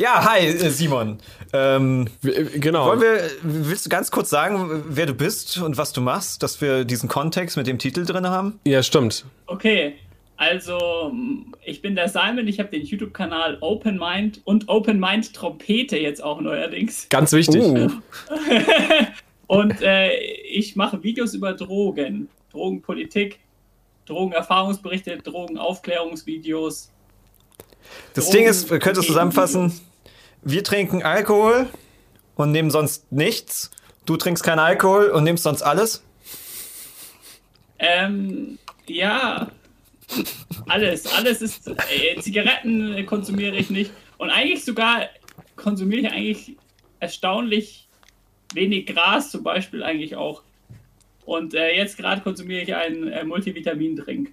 Ja, hi, äh, Simon. Ähm, W- Genau. wollen wir, willst du ganz kurz sagen, wer du bist und was du machst, dass wir diesen Kontext mit dem Titel drin haben? ja, stimmt. Okay, also mm, ich bin der Simon, ich habe den YouTube-Kanal Open Mind und Open Mind Trompete jetzt auch neuerdings. Ganz wichtig. Uh, Und äh, ich mache Videos über Drogen, Drogenpolitik, Drogenerfahrungsberichte, Drogenaufklärungsvideos. Das Drogen- Ding ist, wir können es zusammenfassen, wir trinken Alkohol und nehmen sonst nichts. Du trinkst keinen Alkohol und nimmst sonst alles. Ähm, ja, alles, alles ist. Äh, Zigaretten äh, konsumiere ich nicht. Und eigentlich sogar konsumiere ich eigentlich erstaunlich wenig Gras, zum Beispiel eigentlich auch. Und äh, jetzt gerade konsumiere ich einen äh, Multivitamindrink.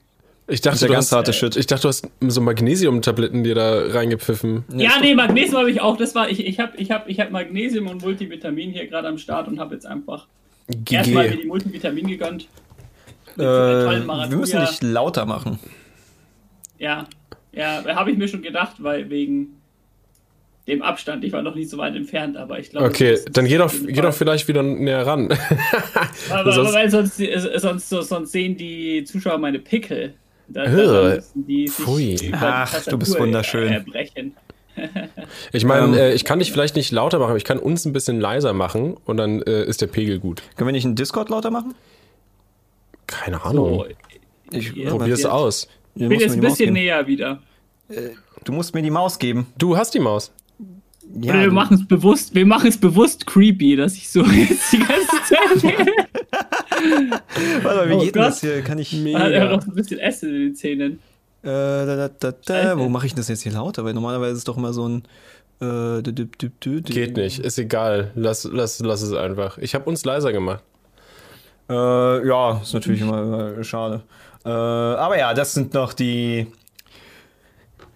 Ich dachte, du ganz hast, harte Shit. ich dachte, du hast so Magnesium-Tabletten dir da reingepfiffen. Ja, nee, Magnesium habe ich auch. Das war ich. Ich habe ich hab, ich hab Magnesium und Multivitamin hier gerade am Start und habe jetzt einfach erstmal mir die Multivitamin gegönnt. Äh, Mit so einer tollen wir müssen dich lauter machen. Ja, ja, habe ich mir schon gedacht, weil wegen dem Abstand. Ich war noch nicht so weit entfernt, aber ich glaube. Okay, dann geh doch, geh doch vielleicht wieder näher ran. Aber, sonst- weil sonst, sonst, sonst sehen die Zuschauer meine Pickel. Da, Äh, da müssen die sich pfui. Ach, du bist wunderschön. äh, Erbrechen. Ich meine, Ähm. äh, ich kann dich vielleicht nicht lauter machen, aber ich kann uns ein bisschen leiser machen und dann äh, ist der Pegel gut. Können wir nicht einen Discord lauter machen? Keine Ahnung. So, Ich Ja, Probier es aus. Ich bin jetzt ein bisschen näher wieder. Du musst mir die Maus geben. Du hast die Maus. Ja, wir machen es bewusst, wir machen es bewusst creepy, dass ich so jetzt die ganze Zeit Warte mal, wie Oh geht denn Gott. das hier? Kann ich. Man hat ja noch ein bisschen Essen in den Zähnen. Äh, da, da, da, da. Wo mache ich das jetzt hier lauter? Weil normalerweise ist es doch immer so ein. Äh, dü- dü- dü- dü- dü- Geht nicht, ist egal. Lass, lass, lass es einfach. Ich habe uns leiser gemacht. Äh, ja, ist natürlich immer, immer schade. Äh, aber ja, das sind noch die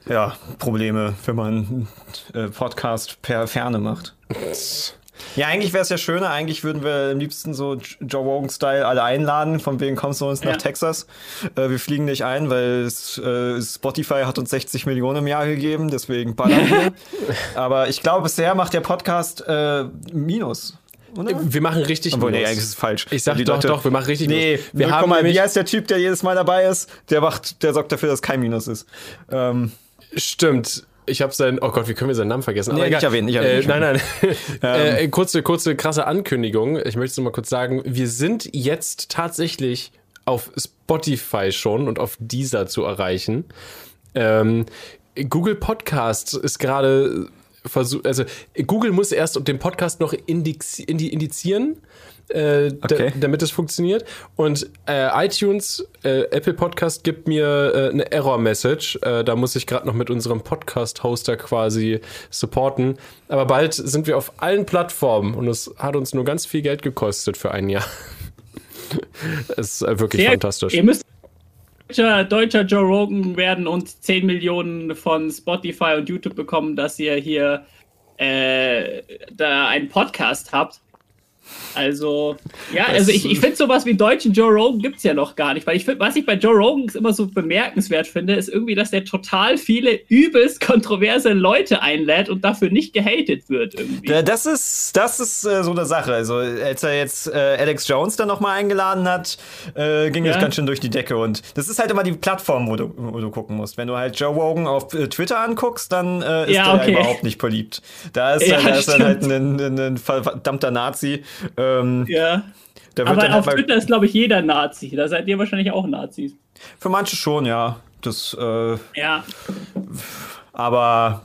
ja, Probleme, wenn man äh, Podcast per Ferne macht. Ja, eigentlich wäre es ja schöner. Eigentlich würden wir am liebsten so Joe Rogan-Style alle einladen. Von wegen kommst du uns nach Ja. Texas. Äh, wir fliegen nicht ein, weil es, äh, Spotify hat uns 60 Millionen im Jahr gegeben. Deswegen ballern wir. Aber ich glaube, bisher macht der Podcast äh, Minus. Oder? Wir machen richtig Obwohl, nee, Minus. eigentlich ist es falsch. Ich sag Die doch, Leute- doch, wir machen richtig Nee, Minus. Wir guck haben mal, wie heißt der Typ, der jedes Mal dabei ist? Der macht, der sorgt dafür, dass kein Minus ist. Ähm, Stimmt. Ich habe seinen, oh Gott, wie können wir seinen Namen vergessen? Aber egal. erwähnen, nicht erwähnen, Äh, nein, nein. äh, kurze, kurze, krasse Ankündigung. Ich möchte es nur mal kurz sagen. Wir sind jetzt tatsächlich auf Spotify schon und auf Deezer zu erreichen. Ähm, Google Podcast ist gerade versucht, also Google muss erst den Podcast noch indix, indi, indizieren, äh, Okay. damit es funktioniert. Und äh, iTunes, äh, Apple Podcast gibt mir äh, eine Error-Message. Äh, da muss ich gerade noch mit unserem Podcast-Hoster quasi supporten. Aber bald sind wir auf allen Plattformen und es hat uns nur ganz viel Geld gekostet für ein Jahr. Es ist äh, wirklich Sehr- fantastisch. Ihr müsst deutscher, deutscher Joe Rogan werden und 10 Millionen von Spotify und YouTube bekommen, dass ihr hier äh, da einen Podcast habt. Also, ja, also ich, ich finde sowas wie deutschen Joe Rogan gibt es ja noch gar nicht, weil ich finde, was ich bei Joe Rogan immer so bemerkenswert finde, ist irgendwie, dass der total viele übelst kontroverse Leute einlädt und dafür nicht gehatet wird irgendwie. da- das ist, das ist äh, so eine Sache. Also, als er jetzt äh, Alex Jones dann nochmal eingeladen hat, äh, ging das Ja. ganz schön durch die Decke. Und das ist halt immer die Plattform, wo du, wo du gucken musst. Wenn du halt Joe Rogan auf äh, Twitter anguckst, dann äh, ist Ja, der okay. überhaupt nicht beliebt. Da ist, Ja, er, da ist stimmt. halt ein, ein, ein verdammter Nazi. Ähm, ja. Aber halt auf mal- Twitter ist, glaube ich, jeder Nazi. Da seid ihr wahrscheinlich auch Nazis. Für manche schon, ja. Das, äh, Ja. aber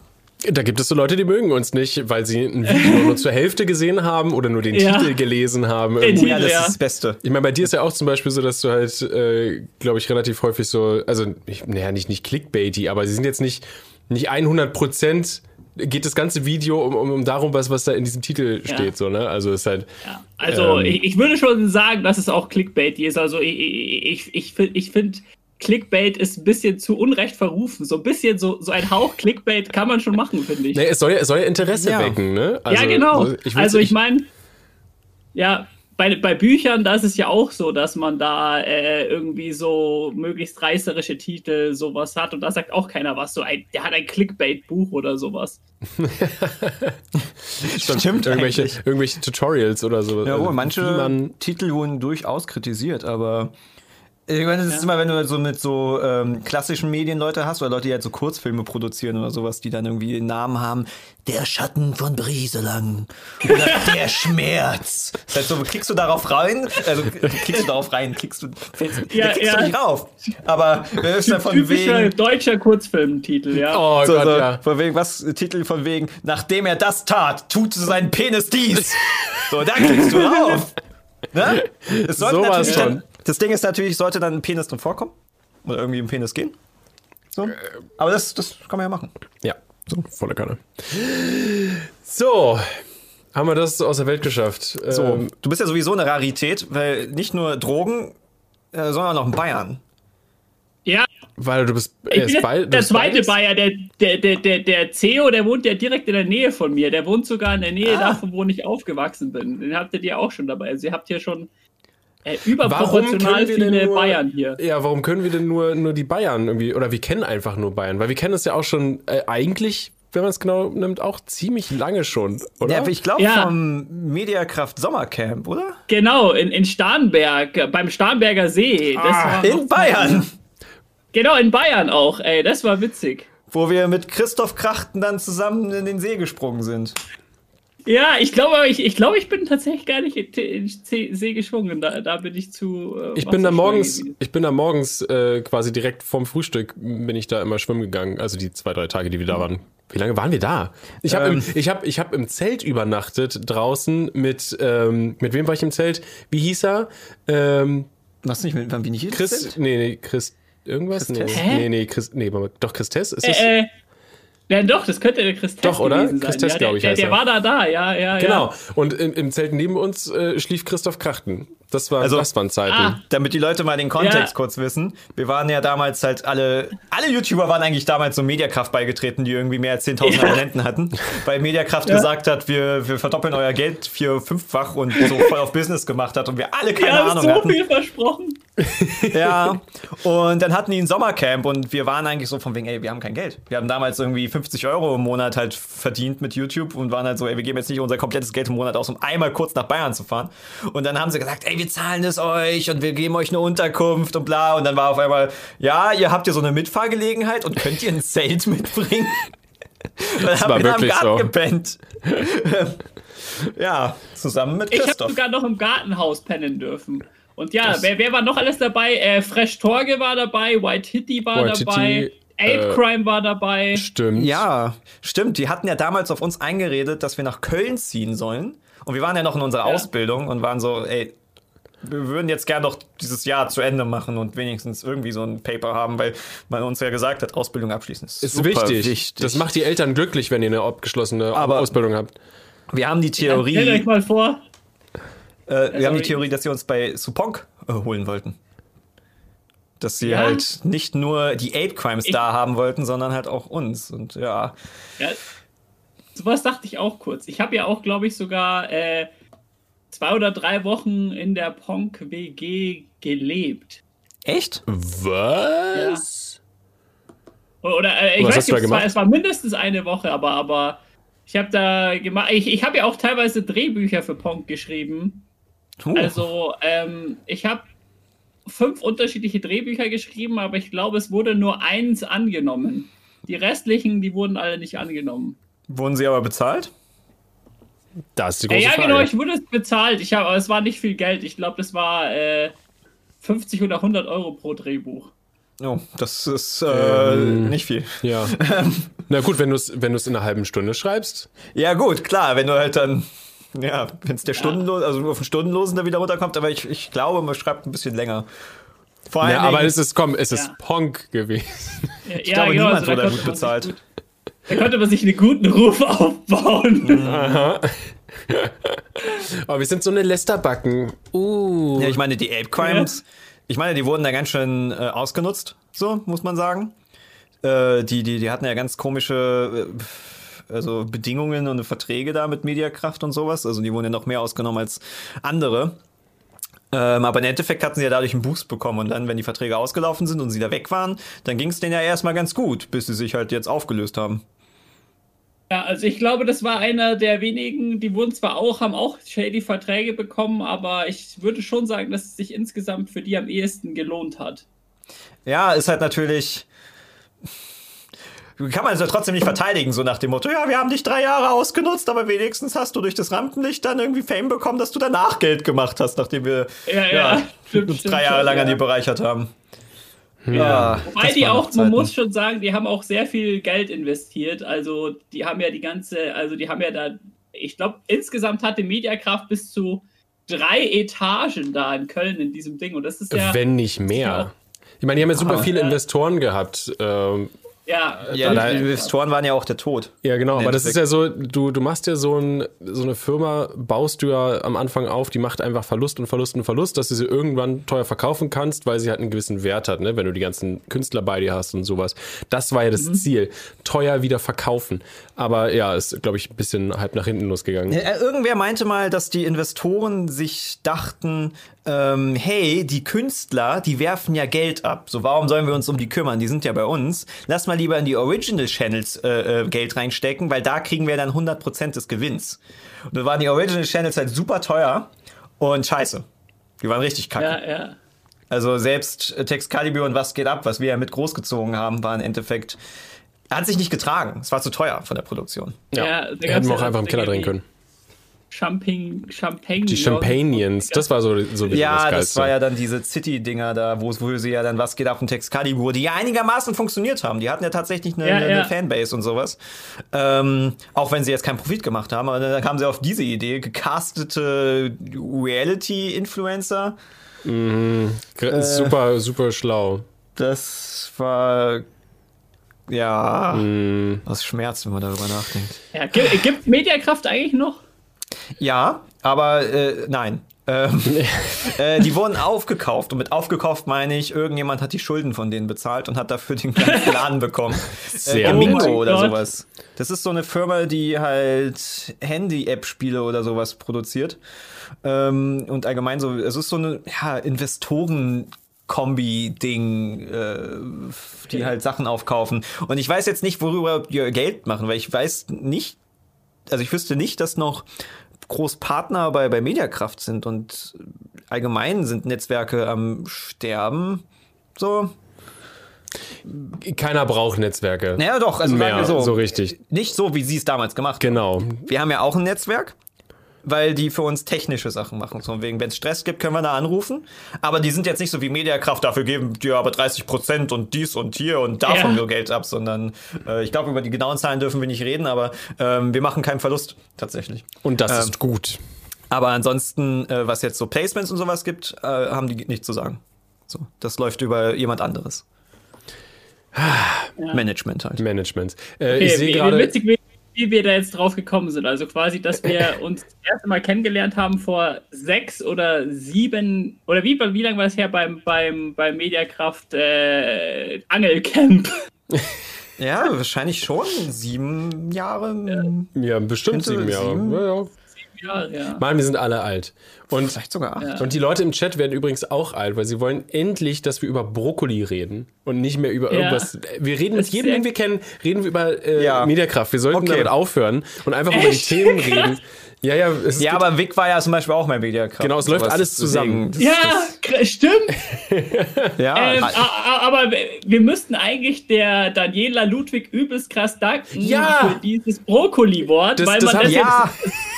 Da gibt es so Leute, die mögen uns nicht, weil sie ein Video nur zur Hälfte gesehen haben oder nur den Ja. Titel gelesen haben. Den Irgendwie. ja, das Ja. ist das Beste. Ich meine, bei dir ist ja auch zum Beispiel so, dass du halt, äh, glaube ich, relativ häufig so, also, naja, nicht, nicht clickbaity, aber sie sind jetzt nicht, nicht 100 Prozent, geht das ganze Video um, um, um darum, was, was da in diesem Titel Ja. steht, so, ne? Also, ist halt, Ja, also Ähm. ich, ich würde schon sagen, dass es auch Clickbait ist. Also ich, ich, ich, ich finde, ich find, Clickbait ist ein bisschen zu Unrecht verrufen. So ein bisschen so, so ein Hauch Clickbait kann man schon machen, finde ich. ne, es soll ja, es soll ja Interesse Ja. wecken, ne? Also, ja, genau. so, will's- also ich meine, ja, bei, bei Büchern, da ist es ja auch so, dass man da äh, irgendwie so möglichst reißerische Titel sowas hat und da sagt auch keiner was. So ein, der hat ein Clickbait-Buch oder sowas. Stimmt irgendwelche, eigentlich. irgendwelche Tutorials oder so. Ja, Also, wohl, manche Titel wurden durchaus kritisiert, aber ich meine, das ist immer, wenn du so mit so ähm, klassischen Medienleute hast oder Leute, die halt so Kurzfilme produzieren oder sowas, die dann irgendwie den Namen haben, der Schatten von Brieselang oder der Schmerz. Das halt so, kriegst du darauf rein? Also kriegst du darauf rein, kriegst du, fällst, Ja, da kriegst ja. du nicht rauf. Aber wer ist da von Typischer wegen, deutscher Kurzfilmtitel, ja. oh so, Gott, so, ja. von wegen, was, Titel von wegen, nachdem er das tat, tut sein Penis dies. So, da kriegst du rauf. Ne? Es sollte Sowas natürlich von. Das Ding ist natürlich, sollte dann ein Penis drin vorkommen. Oder irgendwie ein Penis gehen. So. Aber das, das kann man ja machen. Ja, so, volle Kanne. So, haben wir das aus der Welt geschafft. So, Ähm, du bist ja sowieso eine Rarität, weil nicht nur Drogen, äh, sondern auch in Bayern. Ja, weil du bist, ich er bin bei- der zweite? Bayer, der, der, der, der, der CEO, der wohnt ja direkt in der Nähe von mir. Der wohnt sogar in der Nähe Ah. davon, wo ich aufgewachsen bin. Den habt ihr ja auch schon dabei. Also ihr habt hier schon äh, Warum überproportional können wir denn viele nur, Bayern hier. Ja, warum können wir denn nur, nur die Bayern irgendwie, oder wir kennen einfach nur Bayern, weil wir kennen es ja auch schon äh, eigentlich, wenn man es genau nimmt, auch ziemlich lange schon, oder? Ja, ich glaube Ja. vom Mediakraft Sommercamp, oder? Genau, in, in Starnberg, beim Starnberger See. Das war Ah, in Bayern. Genau, in Bayern auch, ey. Das war witzig. Wo wir mit Christoph Krachten dann zusammen in den See gesprungen sind. Ja, ich glaube, ich, ich, glaube, ich bin tatsächlich gar nicht in in See geschwungen. Da, da bin ich zu. Äh, Ich bin da morgens, ich bin da morgens äh, quasi direkt vorm Frühstück bin ich da immer schwimmen gegangen. Also die zwei, drei Tage, die wir da waren. Wie lange waren wir da? Ich habe Ähm. im, ich hab, ich hab im Zelt übernachtet draußen mit, ähm, mit wem war ich im Zelt? Wie hieß er? Ähm, Was nicht mit, wann bin ich hier? Chris, nee, nee, Chris, irgendwas? Nee, Christes? Hä? nee, nee, Chris, nee, doch, Christes? Ist? Äh, äh, ja, doch, das könnte der Christes Doch, oder? gewesen sein. Christes, ja, glaub der, ich, der, der er. war da, da, ja, ja. Genau. Ja. Und im, im Zelt neben uns äh, schlief Christoph Krachten. Das war, Also- das waren Zeiten. Ah. Damit die Leute mal den Kontext Ja. kurz wissen. Wir waren ja damals halt alle, alle YouTuber waren eigentlich damals so Mediakraft beigetreten, die irgendwie mehr als 10.000 Ja. Abonnenten hatten. Weil Mediakraft gesagt hat, wir, wir verdoppeln euer Geld vier, fünffach und so voll auf Business gemacht hat und wir alle keine haben Ahnung so hatten. viel versprochen. Ja. Und dann hatten die ein Sommercamp und wir waren eigentlich so von wegen, ey, wir haben kein Geld. Wir haben damals irgendwie 50 Euro im Monat halt verdient mit YouTube und waren halt so, ey, wir geben jetzt nicht unser komplettes Geld im Monat aus, um einmal kurz nach Bayern zu fahren. Und dann haben sie gesagt, ey, wir zahlen es euch und wir geben euch eine Unterkunft und bla. Und dann war auf einmal, ja, ihr habt hier so eine Mitfahrgelegenheit und könnt ihr ein Zelt mitbringen? Haben war wir da im wirklich Garten so. gepennt. ja, zusammen mit Ich habe Christoph. sogar noch im Gartenhaus pennen dürfen. Und ja, Das- wer, wer war noch alles dabei? Äh, Fresh Torge war dabei, White Hitty war White dabei, Hitty, Ape äh, Crime war dabei. Stimmt. Ja, stimmt. Die hatten ja damals auf uns eingeredet, dass wir nach Köln ziehen sollen. Und wir waren ja noch in unserer Ja. Ausbildung und waren so, ey, wir würden jetzt gern noch dieses Jahr zu Ende machen und wenigstens irgendwie so ein Paper haben, weil man uns ja gesagt hat, Ausbildung abschließen ist, Ist super wichtig. wichtig. Das macht die Eltern glücklich, wenn ihr eine abgeschlossene Aber- Ausbildung habt. wir haben die Stellt euch Theorie, mal vor. äh, wir haben die. Theorie, dass sie uns bei Suponk äh, holen wollten. Dass sie Ja? halt nicht nur die Ape Crimes Ich- da haben wollten, sondern halt auch uns. Und ja, Ja, sowas dachte ich auch kurz. Ich habe ja auch, glaube ich, sogar äh, zwei oder drei Wochen in der Ponk WG gelebt. echt? Was? Oder äh, ich Was weiß nicht, es war, es war mindestens eine Woche, aber, aber ich habe da gemacht. Ich, ich habe ja auch teilweise Drehbücher für Ponk geschrieben. Uh, Also, ähm, ich habe fünf unterschiedliche Drehbücher geschrieben, aber ich glaube, es wurde nur eins angenommen. Die restlichen, die wurden alle nicht angenommen. wurden sie aber bezahlt? Das ist die Äh, große ja, Frage. genau, ich wurde es bezahlt. Ich hab, aber es war nicht viel Geld. Ich glaube, das war äh, 50 oder 100 Euro pro Drehbuch. Oh, das ist äh, Ähm. nicht viel. Ja. Na gut, wenn du es wenn du's in einer halben Stunde schreibst. Ja, gut, klar, wenn du halt dann, ja, wenn es der Stundenlos, also auf den Stundenlosen da wieder runterkommt, aber ich, ich glaube, man schreibt ein bisschen länger. Vor allem, Ja, aber es ist, komm, es ist Ja. Ponk gewesen. Ja, ich glaube, niemand da wurde gut bezahlt. Gut, da konnte man sich einen guten Ruf aufbauen. Aber wir sind so eine Lästerbacken. Uh. Ja, ich meine, die Ape Crimes, ich meine, die wurden da ganz schön äh, ausgenutzt, so, muss man sagen. Äh, die, die, die hatten ja ganz komische äh, also Bedingungen und Verträge da mit Mediakraft und sowas. Also die wurden ja noch mehr ausgenommen als andere. Ähm, aber im Endeffekt hatten sie ja dadurch einen Boost bekommen und dann, wenn die Verträge ausgelaufen sind und sie da weg waren, dann ging es denen ja erstmal ganz gut, bis sie sich halt jetzt aufgelöst haben. Ja, also ich glaube, das war einer der wenigen, die wurden zwar auch, haben auch shady Verträge bekommen, aber ich würde schon sagen, dass es sich insgesamt für die am ehesten gelohnt hat. Ja, ist halt natürlich. Kann man es ja trotzdem nicht verteidigen, so nach dem Motto, ja, wir haben dich drei Jahre ausgenutzt, aber wenigstens hast du durch das Rampenlicht dann irgendwie Fame bekommen, dass du danach Geld gemacht hast, nachdem wir Ja, ja, stimmt, uns stimmt drei Jahre lang an ja. dir bereichert haben. Ja. Wobei die auch, man muss schon sagen, die haben auch sehr viel Geld investiert. Also die haben ja die ganze, also die haben ja da, ich glaube, insgesamt hatte Mediakraft bis zu drei Etagen da in Köln in diesem Ding. Und das ist ja, Wenn nicht ja mehr. Ich meine, die haben ja super viele Ja. Investoren gehabt. Ähm, ja, Ja, die Investoren waren ja auch der Tod. Ja, genau, aber das ist ja so, du, du machst ja so, ein, so eine Firma, baust du ja am Anfang auf, die macht einfach Verlust und Verlust und Verlust, dass du sie irgendwann teuer verkaufen kannst, weil sie halt einen gewissen Wert hat, ne? wenn du die ganzen Künstler bei dir hast und sowas. Das war ja das Ziel, teuer wieder verkaufen. Aber ja, ist, glaube ich, ein bisschen halb nach hinten losgegangen. Äh, Irgendwer meinte mal, dass die Investoren sich dachten, ähm, hey, die Künstler, die werfen ja Geld ab. So, warum sollen wir uns um die kümmern? Die sind ja bei uns. Lass mal lieber in die Original Channels äh, äh, Geld reinstecken, weil da kriegen wir dann 100% des Gewinns. Und da waren die Original Channels halt super teuer und scheiße. Die waren richtig kacke. ja, ja. Also selbst äh, Texcalibur und was geht ab, was wir ja mit großgezogen haben, war im Endeffekt, hat sich nicht getragen. Es war zu teuer von der Produktion. Ja, Ja, da hätten wir ja auch einfach im Keller drehen können. Champagne, Champagne. Die Champagnians, das war so, so wie Ja, das das war ja dann diese City-Dinger da, wo, wo sie ja dann was geht ab und Texcalibur, die ja einigermaßen funktioniert haben. Die hatten ja tatsächlich eine, Ja, eine, ja. eine Fanbase und sowas. Ähm, auch wenn sie jetzt keinen Profit gemacht haben, aber dann kamen sie auf diese Idee, gecastete Reality-Influencer. Gr- super, super schlau. Das war ja, Mm. das schmerzt, wenn man darüber nachdenkt. Ja, gibt, gibt Mediakraft eigentlich noch? Ja, aber äh, nein. Ähm, äh, die wurden aufgekauft und mit aufgekauft meine ich, irgendjemand hat die Schulden von denen bezahlt und hat dafür den ganzen Laden bekommen. Sehr äh, gut. Mingo Oh oder Gott. sowas. Das ist so eine Firma, die halt Handy-App-Spiele oder sowas produziert. Ähm, und allgemein so, es ist so eine ja, Investoren- Kombi-Ding, äh, die halt Sachen aufkaufen. Und ich weiß jetzt nicht, worüber die ihr Geld machen, weil ich weiß nicht, also ich wüsste nicht, dass noch Großpartner bei, bei Mediakraft sind und allgemein sind Netzwerke am Sterben. So. Keiner braucht Netzwerke. Naja, doch, also Mehr, wir so. so richtig. Nicht so, wie sie es damals gemacht haben. Genau. Wir haben ja auch ein Netzwerk, weil die für uns technische Sachen machen. So wegen, wenn es Stress gibt, können wir da anrufen. Aber die sind jetzt nicht so wie Mediakraft, dafür geben die aber 30 Prozent und dies und hier und davon Ja. nur Geld ab, sondern äh, ich glaube, über die genauen Zahlen dürfen wir nicht reden, aber ähm, wir machen keinen Verlust tatsächlich. Und das Ähm, ist gut. Aber ansonsten, äh, was jetzt so Placements und sowas gibt, äh, haben die nichts zu sagen. So, das läuft über jemand anderes. Management halt. Management. Äh, Okay, ich sehe gerade. Wie, wir da jetzt drauf gekommen sind. Also quasi, dass wir uns das erste Mal kennengelernt haben vor sechs oder sieben, oder wie, wie lange war das her beim, beim, beim Mediakraft äh, Angelcamp? Ja, wahrscheinlich schon sieben Jahre. Ja, bestimmt sieben Jahre. sieben? Ja, ja. Ja, ja. Mann, wir sind alle alt. Und, Vielleicht sogar acht. Ja. und die Leute im Chat werden übrigens auch alt, weil sie wollen endlich, dass wir über Brokkoli reden und nicht mehr über Ja. irgendwas. Wir reden mit Das jedem, den wir kennen, reden wir über äh, Ja. Mediakraft. Wir sollten Okay. damit aufhören und einfach über die Echt? Themen reden. Ja, ja, Ja, aber Vic war ja zum Beispiel auch mein Mediakraft. Genau, es läuft alles zusammen. Deswegen, Ja, kr- stimmt. das, ja, Ähm, halt- aber wir müssten eigentlich der Daniela Ludwig übelst krass danken Ja. für dieses Brokkoli-Wort, Das- weil das man das ja, jetzt,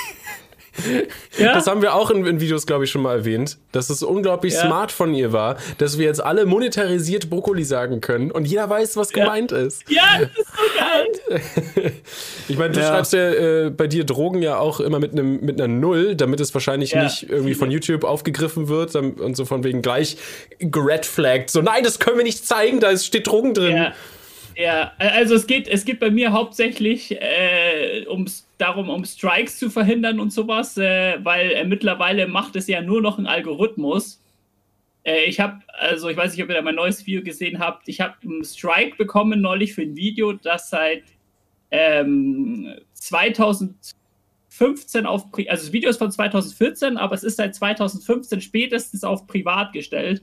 ja, Das haben wir auch in, in Videos, glaube ich, schon mal erwähnt, dass es unglaublich Ja. smart von ihr war, dass wir jetzt alle monetarisiert Brokkoli sagen können und jeder weiß, was Ja. gemeint ist. ja, das ist so geil. Ich meine, du Ja. schreibst ja äh, bei dir Drogen ja auch immer mit einem mit einer Null, damit es wahrscheinlich Ja. nicht irgendwie von YouTube aufgegriffen wird und so von wegen gleich geredflagged. So, nein, das können wir nicht zeigen, da ist- steht Drogen drin. Ja, ja, also es geht, es geht bei mir hauptsächlich äh, ums, darum, um Strikes zu verhindern und sowas, äh, weil äh, mittlerweile macht es ja nur noch ein Algorithmus. Äh, ich habe, also ich weiß nicht, ob ihr da mein neues Video gesehen habt, ich habe einen Strike bekommen neulich für ein Video, das seit ähm, 2015 auf, also das Video ist von 2014, aber es ist seit 2015 spätestens auf privat gestellt.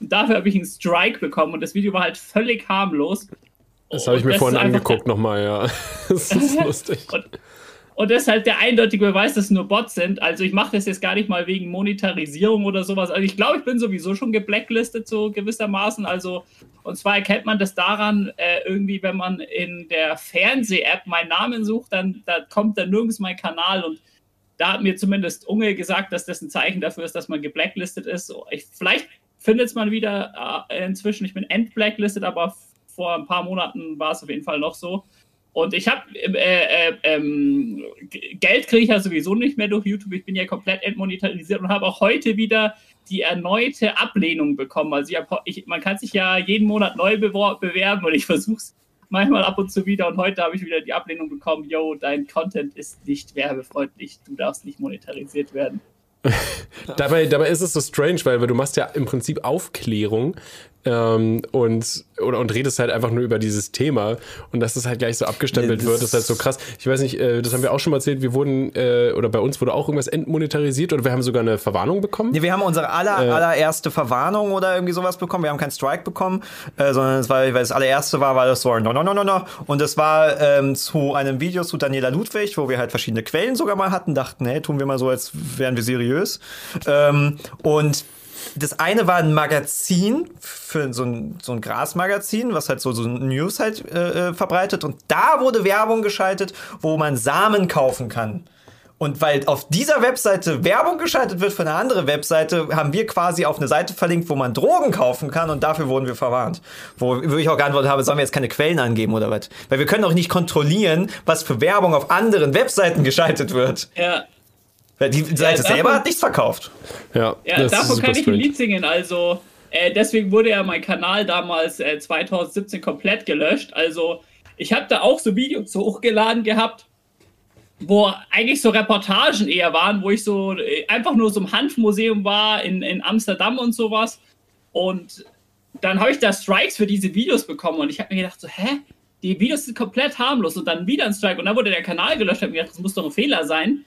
Und dafür habe ich einen Strike bekommen und das Video war halt völlig harmlos. Das habe ich mir vorhin angeguckt nochmal, ja. Das ist lustig. Und, und das ist halt der eindeutige Beweis, dass es nur Bots sind. Also ich mache das jetzt gar nicht mal wegen Monetarisierung oder sowas. Also ich glaube, ich bin sowieso schon geblacklistet, so gewissermaßen. Also, und zwar erkennt man das daran, äh, irgendwie, wenn man in der Fernseh-App meinen Namen sucht, dann da kommt dann nirgends mein Kanal und da hat mir zumindest Unge gesagt, dass das ein Zeichen dafür ist, dass man geblacklistet ist. Ich, vielleicht findet es man wieder äh, inzwischen. Ich bin entblacklistet, aber vor ein paar Monaten war es auf jeden Fall noch so. Und ich habe äh, äh, ähm, Geld kriege ich ja sowieso nicht mehr durch YouTube. Ich bin ja komplett entmonetarisiert und habe auch heute wieder die erneute Ablehnung bekommen. Also ich hab, ich, man kann sich ja jeden Monat neu bewerben und ich versuche es manchmal ab und zu wieder. Und heute habe ich wieder die Ablehnung bekommen: Yo, dein Content ist nicht werbefreundlich, du darfst nicht monetarisiert werden. dabei, dabei ist es so strange, weil du machst ja im Prinzip Aufklärung ähm, und, oder, und redest halt einfach nur über dieses Thema und dass es halt gleich so abgestempelt ja, wird, ist halt so krass. Ich weiß nicht, äh, das haben wir auch schon mal erzählt, wir wurden, äh, oder bei uns wurde auch irgendwas entmonetarisiert oder wir haben sogar eine Verwarnung bekommen. Ja, wir haben unsere aller, äh, allererste Verwarnung oder irgendwie sowas bekommen. Wir haben keinen Strike bekommen, äh, sondern es war, weil das allererste war, war das so, no, no, no, no, no. Und es war ähm, zu einem Video zu Daniela Ludwig, wo wir halt verschiedene Quellen sogar mal hatten, dachten, hey, tun wir mal so, als wären wir seriös. Ähm, und das eine war ein Magazin für so ein, so ein Grasmagazin, was halt so, so News halt äh, äh, verbreitet. Und da wurde Werbung geschaltet, wo man Samen kaufen kann. Und weil auf dieser Webseite Werbung geschaltet wird für eine andere Webseite, haben wir quasi auf eine Seite verlinkt, wo man Drogen kaufen kann und dafür wurden wir verwarnt. Wo, wo ich auch geantwortet habe, sollen wir jetzt keine Quellen angeben oder was? Weil wir können auch nicht kontrollieren, was für Werbung auf anderen Webseiten geschaltet wird. Ja. Die Seite ja, selber hat nichts verkauft. Ja, ja davon kann ich ein Lied singen. Also, äh, deswegen wurde ja mein Kanal damals äh, 2017 komplett gelöscht. Also, ich habe da auch so Videos hochgeladen gehabt, wo eigentlich so Reportagen eher waren, wo ich so äh, einfach nur so im Hanfmuseum war in, in Amsterdam und sowas. Und dann habe ich da Strikes für diese Videos bekommen und ich habe mir gedacht, so, hä? Die Videos sind komplett harmlos und dann wieder ein Strike und dann wurde der Kanal gelöscht. Ich habe mir gedacht, das muss doch ein Fehler sein.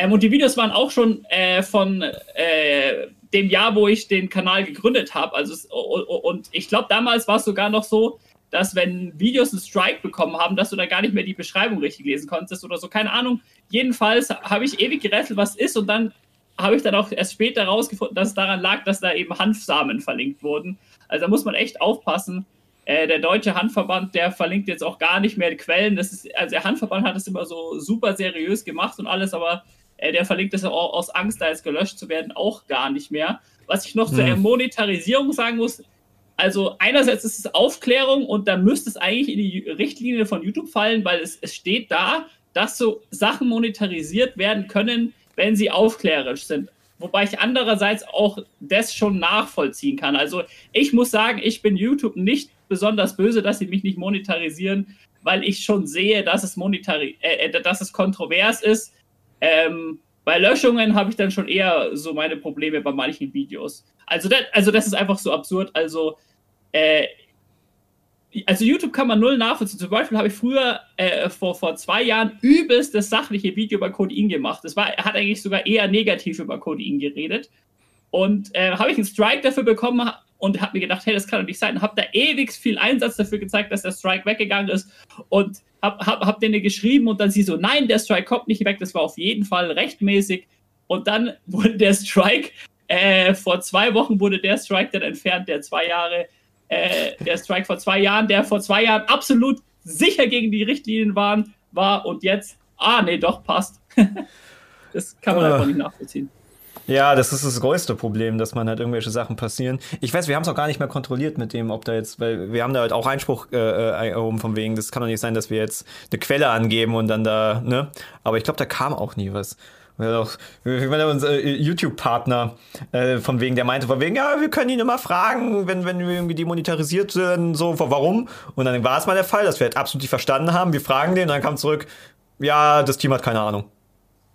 Ähm, und die Videos waren auch schon äh, von äh, dem Jahr, wo ich den Kanal gegründet habe. Also und ich glaube, damals war es sogar noch so, dass wenn Videos einen Strike bekommen haben, dass du da gar nicht mehr die Beschreibung richtig lesen konntest oder so. Keine Ahnung. Jedenfalls habe ich ewig gerätselt, was ist und dann habe ich dann auch erst später rausgefunden, dass es daran lag, dass da eben Hanfsamen verlinkt wurden. Also da muss man echt aufpassen. Äh, der Deutsche Handverband, der verlinkt jetzt auch gar nicht mehr Quellen. Das ist, also der Handverband hat es immer so super seriös gemacht und alles, aber äh, der verlinkt es auch aus Angst, da jetzt gelöscht zu werden, auch gar nicht mehr. Was ich noch hm. zur Monetarisierung sagen muss, also einerseits ist es Aufklärung und da müsste es eigentlich in die Richtlinie von YouTube fallen, weil es, es steht da, dass so Sachen monetarisiert werden können, wenn sie aufklärerisch sind. Wobei ich andererseits auch das schon nachvollziehen kann. Also ich muss sagen, ich bin YouTube nicht besonders böse, dass sie mich nicht monetarisieren, weil ich schon sehe, dass es, monetari äh, äh dass es kontrovers ist ähm, bei Löschungen habe ich dann schon eher so meine Probleme bei manchen Videos. Also das, also das ist einfach so absurd. Also, äh, also YouTube kann man null nachvollziehen. Zum Beispiel habe ich früher äh, vor, vor zwei Jahren übelst das sachliche Video über Codein gemacht. Das war, hat eigentlich sogar eher negativ über Codein geredet. Und äh, habe ich einen Strike dafür bekommen und habe mir gedacht, hey, das kann doch nicht sein. Habe da ewig viel Einsatz dafür gezeigt, dass der Strike weggegangen ist. Und hab, hab, hab denen geschrieben und dann sie so, nein, der Strike kommt nicht weg, das war auf jeden Fall rechtmäßig. Und dann wurde der Strike, äh, vor zwei Wochen wurde der Strike dann entfernt, der zwei Jahre, äh, der Strike vor zwei Jahren, der vor zwei Jahren absolut sicher gegen die Richtlinien waren, war und jetzt, ah, nee, doch, passt. das kann man uh. einfach nicht nachvollziehen. Ja, das ist das größte Problem, dass man halt irgendwelche Sachen passieren. Ich weiß, wir haben es auch gar nicht mehr kontrolliert mit dem, ob da jetzt, weil wir haben da halt auch Einspruch äh, äh erhoben von wegen, das kann doch nicht sein, dass wir jetzt eine Quelle angeben und dann da, ne? Aber ich glaube, da kam auch nie was. Ich meine, unser YouTube-Partner, äh, von wegen, der meinte von wegen, ja, wir können ihn immer fragen, wenn, wenn wir irgendwie demonetarisiert sind, so, warum? Und dann war es mal der Fall, dass wir halt absolut nicht verstanden haben. Wir fragen den und dann kam zurück, ja, das Team hat keine Ahnung.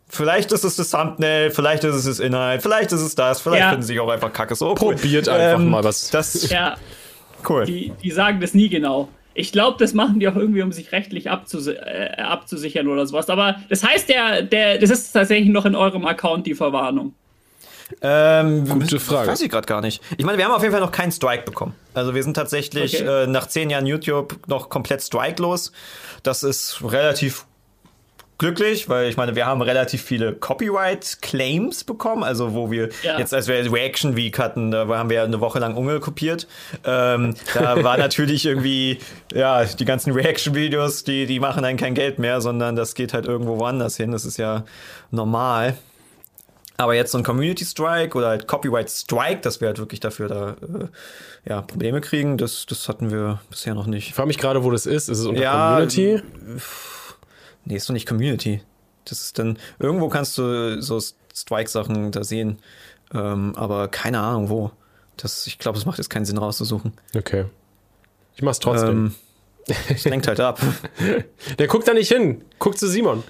Vielleicht ist es das Thumbnail, vielleicht ist es das Inhalt, vielleicht ist es das, vielleicht ja. finden sie sich auch einfach kacke. So, Probiert einfach ähm, mal was. Das, ja. Cool. Die, die sagen das nie genau. Ich glaube, das machen die auch irgendwie, um sich rechtlich abzus äh, abzusichern oder sowas. Aber das heißt, der, der, das ist tatsächlich noch in eurem Account die Verwarnung. Ähm, Gute Frage. Weiß ich gerade gar nicht. Ich meine, wir haben auf jeden Fall noch keinen Strike bekommen. Also wir sind tatsächlich Okay. äh, nach zehn Jahren YouTube noch komplett strikelos. Das ist relativ glücklich, weil ich meine, wir haben relativ viele Copyright-Claims bekommen, also wo wir Ja. jetzt, als wir Reaction Week hatten, da haben wir ja eine Woche lang Unge kopiert. Ähm, da war natürlich irgendwie, ja, die ganzen Reaction-Videos, die, die machen dann kein Geld mehr, sondern das geht halt irgendwo woanders hin. Das ist ja normal. Aber jetzt so ein Community Strike oder halt Copyright Strike, dass wir halt wirklich dafür da äh, ja, Probleme kriegen, das, das hatten wir bisher noch nicht. Ich frage mich gerade, wo das ist. Ist es unter Ja, Community? Nee, ist doch nicht Community. Das ist dann, irgendwo kannst du so Strike-Sachen da sehen, ähm, aber keine Ahnung wo. Das, ich glaube, es macht jetzt keinen Sinn rauszusuchen. Okay. Ich mach's trotzdem. Ähm, es lenkt halt ab. Der guckt da nicht hin. Guckt zu Simon.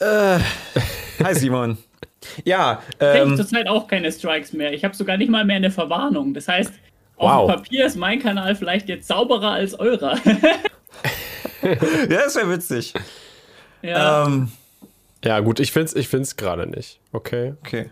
Hi Simon. Ja, Ich ähm, zurzeit auch keine Strikes mehr. Ich habe sogar nicht mal mehr eine Verwarnung. Das heißt, auf Wow. dem Papier ist mein Kanal vielleicht jetzt sauberer als eurer. ja, ist ja witzig. Ja. Ähm, Ja, gut, ich find's, ich find's gerade nicht. Okay. Okay.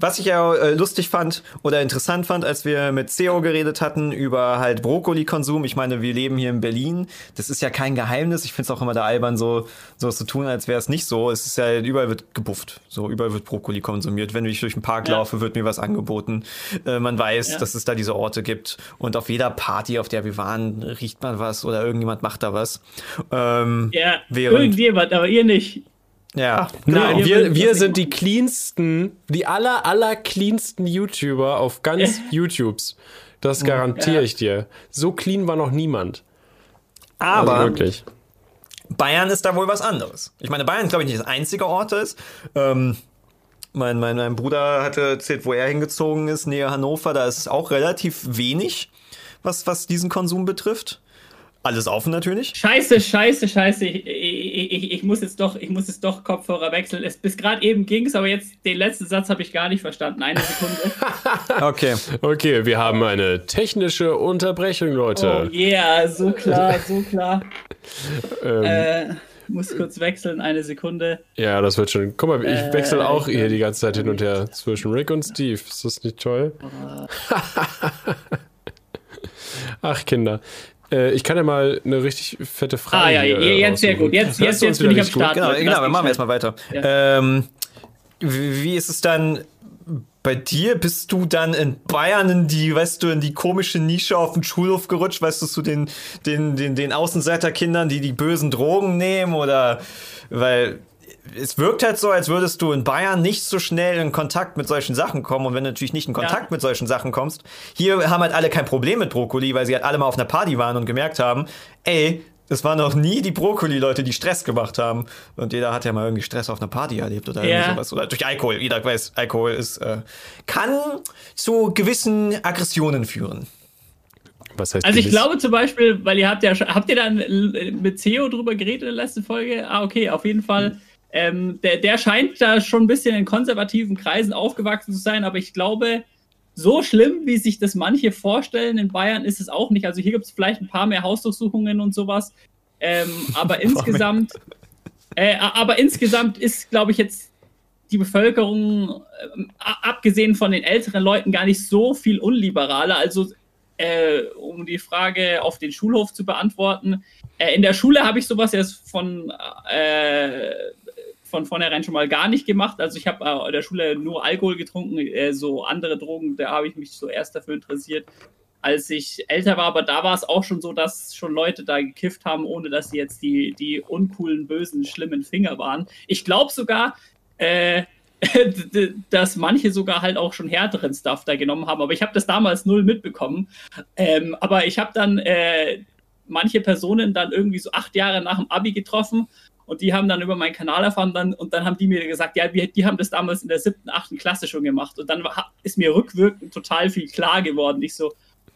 Was ich ja äh, lustig fand oder interessant fand, als wir mit CEO geredet hatten über halt Brokkoli-Konsum. Ich meine, wir leben hier in Berlin. Das ist ja kein Geheimnis. Ich finde es auch immer da albern, so so zu tun, als wäre es nicht so. Es ist ja, überall wird gebufft. So, überall wird Brokkoli konsumiert. Wenn ich durch den Park Ja. laufe, wird mir was angeboten. Äh, man weiß, Ja. dass es da diese Orte gibt. Und auf jeder Party, auf der wir waren, riecht man was oder irgendjemand macht da was. Ähm, ja, während- irgendjemand, aber ihr nicht. Ja, Nein, ihr wir, würdet wir das sind die cleansten, die aller, aller cleansten YouTuber auf ganz YouTubes. Das garantiere ich dir. So clean war noch niemand. aber also wirklich. Bayern ist da wohl was anderes. Ich meine, Bayern ist, glaube ich, nicht das einzige Ort ist. Ähm, mein, mein, mein Bruder hatte erzählt, wo er hingezogen ist, nähe Hannover. Da ist es auch relativ wenig, was, was diesen Konsum betrifft. Alles offen natürlich. Scheiße, scheiße, scheiße. Ich, ich, ich, ich muss jetzt doch, ich muss jetzt doch Kopfhörer wechseln. Es, bis gerade eben ging's, aber jetzt den letzten Satz habe ich gar nicht verstanden. Eine Sekunde. Okay. Okay, wir haben eine technische Unterbrechung, Leute. Oh yeah, so klar, so klar. ähm, Äh, muss kurz wechseln, eine Sekunde. ja, das wird schon. Guck mal, ich äh, wechsle auch ich- hier die ganze Zeit hin und her zwischen Rick und Steve. Ist das nicht toll? Ach, Kinder. Äh, ich kann ja mal eine richtig fette Frage. Ah ja, hier, äh, jetzt sehr gut. Jetzt, jetzt, jetzt bin ich am? Start. Genau, genau, dann machen wir erstmal weiter. Ähm, wie, wie ist es dann bei dir? Bist du dann in Bayern in die, weißt du, in die komische Nische auf den Schulhof gerutscht, weißt du, zu den, den, den, den Außenseiterkindern, die die bösen Drogen nehmen oder, weil es wirkt halt so, als würdest du in Bayern nicht so schnell in Kontakt mit solchen Sachen kommen. Und wenn du natürlich nicht in Kontakt Ja. mit solchen Sachen kommst, hier haben halt alle kein Problem mit Brokkoli, weil sie halt alle mal auf einer Party waren und gemerkt haben, ey, es waren noch nie die Brokkoli-Leute, die Stress gemacht haben. Und jeder hat ja mal irgendwie Stress auf einer Party erlebt oder irgendwie sowas. Oder durch Alkohol. Jeder weiß, Alkohol ist, äh, kann zu gewissen Aggressionen führen. Was heißt Also ich gewiss? glaube zum Beispiel, weil ihr habt ja schon, habt ihr dann mit Theo drüber geredet in der letzten Folge? Ah, okay, auf jeden Fall. Ähm, der, der scheint da schon ein bisschen in konservativen Kreisen aufgewachsen zu sein, aber ich glaube, so schlimm, wie sich das manche vorstellen in Bayern, ist es auch nicht. Also hier gibt es vielleicht ein paar mehr Hausdurchsuchungen und sowas. Ähm, aber insgesamt, äh, aber insgesamt ist, glaube ich, jetzt die Bevölkerung, a- abgesehen von den älteren Leuten, gar nicht so viel unliberaler. Also äh, um die Frage auf den Schulhof zu beantworten. Äh, in der Schule habe ich sowas erst von, äh, von vornherein schon mal gar nicht gemacht. Also ich habe äh, in der Schule nur Alkohol getrunken, äh, so andere Drogen, da habe ich mich so erst dafür interessiert, als ich älter war. Aber da war es auch schon so, dass schon Leute da gekifft haben, ohne dass sie jetzt die, die uncoolen, bösen, schlimmen Finger waren. Ich glaube sogar, äh, dass manche sogar halt auch schon härteren Stuff da genommen haben. Aber ich habe das damals null mitbekommen. Ähm, aber ich habe dann äh, manche Personen dann irgendwie so acht Jahre nach dem Abi getroffen und die haben dann über meinen Kanal erfahren dann, und dann haben die mir gesagt, ja, wir, die haben das damals in der siebten, achten Klasse schon gemacht. Und dann war, ist mir rückwirkend total viel klar geworden. Ich so,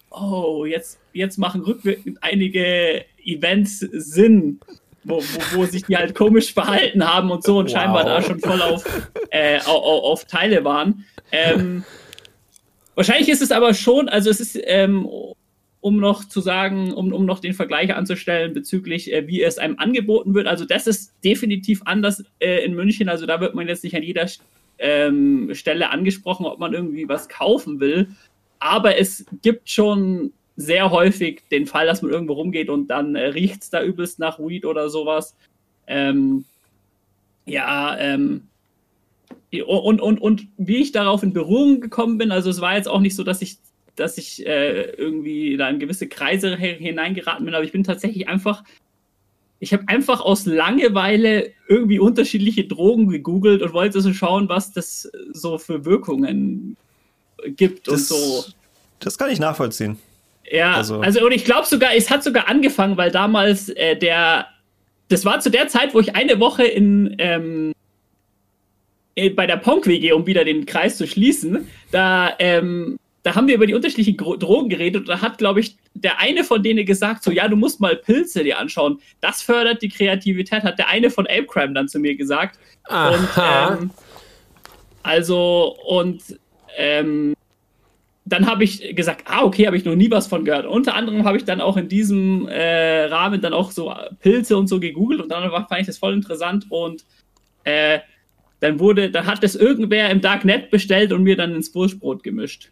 oh, jetzt, jetzt machen rückwirkend einige Events Sinn, wo, wo, wo sich die halt komisch verhalten haben und so und Wow. scheinbar da schon voll auf, äh, auf, auf Teile waren. Ähm, wahrscheinlich ist es aber schon, also es ist, ähm, um noch zu sagen, um, um noch den Vergleich anzustellen bezüglich, äh, wie es einem angeboten wird. Also das ist definitiv anders äh, in München. Also da wird man jetzt nicht an jeder ähm, Stelle angesprochen, ob man irgendwie was kaufen will. Aber es gibt schon sehr häufig den Fall, dass man irgendwo rumgeht und dann äh, riecht es da übelst nach Weed oder sowas. Ähm, ja, ähm, und, und, und wie ich darauf in Berührung gekommen bin, also es war jetzt auch nicht so, dass ich, dass ich äh, irgendwie da in gewisse Kreise hineingeraten bin, aber ich bin tatsächlich einfach, ich habe einfach aus Langeweile irgendwie unterschiedliche Drogen gegoogelt und wollte so schauen, was das so für Wirkungen gibt Das, und so. das kann ich nachvollziehen. Ja, Also- also, und ich glaube sogar, es hat sogar angefangen, weil damals äh, der, das war zu der Zeit, wo ich eine Woche in, ähm, äh, bei der Ponk WG, um wieder den Kreis zu schließen, da, ähm, da haben wir über die unterschiedlichen Drogen geredet und da hat, glaube ich, der eine von denen gesagt, so, ja, du musst mal Pilze dir anschauen. Das fördert die Kreativität, hat der eine von Apecrime dann zu mir gesagt. Aha. Und, ähm, also, und ähm, dann habe ich gesagt, ah, okay, habe ich noch nie was von gehört. Unter anderem habe ich dann auch in diesem äh, Rahmen dann auch so Pilze und so gegoogelt und dann war, fand ich das voll interessant und äh, dann wurde, dann hat das irgendwer im Darknet bestellt und mir dann ins Wurstbrot gemischt.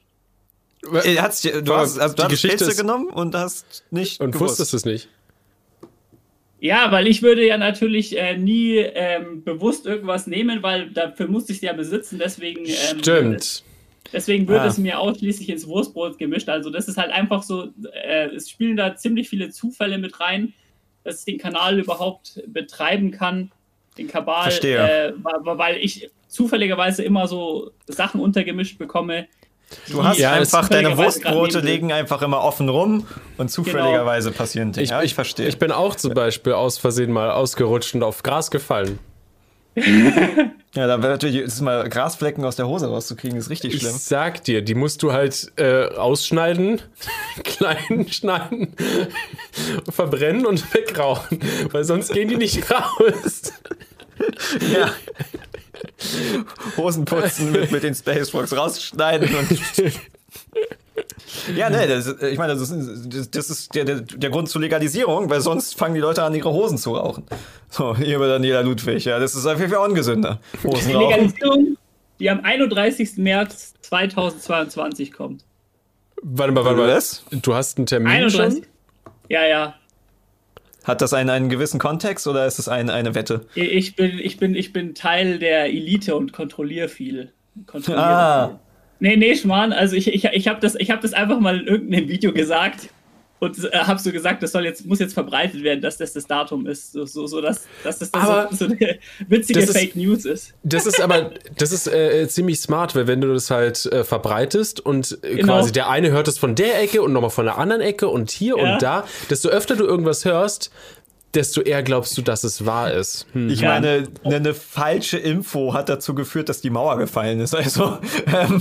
Äh, hat's dir- Du Aber hast, also, du die hast Geschichte Pilze ist- genommen und hast nicht Und gewusst. wusstest es nicht. Ja, weil ich würde ja natürlich äh, nie ähm, bewusst irgendwas nehmen, weil dafür musste ich es ja besitzen, deswegen ähm, Stimmt. Deswegen wird Ah. es mir ausschließlich ins Wurstbrot gemischt. Also das ist halt einfach so, äh, es spielen da ziemlich viele Zufälle mit rein, dass ich den Kanal überhaupt betreiben kann, den Kabal, Verstehe. äh, weil ich zufälligerweise immer so Sachen untergemischt bekomme. Du hast Ja, einfach deine grad Wurstbrote liegen einfach immer offen rum und zufälligerweise passieren Dinge. Ich, ja, ich, verstehe. Ich bin auch zum Beispiel aus Versehen mal ausgerutscht und auf Gras gefallen. ja, da wird natürlich ist mal Grasflecken aus der Hose rauszukriegen, ist richtig Ich schlimm. sag dir, die musst du halt äh, ausschneiden, klein schneiden, verbrennen und wegrauchen, weil sonst gehen die nicht raus. Ja. Hosen putzen mit, mit den Spacewalks rausschneiden und. Ja, ne, das, ich meine, das ist, das- ist der, der, der Grund zur Legalisierung, weil sonst fangen die Leute an, ihre Hosen zu rauchen. So, hier über Daniela Ludwig, ja, das ist auf jeden Fall ungesünder. Hosen Die rauchen. Legalisierung, die am 31. März 2022 kommt. Warte mal, warte mal. Was? Du hast einen Termin 31. schon? Ja, ja. Hat das einen, einen gewissen Kontext oder ist es ein, eine Wette? Ich bin, ich bin, ich bin Teil der Elite und kontrolliere viel. Kontrolliere Ah. viel. Nee, nee, Schmarrn, also ich, ich, ich habe das, ich hab das einfach mal in irgendeinem Video gesagt und äh, habe so gesagt, das soll jetzt, muss jetzt verbreitet werden, dass das das Datum ist, so, so, so dass, dass das, das Aber so, so eine witzige das ist- Fake News ist. Das ist aber, das ist äh, ziemlich smart, weil wenn du das halt äh, verbreitest und äh, Genau. quasi der eine hört es von der Ecke und nochmal von der anderen Ecke und hier Ja. und da, desto öfter du irgendwas hörst, desto eher glaubst du, dass es wahr ist. Hm. Ich meine, eine, eine falsche Info hat dazu geführt, dass die Mauer gefallen ist. Also, ähm,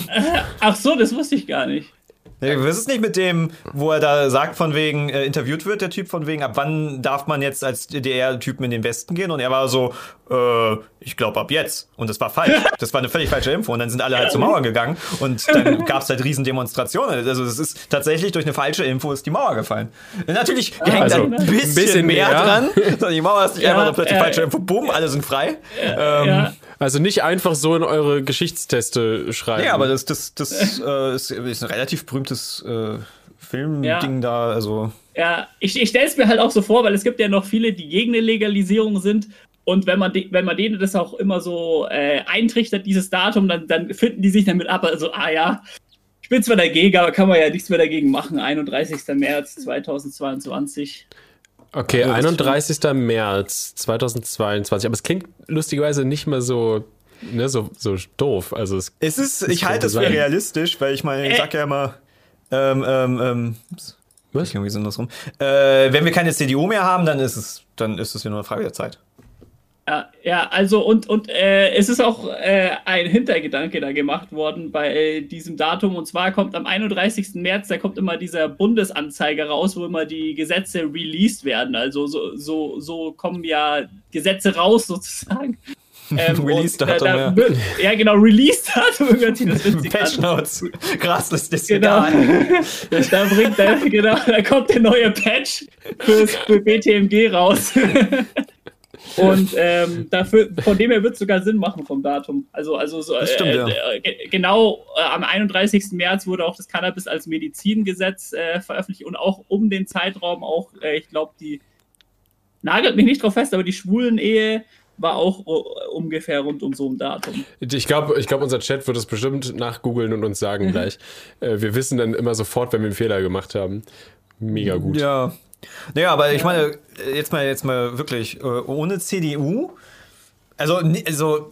Ach so, das wusste ich gar nicht. Was ist nicht mit dem, wo er da sagt, von wegen, äh, interviewt wird, der Typ von wegen, ab wann darf man jetzt als DDR-Typen in den Westen gehen? Und er war so, äh, ich glaube ab jetzt. Und das war falsch. Das war eine völlig falsche Info. Und dann sind alle halt zur Mauer gegangen und dann gab es halt riesen Demonstrationen. Also es ist tatsächlich durch eine falsche Info ist die Mauer gefallen. Natürlich hängt also, da ein bisschen, ein bisschen mehr, mehr. dran. So, Die Mauer ist nicht Ja, einfach so plötzlich äh, falsche Info. Bumm, alle sind frei. Ähm, ja. Also nicht einfach so in eure Geschichtsteste schreiben. Ja, aber das, das, das äh, ist, ist ein relativ berühmtes äh, Filmding Ja. da. Also Ja, ich, ich stelle es mir halt auch so vor, weil es gibt ja noch viele, die gegen eine Legalisierung sind. Und wenn man, de wenn man denen das auch immer so äh, eintrichtert, dieses Datum, dann, dann finden die sich damit ab. Also, ah ja, ich bin zwar dagegen, aber kann man ja nichts mehr dagegen machen. 31. März 2022. Okay, Ja, das 31. März 2022. Aber es klingt lustigerweise nicht mehr so, ne, so, so doof. Also es, es ist, ich halte es für realistisch, weil ich meine, ich Äh. sag ja immer, ähm, ähm, ähm, was? irgendwie. Äh, wenn wir keine CDU mehr haben, dann ist es, dann ist es ja nur eine Frage der Zeit. Ja, ja, also und, und äh, es ist auch äh, ein Hintergedanke da gemacht worden bei äh, diesem Datum. Und zwar kommt am 31. März, da kommt immer dieser Bundesanzeiger raus, wo immer die Gesetze released werden. Also so, so, so kommen ja Gesetze raus sozusagen. Ähm, Release-Datum, da- da ja. Ja, genau, Release-Datum. Hört sich das witzig. Patch Notes, Graslist ist Genau. da bringt er, genau, da kommt der neue Patch fürs, für BTMG raus. Und ähm, dafür, von dem her wird es sogar Sinn machen vom Datum. Also, also so, stimmt, äh, ja. äh, genau äh, am 31. März wurde auch das Cannabis als Medizingesetz äh, veröffentlicht und auch um den Zeitraum auch, äh, ich glaube, die nagelt mich nicht drauf fest, aber die Schwulen-Ehe war auch ungefähr rund um so ein Datum. Ich glaube, ich glaub, unser Chat wird es bestimmt nachgoogeln und uns sagen gleich. Äh, wir wissen dann immer sofort, wenn wir einen Fehler gemacht haben. Mega gut. Ja. Naja, aber ich meine, jetzt mal, jetzt mal wirklich, äh, ohne CDU, also, also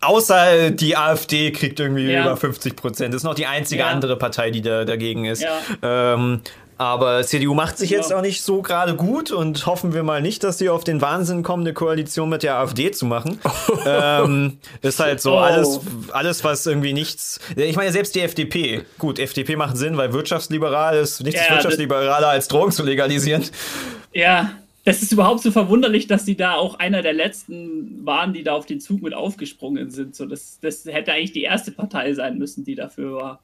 außer die AfD kriegt irgendwie Ja. über 50 Prozent. Das ist noch die einzige Ja. andere Partei, die da dagegen ist. Ja. Ähm, aber CDU macht sich jetzt Ja. auch nicht so gerade gut und hoffen wir mal nicht, dass sie auf den Wahnsinn kommen, eine Koalition mit der AfD zu machen. ähm, ist halt so Oh. alles, alles, was irgendwie nichts. Ich meine, selbst die FDP. Gut, FDP macht Sinn, weil wirtschaftsliberal ist nichts Ja, das- wirtschaftsliberaler als Drogen zu legalisieren. Ja, das ist überhaupt so verwunderlich, dass die da auch einer der letzten waren, die da auf den Zug mit aufgesprungen sind. So, das, das hätte eigentlich die erste Partei sein müssen, die dafür war.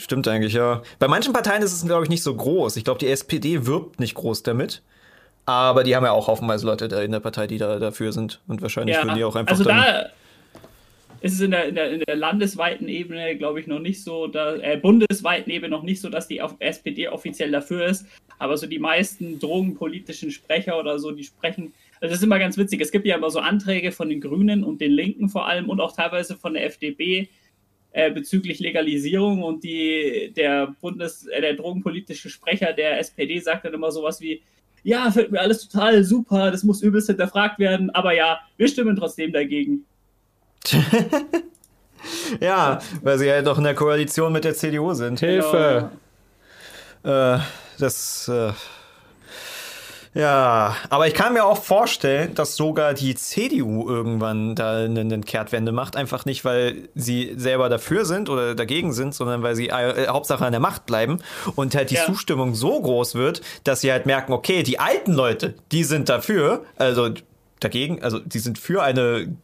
Stimmt eigentlich, ja. Bei manchen Parteien ist es, glaube ich, nicht so groß. Ich glaube, die SPD wirbt nicht groß damit. Aber die haben ja auch haufenweise Leute in der Partei, die da dafür sind. Und wahrscheinlich würden die auch einfach also da ist es in der, in der, in der landesweiten Ebene, glaube ich, noch nicht so, da, äh, bundesweiten Ebene noch nicht so, dass die SPD offiziell dafür ist. Aber so die meisten drogenpolitischen Sprecher oder so, die sprechen. Also das ist immer ganz witzig. Es gibt ja immer so Anträge von den Grünen und den Linken vor allem und auch teilweise von der FDP äh, bezüglich Legalisierung und die, der Bundes, äh, der drogenpolitische Sprecher der SPD sagt dann immer sowas wie, ja, fällt mir alles total super, das muss übelst hinterfragt werden, aber ja, wir stimmen trotzdem dagegen. ja, weil sie halt doch in der Koalition mit der CDU sind. Hilfe! Äh, das. Ja, aber ich kann mir auch vorstellen, dass sogar die CDU irgendwann da eine, eine Kehrtwende macht. Einfach nicht, weil sie selber dafür sind oder dagegen sind, sondern weil sie äh, Hauptsache an der Macht bleiben und halt die Ja. Zustimmung so groß wird, dass sie halt merken, okay, die alten Leute, die sind dafür, also dagegen, also die sind für eine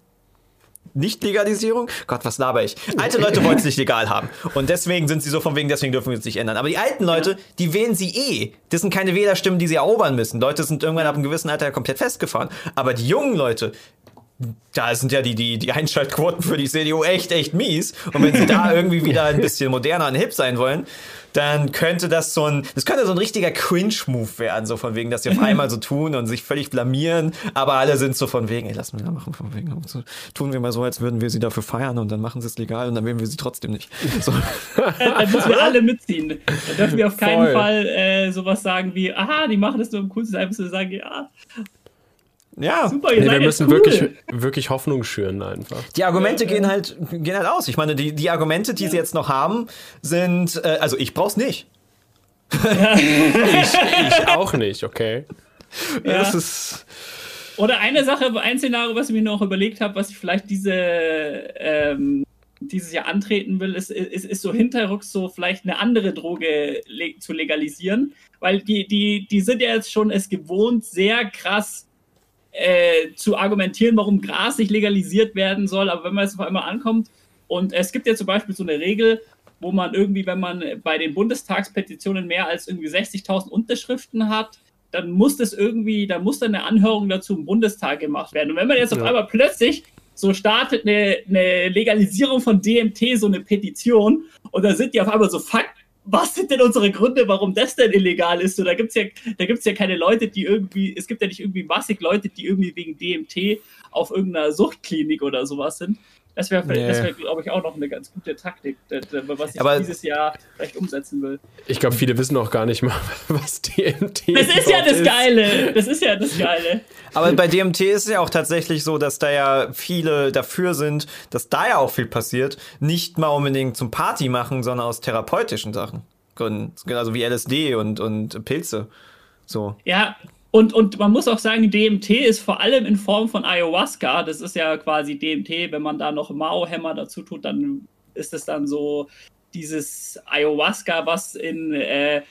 nicht-Legalisierung? Gott, was laber ich? Alte Leute wollen es nicht legal haben. Und deswegen sind sie so von wegen, deswegen dürfen wir es nicht ändern. Aber die alten Leute, die wählen sie eh. Das sind keine Wählerstimmen, die sie erobern müssen. Leute sind irgendwann ab einem gewissen Alter komplett festgefahren. Aber die jungen Leute, da sind ja die, die, die Einschaltquoten für die CDU echt, echt mies. Und wenn sie da irgendwie wieder ein bisschen moderner und hip sein wollen, dann könnte das so ein, das könnte so ein richtiger Cringe-Move werden, so von wegen, dass sie auf einmal so tun und sich völlig blamieren, aber alle sind so von wegen, ey, lass mich mal machen, von wegen, so, tun wir mal so, als würden wir sie dafür feiern und dann machen sie es legal und dann wählen wir sie trotzdem nicht. So. Da müssen wir alle mitziehen. Da dürfen wir auf keinen Voll. Fall äh, sowas sagen wie, aha, die machen das nur um cool zu sein, müssen wir sagen, ja, Ja. super, ihr Nee, seid wir müssen cool. wirklich, wirklich Hoffnung schüren einfach. Die Argumente gehen halt, gehen halt aus. Ich meine, die, die Argumente, die sie jetzt noch haben, sind, äh, also ich brauch's nicht. Ich auch nicht, okay? Ja. Das ist, Oder eine Sache, ein Szenario, was ich mir noch überlegt habe, was ich vielleicht diese, ähm, dieses Jahr antreten will, ist, ist, ist so hinterrücks so vielleicht eine andere Droge le zu legalisieren, weil die, die, die sind ja jetzt schon es gewohnt, sehr krass äh, zu argumentieren, warum Gras nicht legalisiert werden soll, aber wenn man jetzt auf einmal ankommt und es gibt ja zum Beispiel so eine Regel, wo man irgendwie, wenn man bei den Bundestagspetitionen mehr als irgendwie 60.000 Unterschriften hat, dann muss das irgendwie, dann muss dann eine Anhörung dazu im Bundestag gemacht werden. Und wenn man jetzt auf Ja. einmal plötzlich so startet eine, eine Legalisierung von DMT, so eine Petition, und da sind die auf einmal so, fuck, was sind denn unsere Gründe, warum das denn illegal ist? So, da gibt's ja, da gibt's ja keine Leute, die irgendwie, es gibt ja nicht irgendwie massig Leute, die irgendwie wegen DMT auf irgendeiner Suchtklinik oder sowas sind. Das wäre, Nee. wäre, glaube ich, auch noch eine ganz gute Taktik, was ich Aber- dieses Jahr vielleicht umsetzen will. Ich glaube, viele wissen auch gar nicht mal, was DMT Das ist ja das Geile. Das ist ja das Geile. aber bei DMT ist es ja auch tatsächlich so, dass da ja viele dafür sind, dass da ja auch viel passiert. Nicht mal unbedingt zum Party machen, sondern aus therapeutischen Sachen. Gründen. Also wie LSD und, und Pilze. So. Ja, und, und man muss auch sagen, DMT ist vor allem in Form von Ayahuasca. Das ist ja quasi DMT. Wenn man da noch Mao-Hämmer dazu tut, dann ist es dann so dieses Ayahuasca, was in äh,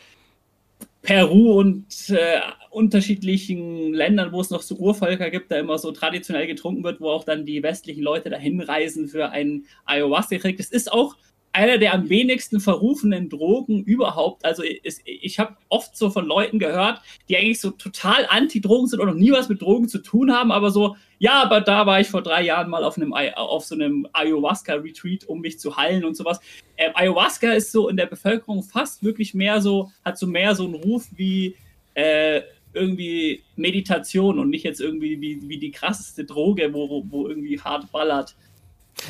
Peru und äh, unterschiedlichen Ländern, wo es noch so Urvölker gibt, da immer so traditionell getrunken wird, wo auch dann die westlichen Leute dahin reisen für einen Ayahuasca-Krieg. Das ist auch einer der am wenigsten verrufenen Drogen überhaupt. Also ich, ich habe oft so von Leuten gehört, die eigentlich so total anti-Drogen sind und noch nie was mit Drogen zu tun haben, aber so, ja, aber da war ich vor drei Jahren mal auf einem auf so einem Ayahuasca-Retreat, um mich zu heilen und sowas. Ähm, Ayahuasca ist so in der Bevölkerung fast wirklich mehr so, hat so mehr so einen Ruf wie äh, irgendwie Meditation und nicht jetzt irgendwie wie, wie die krasseste Droge, wo, wo irgendwie hart ballert.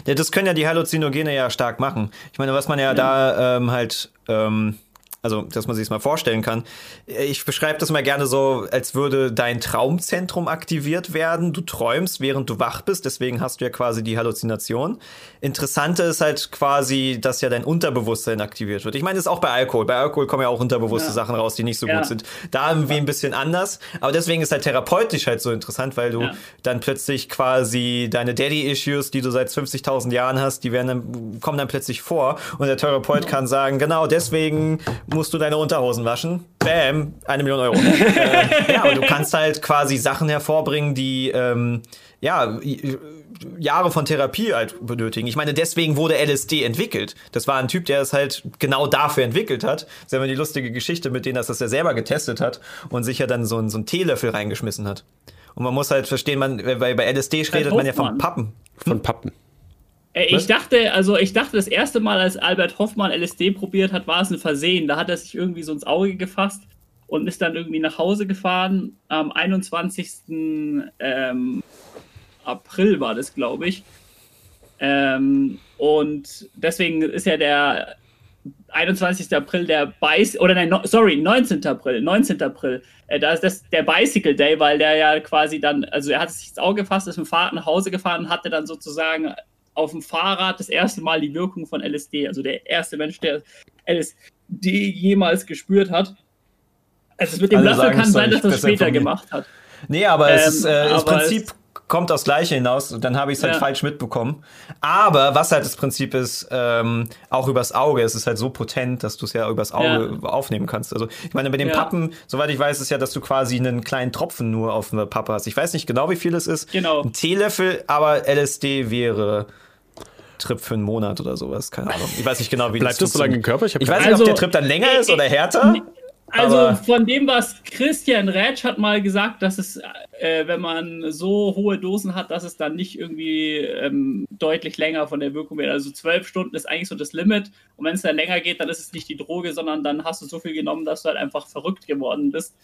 Ja, das können ja die Halluzinogene ja stark machen. Ich meine, was man ja, ja. da ähm, halt ähm, also, dass man sich es mal vorstellen kann. Ich beschreibe das mal gerne so, als würde dein Traumzentrum aktiviert werden. Du träumst, während du wach bist, deswegen hast du ja quasi die Halluzination. Interessante ist halt quasi, dass ja dein Unterbewusstsein aktiviert wird. Ich meine, das ist auch bei Alkohol. Bei Alkohol kommen ja auch unterbewusste ja. Sachen raus, die nicht so ja. gut sind. Da irgendwie ein bisschen anders. Aber deswegen ist halt therapeutisch halt so interessant, weil du ja. dann plötzlich quasi deine Daddy-Issues, die du seit 50.000 Jahren hast, die werden dann, kommen dann plötzlich vor. Und der Therapeut kann sagen, genau deswegen musst du deine Unterhosen waschen. Bam, eine Million Euro. äh, ja, aber du kannst halt quasi Sachen hervorbringen, die ähm, ja Jahre von Therapie halt benötigen. Ich meine, deswegen wurde LSD entwickelt. Das war ein Typ, der es halt genau dafür entwickelt hat. Das ist ja immer die lustige Geschichte mit denen, dass das er selber getestet hat und sich ja dann so, ein, so einen Teelöffel reingeschmissen hat. Und man muss halt verstehen, man, bei, bei LSD redet man ja von Pappen. Von Pappen. Äh, ich dachte, also ich dachte, das erste Mal, als Albert Hoffmann LSD probiert hat, war es ein Versehen. Da hat er sich irgendwie so ins Auge gefasst und ist dann irgendwie nach Hause gefahren. Am 21. Ähm, April war das, glaube ich. Ähm, und deswegen ist ja der 21. April der Bicycle, oder nein, no, sorry, 19. April, 19. April. Äh, da ist das der Bicycle Day, weil der ja quasi dann, also er hat sich ins Auge gefasst, ist mit dem Fahrrad nach Hause gefahren und hatte dann sozusagen auf dem Fahrrad das erste Mal die Wirkung von LSD, also der erste Mensch, der LSD jemals gespürt hat. Also mit dem Alle Löffel kann sein, dass er das später gemacht hat. Nee, aber ähm, es ist, äh, das Prinzip kommt aufs Gleiche hinaus und dann habe ich es halt ja. falsch mitbekommen. Aber was halt das Prinzip ist, ähm, auch übers Auge, es ist halt so potent, dass du es ja übers Auge ja. aufnehmen kannst. Also ich meine, bei den ja. Pappen, soweit ich weiß, ist ja, dass du quasi einen kleinen Tropfen nur auf einer Pappe hast. Ich weiß nicht genau, wie viel es ist. Genau. Ein Teelöffel, aber LSD wäre Trip für einen Monat oder sowas, keine Ahnung. Ich weiß nicht genau, wie Bleibt das, das so lange im Körper? Ich, ich weiß nicht, ob der Trip dann länger ist oder härter. Also von dem, was Christian Rätsch hat mal gesagt, dass es, äh, wenn man so hohe Dosen hat, dass es dann nicht irgendwie ähm, deutlich länger von der Wirkung wird. Also zwölf Stunden ist eigentlich so das Limit. Und wenn es dann länger geht, dann ist es nicht die Droge, sondern dann hast du so viel genommen, dass du halt einfach verrückt geworden bist.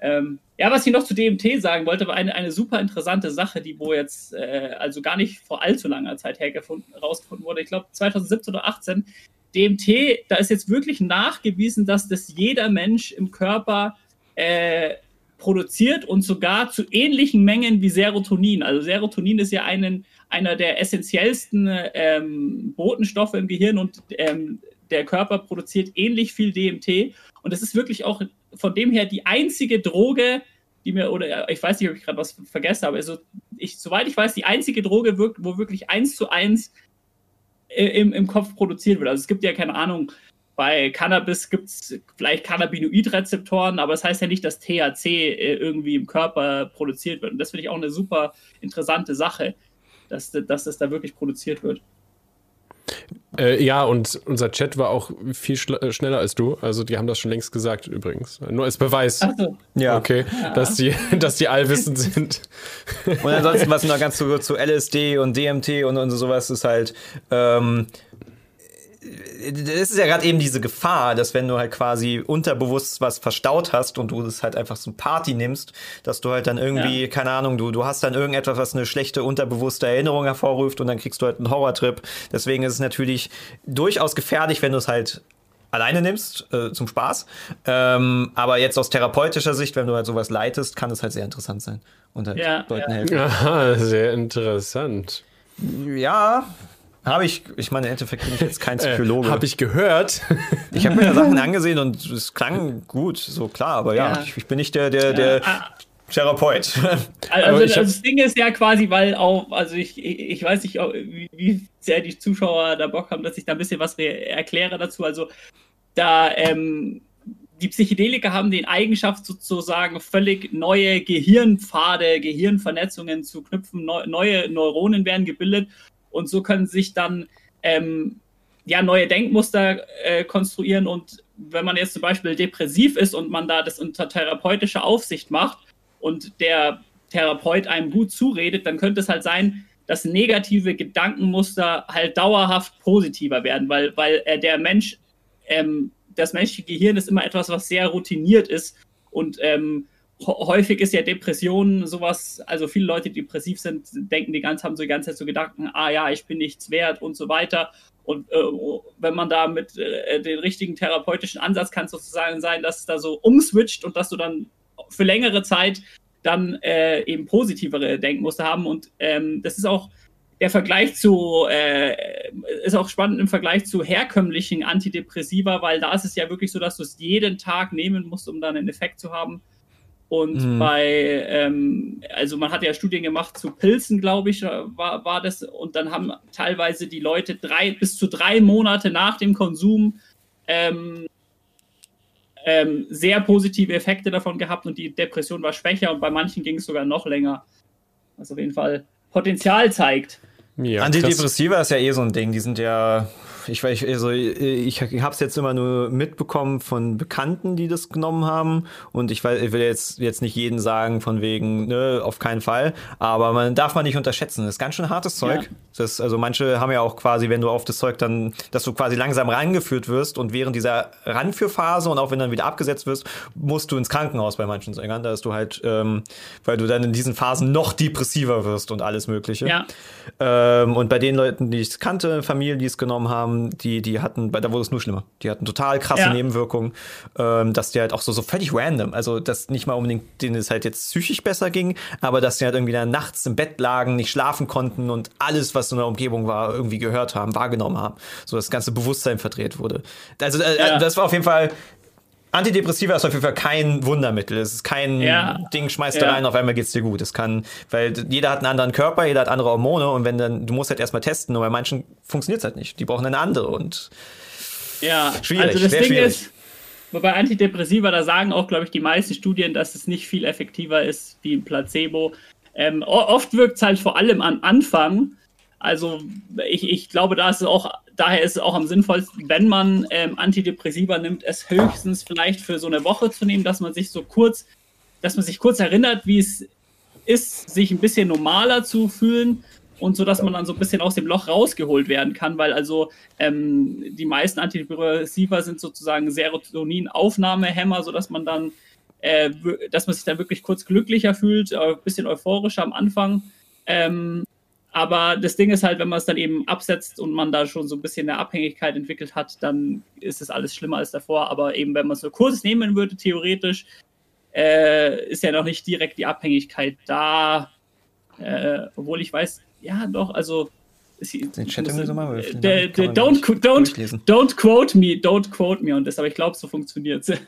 Ähm, ja, was ich noch zu DMT sagen wollte, war eine, eine super interessante Sache, die wo jetzt äh, also gar nicht vor allzu langer Zeit herausgefunden wurde. Ich glaube 2017 oder 2018 DMT, da ist jetzt wirklich nachgewiesen, dass das jeder Mensch im Körper äh, produziert und sogar zu ähnlichen Mengen wie Serotonin. Also Serotonin ist ja einen, einer der essentiellsten ähm, Botenstoffe im Gehirn und ähm, der Körper produziert ähnlich viel DMT. Und das ist wirklich auch von dem her die einzige Droge, die mir, oder ich weiß nicht, ob ich gerade was vergessen habe, also ich, soweit ich weiß, die einzige Droge, wo wirklich eins zu eins im, im Kopf produziert wird. Also es gibt ja keine Ahnung, bei Cannabis gibt es vielleicht Cannabinoidrezeptoren, aber es das heißt ja nicht, dass THC äh, irgendwie im Körper produziert wird. Und das finde ich auch eine super interessante Sache, dass, dass das da wirklich produziert wird. Äh, ja, und unser Chat war auch viel äh, schneller als du. Also die haben das schon längst gesagt übrigens. Nur als Beweis. Ach so. Ja. Okay, ja. Dass, die, dass die allwissend sind. Und ansonsten, was noch ganz zu, zu LSD und DMT und, und sowas ist halt, ähm, das ist ja gerade eben diese Gefahr, dass wenn du halt quasi unterbewusst was verstaut hast und du das halt einfach so Party nimmst, dass du halt dann irgendwie, ja. keine Ahnung, du, du hast dann irgendetwas, was eine schlechte unterbewusste Erinnerung hervorruft und dann kriegst du halt einen Horrortrip. Deswegen ist es natürlich durchaus gefährlich, wenn du es halt alleine nimmst, äh, zum Spaß. Ähm, aber jetzt aus therapeutischer Sicht, wenn du halt sowas leitest, kann es halt sehr interessant sein und halt ja, Leuten ja. helfen. Aha, sehr interessant. Ja, habe ich, ich meine, im Endeffekt bin ich jetzt kein äh, Psychologe. Äh, habe ich gehört. ich habe mir da Sachen angesehen und es klang gut, so klar, aber ja, ja. Ich, ich, bin nicht der, der, der ah. Therapeut. Also, also das Ding ist ja quasi, weil auch, also ich, ich weiß nicht, wie, wie sehr die Zuschauer da Bock haben, dass ich da ein bisschen was erkläre dazu. Also da, ähm, die Psychedelika haben den Eigenschaft sozusagen völlig neue Gehirnpfade, Gehirnvernetzungen zu knüpfen, neue Neuronen werden gebildet und so können sich dann ähm, ja, neue Denkmuster äh, konstruieren. Und wenn man jetzt zum Beispiel depressiv ist und man da das unter therapeutischer Aufsicht macht und der Therapeut einem gut zuredet, dann könnte es halt sein, dass negative Gedankenmuster halt dauerhaft positiver werden, weil, weil äh, der Mensch, ähm, das menschliche Gehirn ist immer etwas, was sehr routiniert ist. Und ähm, häufig ist ja Depression sowas, also viele Leute, die depressiv sind, denken die ganze, haben so die ganze Zeit so Gedanken, ah ja, ich bin nichts wert und so weiter. Und äh, wenn man da mit äh, den richtigen therapeutischen Ansatz kann sozusagen sein, dass es da so umswitcht und dass du dann für längere Zeit dann äh, eben positivere Denkmuster haben. Und ähm, das ist auch der Vergleich zu, äh, ist auch spannend im Vergleich zu herkömmlichen Antidepressiva, weil da ist es ja wirklich so, dass du es jeden Tag nehmen musst, um dann einen Effekt zu haben. Und mhm. bei, ähm, also man hat ja Studien gemacht zu Pilzen, glaube ich, war, war das. Und dann haben teilweise die Leute drei bis zu drei Monate nach dem Konsum ähm, ähm, sehr positive Effekte davon gehabt und die Depression war schwächer und bei manchen ging es sogar noch länger. Was auf jeden Fall Potenzial zeigt. Ja, Antidepressiva ist ja eh so ein Ding. Die sind ja ich weiß, also ich habe es jetzt immer nur mitbekommen von Bekannten, die das genommen haben. Und ich, weiß, ich will jetzt, jetzt nicht jeden sagen, von wegen, ne, auf keinen Fall. Aber man darf man nicht unterschätzen. Das ist ganz schön hartes Zeug. Ja. Das, also manche haben ja auch quasi, wenn du auf das Zeug dann, dass du quasi langsam rangeführt wirst und während dieser Ranführphase und auch wenn dann wieder abgesetzt wirst, musst du ins Krankenhaus bei manchen Sängern. Da ist du halt, ähm, weil du dann in diesen Phasen noch depressiver wirst und alles Mögliche. Ja. Ähm, und bei den Leuten, die ich kannte, Familien, die es genommen haben, die, die hatten, da wurde es nur schlimmer. Die hatten total krasse ja. Nebenwirkungen, ähm, dass die halt auch so, so völlig random, also dass nicht mal unbedingt denen es halt jetzt psychisch besser ging, aber dass die halt irgendwie dann nachts im Bett lagen, nicht schlafen konnten und alles, was in der Umgebung war, irgendwie gehört haben, wahrgenommen haben. So das ganze Bewusstsein verdreht wurde. Also äh, ja. das war auf jeden Fall Antidepressiva ist auf jeden Fall kein Wundermittel. Es ist kein ja. Ding, schmeißt ja. rein, auf einmal geht's dir gut. Es kann, weil jeder hat einen anderen Körper, jeder hat andere Hormone und wenn dann, du musst halt erstmal testen und bei manchen funktioniert's halt nicht. Die brauchen eine andere und ja, schwierig. Also das Ding schwierig. ist, bei Antidepressiva, da sagen auch, glaube ich, die meisten Studien, dass es nicht viel effektiver ist wie ein Placebo. Ähm, oft wirkt es halt vor allem am Anfang. Also ich, ich glaube, da ist es auch daher ist es auch am sinnvollsten, wenn man ähm, Antidepressiva nimmt, es höchstens vielleicht für so eine Woche zu nehmen, dass man sich so kurz, dass man sich kurz erinnert, wie es ist, sich ein bisschen normaler zu fühlen und so, dass man dann so ein bisschen aus dem Loch rausgeholt werden kann, weil also ähm, die meisten Antidepressiva sind sozusagen Serotonin-Aufnahmehämmer, sodass man dann, äh, dass man sich dann wirklich kurz glücklicher fühlt, äh, ein bisschen euphorischer am Anfang. Ähm, aber das Ding ist halt, wenn man es dann eben absetzt und man da schon so ein bisschen eine Abhängigkeit entwickelt hat, dann ist es alles schlimmer als davor. Aber eben, wenn man es nur kurz nehmen würde, theoretisch, äh, ist ja noch nicht direkt die Abhängigkeit da. Äh, obwohl ich weiß, ja, doch, also. Den Chat muss, so mal äh, don't, don't, don't quote me, don't quote me on das, aber ich glaube, so funktioniert es.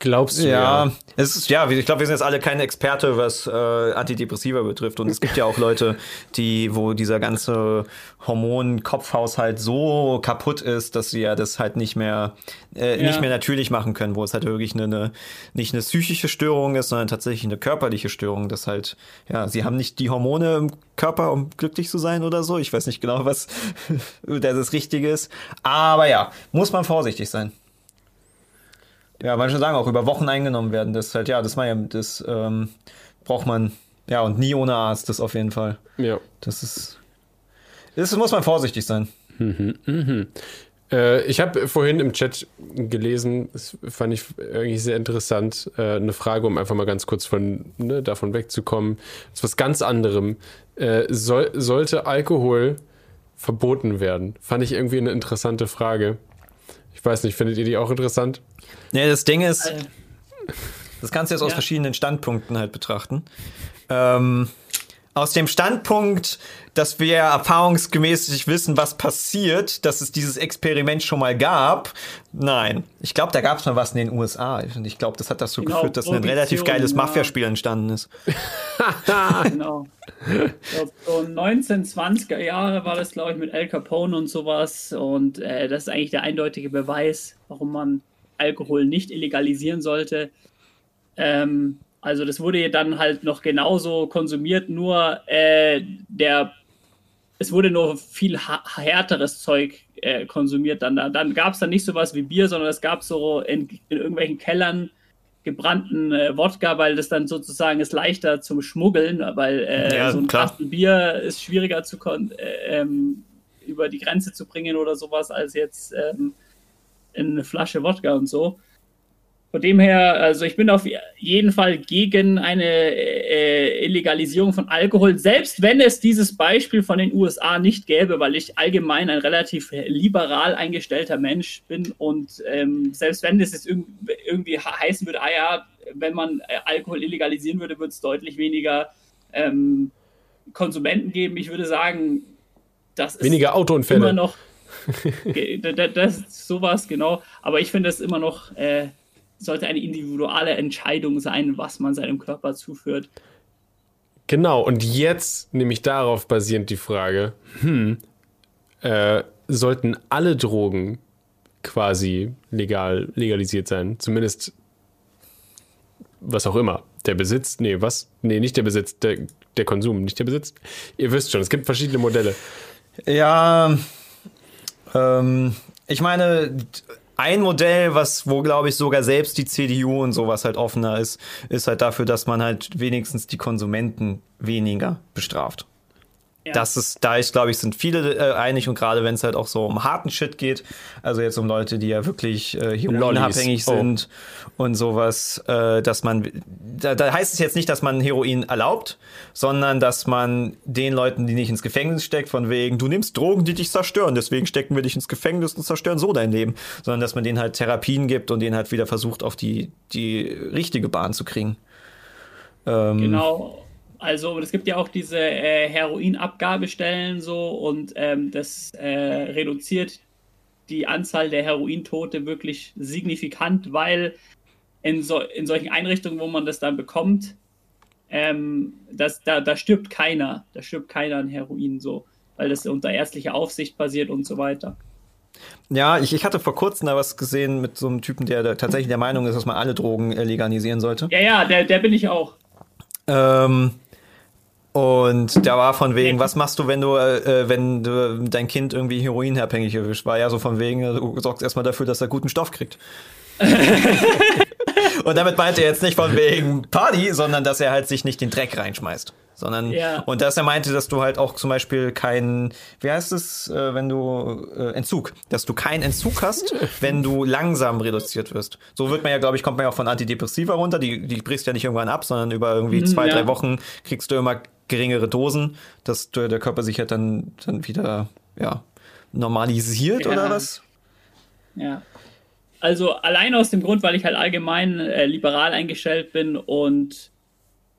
Glaubst du? Ja, ja. es ist, ja, ich glaube, wir sind jetzt alle keine Experte, was äh, Antidepressiva betrifft. Und es gibt ja auch Leute, die, wo dieser ganze Hormon-Kopfhaushalt so kaputt ist, dass sie ja das halt nicht mehr, äh, ja. nicht mehr natürlich machen können, wo es halt wirklich eine, eine, nicht eine psychische Störung ist, sondern tatsächlich eine körperliche Störung. Das halt, ja, sie haben nicht die Hormone im Körper, um glücklich zu sein oder so. Ich weiß nicht genau, was das Richtige ist. Aber ja, muss man vorsichtig sein. Ja, manche sagen auch über Wochen eingenommen werden. Das halt, ja, das, ja, das ähm, braucht man, ja, und nie ohne Arzt, das auf jeden Fall. Ja. Das ist. Das muss man vorsichtig sein. Mhm, mhm. Äh, ich habe vorhin im Chat gelesen, das fand ich eigentlich sehr interessant, äh, eine Frage, um einfach mal ganz kurz von, ne, davon wegzukommen. Das ist was ganz anderem. Äh, soll, sollte Alkohol verboten werden? Fand ich irgendwie eine interessante Frage. Ich weiß nicht, findet ihr die auch interessant? Ja, das Ding ist, äh. das kannst du jetzt aus verschiedenen Standpunkten halt betrachten. Ähm, aus dem Standpunkt, dass wir erfahrungsgemäß nicht wissen, was passiert, dass es dieses Experiment schon mal gab. Nein, ich glaube, da gab es mal was in den USA. Und ich glaube, das hat dazu genau, geführt, dass ein relativ geiles ja. Mafia-Spiel entstanden ist. genau. Glaub, so 1920er Jahre war das, glaube ich, mit Al Capone und sowas. Und äh, das ist eigentlich der eindeutige Beweis, warum man Alkohol nicht illegalisieren sollte. Ähm, also das wurde dann halt noch genauso konsumiert, nur äh, der es wurde nur viel härteres Zeug äh, konsumiert. Dann, dann gab es dann nicht sowas wie Bier, sondern es gab so in, in irgendwelchen Kellern gebrannten äh, Wodka, weil das dann sozusagen ist leichter zum Schmuggeln, weil äh, ja, so ein Kasten Bier ist schwieriger zu äh, ähm, über die Grenze zu bringen oder sowas als jetzt ähm, eine Flasche Wodka und so. Von dem her, also ich bin auf jeden Fall gegen eine äh, Illegalisierung von Alkohol, selbst wenn es dieses Beispiel von den USA nicht gäbe, weil ich allgemein ein relativ liberal eingestellter Mensch bin und ähm, selbst wenn das jetzt irgendwie heißen würde, ah ja, wenn man äh, Alkohol illegalisieren würde, würde es deutlich weniger ähm, Konsumenten geben. Ich würde sagen, das ist weniger Autounfälle. immer noch das, ist sowas, genau. Aber ich finde es immer noch äh, sollte eine individuelle Entscheidung sein, was man seinem Körper zuführt. Genau, und jetzt nämlich darauf basierend die Frage, hm, äh, sollten alle Drogen quasi legal, legalisiert sein? Zumindest was auch immer. Der Besitz, nee, was? Nee, nicht der Besitz, der, der Konsum, nicht der Besitz. Ihr wisst schon, es gibt verschiedene Modelle. Ja, ähm, ich meine, ein Modell, was, wo glaube ich sogar selbst die CDU und sowas halt offener ist, ist halt dafür, dass man halt wenigstens die Konsumenten weniger bestraft. Ja. Das ist, da ich glaube ich, sind viele äh, einig und gerade wenn es halt auch so um harten Shit geht, also jetzt um Leute, die ja wirklich äh, heroinabhängig oh. sind und sowas, äh, dass man, da, da heißt es jetzt nicht, dass man Heroin erlaubt, sondern dass man den Leuten, die nicht ins Gefängnis steckt, von wegen, du nimmst Drogen, die dich zerstören, deswegen stecken wir dich ins Gefängnis und zerstören so dein Leben, sondern dass man denen halt Therapien gibt und denen halt wieder versucht, auf die, die richtige Bahn zu kriegen. Ähm, genau also es gibt ja auch diese äh, Heroinabgabestellen so und ähm, das äh, reduziert die Anzahl der Herointote wirklich signifikant, weil in, so, in solchen Einrichtungen, wo man das dann bekommt, ähm, das, da, da stirbt keiner, da stirbt keiner an Heroin so, weil das unter ärztlicher Aufsicht basiert und so weiter. Ja, ich, ich hatte vor kurzem da was gesehen mit so einem Typen, der, der tatsächlich der Meinung ist, dass man alle Drogen legalisieren sollte. Ja, ja, der, der bin ich auch. Ähm, und der war von wegen, was machst du, wenn du, äh, wenn du dein Kind irgendwie heroinabhängig erwischt? War ja so von wegen, du sorgst erstmal dafür, dass er guten Stoff kriegt. und damit meinte er jetzt nicht von wegen Party, sondern dass er halt sich nicht den Dreck reinschmeißt. Sondern, ja. und dass er meinte, dass du halt auch zum Beispiel keinen, wie heißt es, äh, wenn du, äh, Entzug, dass du keinen Entzug hast, wenn du langsam reduziert wirst. So wird man ja, glaube ich, kommt man ja auch von Antidepressiva runter, die, die brichst ja nicht irgendwann ab, sondern über irgendwie mhm, zwei, ja. drei Wochen kriegst du immer geringere Dosen, dass der Körper sich halt dann, dann wieder ja, normalisiert ja. oder was? Ja. Also allein aus dem Grund, weil ich halt allgemein äh, liberal eingestellt bin und